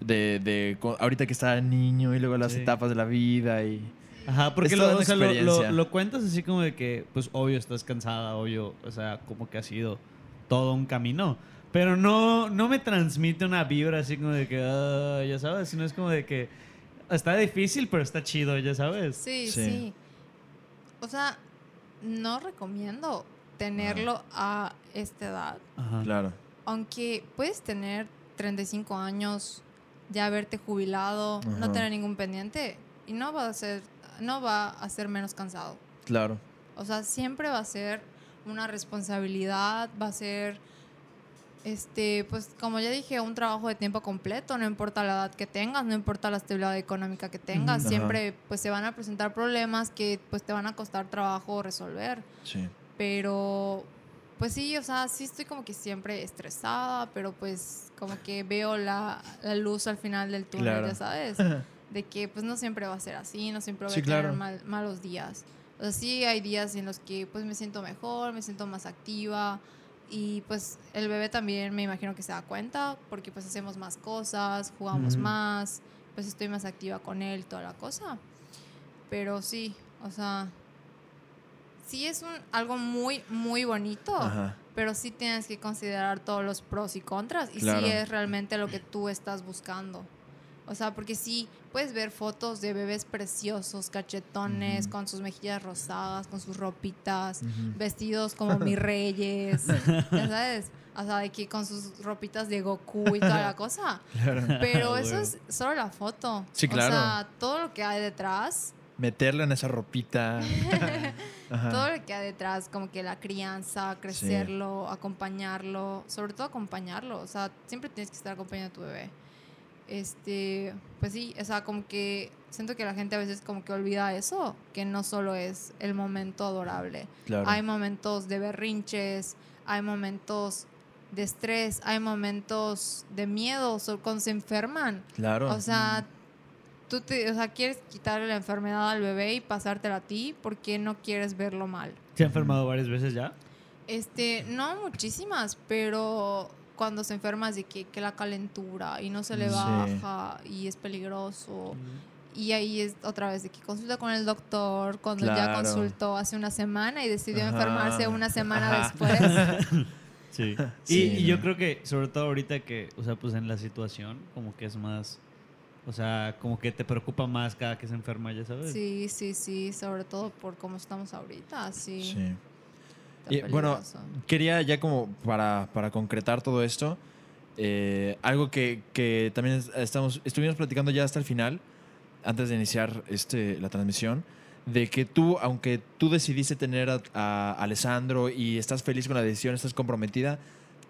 De, de ahorita que está niño y luego las Sí. etapas de la vida y... Ajá, porque lo, o sea, lo- lo, experiencia. lo cuentas así como de que, pues obvio estás cansada, obvio, o sea, como que ha sido todo un camino. Pero no, no me transmite una vibra así como de que, ah, ya sabes, sino es como de que está difícil, pero está chido, ya sabes. Sí, Sí. sí, O sea, no recomiendo tenerlo a esta edad. Ajá. Claro. Aunque puedes tener 35 años, ya haberte jubilado, no tener ningún pendiente y no va a ser no va a ser menos cansado. Claro. O sea, siempre va a ser una responsabilidad, va a ser este, pues como ya dije, un trabajo de tiempo completo, no importa la edad que tengas, no importa la estabilidad económica que tengas, siempre pues se van a presentar problemas que pues te van a costar trabajo resolver. Sí. Pero, pues sí, o sea, sí estoy como que siempre estresada, pero pues como que veo la, la luz al final del túnel, Claro. ya sabes. [laughs] De que pues no siempre va a ser así, no siempre Sí, a tener claro. mal- malos días. O sea, sí hay días en los que pues me siento mejor, me siento más activa. Y pues el bebé también me imagino que se da cuenta, porque pues hacemos más cosas, jugamos más, pues estoy más activa con él, toda la cosa. Pero sí, o sea, sí es un, algo muy, muy bonito, Ajá. pero sí tienes que considerar todos los pros y contras y Claro. si es realmente lo que tú estás buscando. O sea, porque sí, puedes ver fotos de bebés preciosos, cachetones, con sus mejillas rosadas, con sus ropitas, vestidos como [laughs] mis reyes, ya sabes, o sea, de que con sus ropitas de Goku y toda la [laughs] cosa. Claro. Pero Ah, eso es solo la foto. Sí, claro. O sea, todo lo que hay detrás, Meterle en esa ropita. [laughs] Todo lo que hay detrás, como que la crianza, crecerlo, acompañarlo, sobre todo acompañarlo. O sea, siempre tienes que estar acompañando a tu bebé. Este, pues sí, o sea, como que siento que la gente a veces como que olvida eso, que no solo es el momento adorable. Claro. Hay momentos de berrinches, hay momentos de estrés, hay momentos de miedo, cuando se enferman. Claro. O sea, tú te, o sea, quieres quitarle la enfermedad al bebé y pasártela a ti porque no quieres verlo mal. ¿Se ha enfermado varias veces ya? Este, no muchísimas, pero cuando se enferma es de que, que la calentura y no se le Sí. baja y es peligroso. Y ahí es otra vez de que consulta con el doctor cuando ya consultó hace una semana y decidió Ajá. enfermarse una semana Ajá. después. Sí. [laughs] Sí, y, y yo creo que, sobre todo ahorita que, o sea, pues en la situación, como que es más, o sea, como que te preocupa más cada que se enferma, ya sabes. Sí, sí, sí, sobre todo por cómo estamos ahorita, sí. Sí. Y, bueno, quería ya como para, para concretar todo esto, eh, algo que, que también es- estamos, estuvimos platicando ya hasta el final, antes de iniciar este, la transmisión, de que tú, aunque tú decidiste tener a, a Alessandro y estás feliz con la decisión, estás comprometida,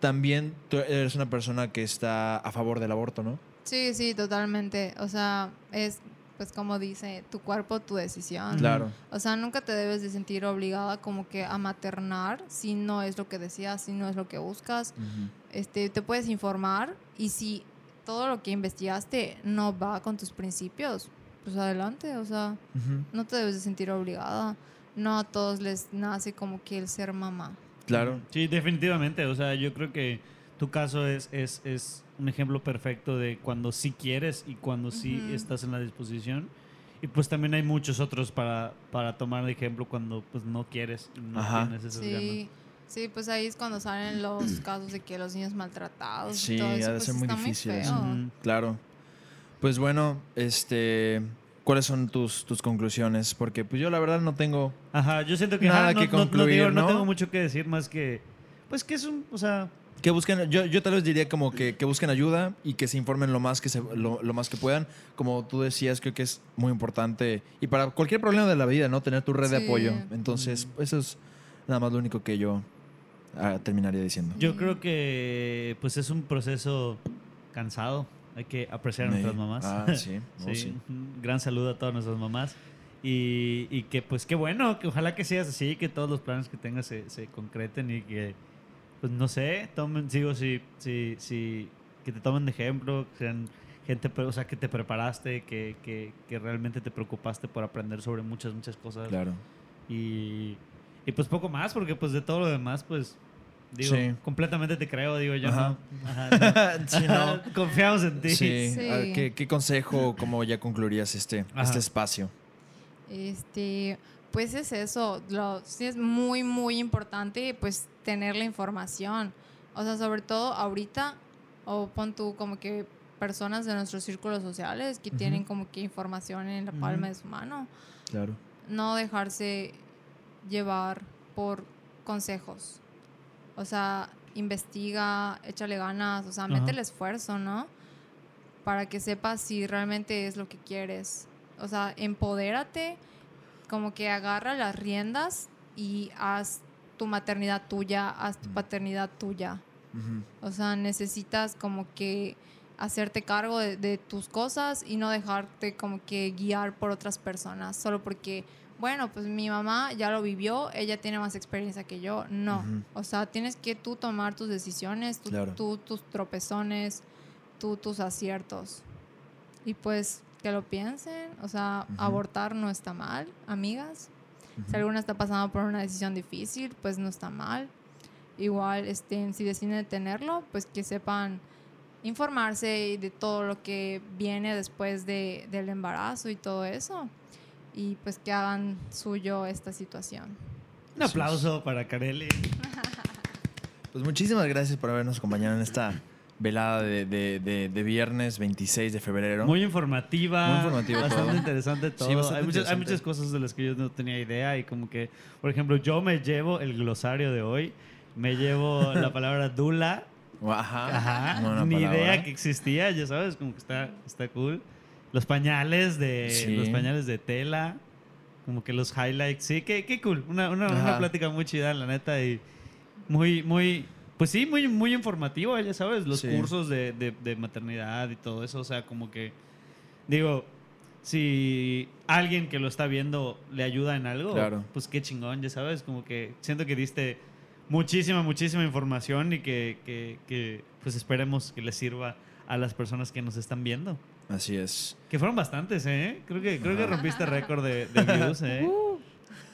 también tú eres una persona que está a favor del aborto, ¿no? Sí, sí, totalmente. O sea, es pues como dice, tu cuerpo, tu decisión. Claro. O sea, nunca te debes de sentir obligada como que a maternar si no es lo que deseas, si no es lo que buscas. Ujú. Este, te puedes informar y si todo lo que investigaste no va con tus principios, pues adelante, o sea, Ujú. no te debes de sentir obligada. No a todos les nace como que el ser mamá. Claro. Sí, definitivamente. O sea, yo creo que tu caso es, es, es un ejemplo perfecto de cuando sí quieres y cuando sí estás en la disposición. Y pues también hay muchos otros para, para tomar de ejemplo cuando pues no quieres, no Ajá. tienes esas Sí, sí, pues ahí es cuando salen los [clears throat] casos de que los niños maltratados Sí, y todo ha eso, de pues ser muy difícil muy. Claro. Pues bueno, este, ¿cuáles son tus, tus conclusiones? Porque pues yo la verdad no tengo... Ajá, yo siento que, Nada ajá, no, que no- no concluir, digo, no ¿no? tengo mucho que decir más que, pues que es un, o sea, Que busquen, yo, yo tal vez diría como que, que busquen ayuda y que se informen lo más que, se, lo, lo más que puedan. Como tú decías, creo que es muy importante. Y para cualquier problema de la vida, ¿no? Tener tu red de Sí. apoyo. Entonces, eso es nada más lo único que yo ah, terminaría diciendo. yo creo que pues es un proceso cansado. Hay que apreciar a nuestras mamás. Ah, [laughs] sí. Oh, Sí, sí. un gran saludo a todas nuestras mamás. Y, y que pues qué bueno, que ojalá que seas así, que todos los planes que tengas se, se concreten y que, pues no sé, tomen, digo, si, si, si, que te tomen de ejemplo, que sean gente, o sea, que te preparaste, que, que, que realmente te preocupaste por aprender sobre muchas, muchas cosas. Claro. Y, y pues poco más, porque pues de todo lo demás, pues, digo, Sí. completamente te creo, digo yo. Ajá. ¿no? Ajá, no. [laughs] Sí, no. [laughs] Confiamos en ti. Sí. Sí. ¿Qué, qué consejo cómo ya concluirías este, Ajá. este espacio? Este, pues es eso, lo, sí es muy, muy importante pues tener la información. O sea, sobre todo ahorita, o pon tú como que personas de nuestros círculos sociales que tienen como que información en la palma de su mano. Claro. No dejarse llevar por consejos. O sea, investiga, échale ganas, o sea, Ajá. métele esfuerzo, ¿no? Para que sepas si realmente es lo que quieres. O sea, empodérate, como que agarra las riendas y haz tu maternidad tuya, haz tu paternidad tuya. Ujú. O sea, necesitas como que hacerte cargo de, de tus cosas y no dejarte como que guiar por otras personas, solo porque, bueno, pues mi mamá ya lo vivió, ella tiene más experiencia que yo. No, Ujú. o sea, tienes que tú tomar tus decisiones, tú, Claro. tú tus tropezones, tú tus aciertos. Y pues que lo piensen, o sea, Ujú. abortar no está mal, amigas. Si Ujú. alguna está pasando por una decisión difícil, pues no está mal. Igual, este, si deciden tenerlo, pues que sepan informarse de todo lo que viene después de, del embarazo y todo eso. Y pues que hagan suyo esta situación. Un aplauso para Carelli. [laughs] Pues muchísimas gracias por habernos acompañado en esta velada de, de- de- de viernes 26 de febrero. Muy informativa. Muy informativo Bastante todo. interesante todo. bastante hay, muchas, hay interesante. muchas cosas de las que yo no tenía idea y como que, por ejemplo, yo me llevo el glosario de hoy. Me llevo la [laughs] palabra dula. Ajá. Ajá. Ni palabra. idea que existía, ya sabes, como que está, está cool. Los pañales de Sí. los pañales de tela. Como que los highlights. Sí, qué, qué cool. Una, una, una plática muy chida, la neta. Y muy, muy. Pues sí, muy, muy informativo, ya sabes. Los Sí. cursos de, de, de maternidad y todo eso. O sea, como que. Digo, si alguien que lo está viendo le ayuda en algo, Claro. pues qué chingón, ya sabes. Como que siento que diste muchísima, muchísima información y que, que, que, pues esperemos que les sirva a las personas que nos están viendo. Así es. Que fueron bastantes, ¿eh? Creo que, creo que rompiste [laughs] récord de, de views, ¿eh?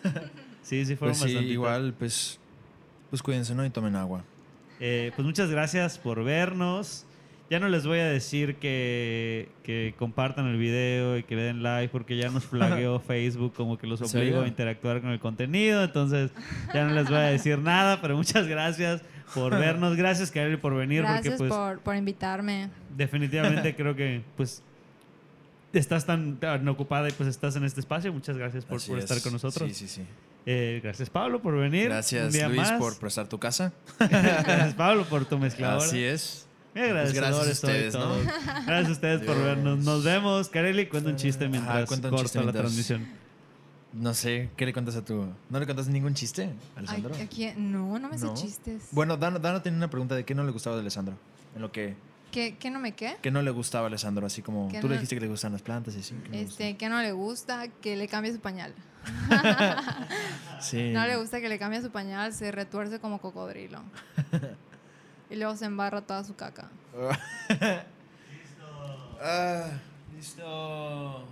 [laughs] Sí, sí, fueron Pues sí, bastantes. igual, pues, pues cuídense, ¿no? Y tomen agua. Eh, pues muchas gracias por vernos. Ya no les voy a decir que, que compartan el video y que le den like porque ya nos flagueó [laughs] Facebook como que los ¿En obligo a interactuar con el contenido. Entonces ya no les voy a decir nada, pero muchas gracias por vernos. Gracias, Kareli, por venir Gracias porque pues por, por invitarme. definitivamente [laughs] creo que pues estás tan, tan ocupada y pues estás en este espacio. Muchas gracias por, estar es. con nosotros. Sí, sí, sí. Eh, gracias Pablo por venir. Gracias, Luis, más. por prestar tu casa. [laughs] gracias Pablo por tu mezcladora. Así es. Agradecedor Pues gracias a ustedes, ¿no? todos. Gracias a ustedes por vernos. Nos vemos. Kareli, cuenta un chiste mientras un corta chiste la mientras- transmisión. No sé, ¿qué le cuentas a tu...? ¿No le cuentas ningún chiste, Alessandro? Ay, aquí- no, no me sé No. chistes. Bueno, Dano, Dano tiene una pregunta de qué no le gustaba de Alessandro. En lo que... ¿Qué, qué no me qué? ¿Qué no le gustaba a Alessandro? Así como... ¿Qué Tú le no- dijiste que le gustan las plantas y así. ¿qué no le Este, que no le gusta que le cambie su pañal. Sí. No le gusta que le cambie su pañal, se retuerce como cocodrilo. [laughs] y luego se embarra toda su caca. [laughs] Ah, listo.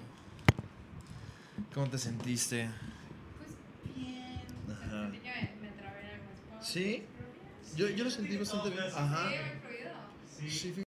¿Cómo te sentiste? Pues bien. Ajá. me, trabé en el ¿Sí? Yo, yo lo sentí bastante bien. Ajá. Sí, Sí.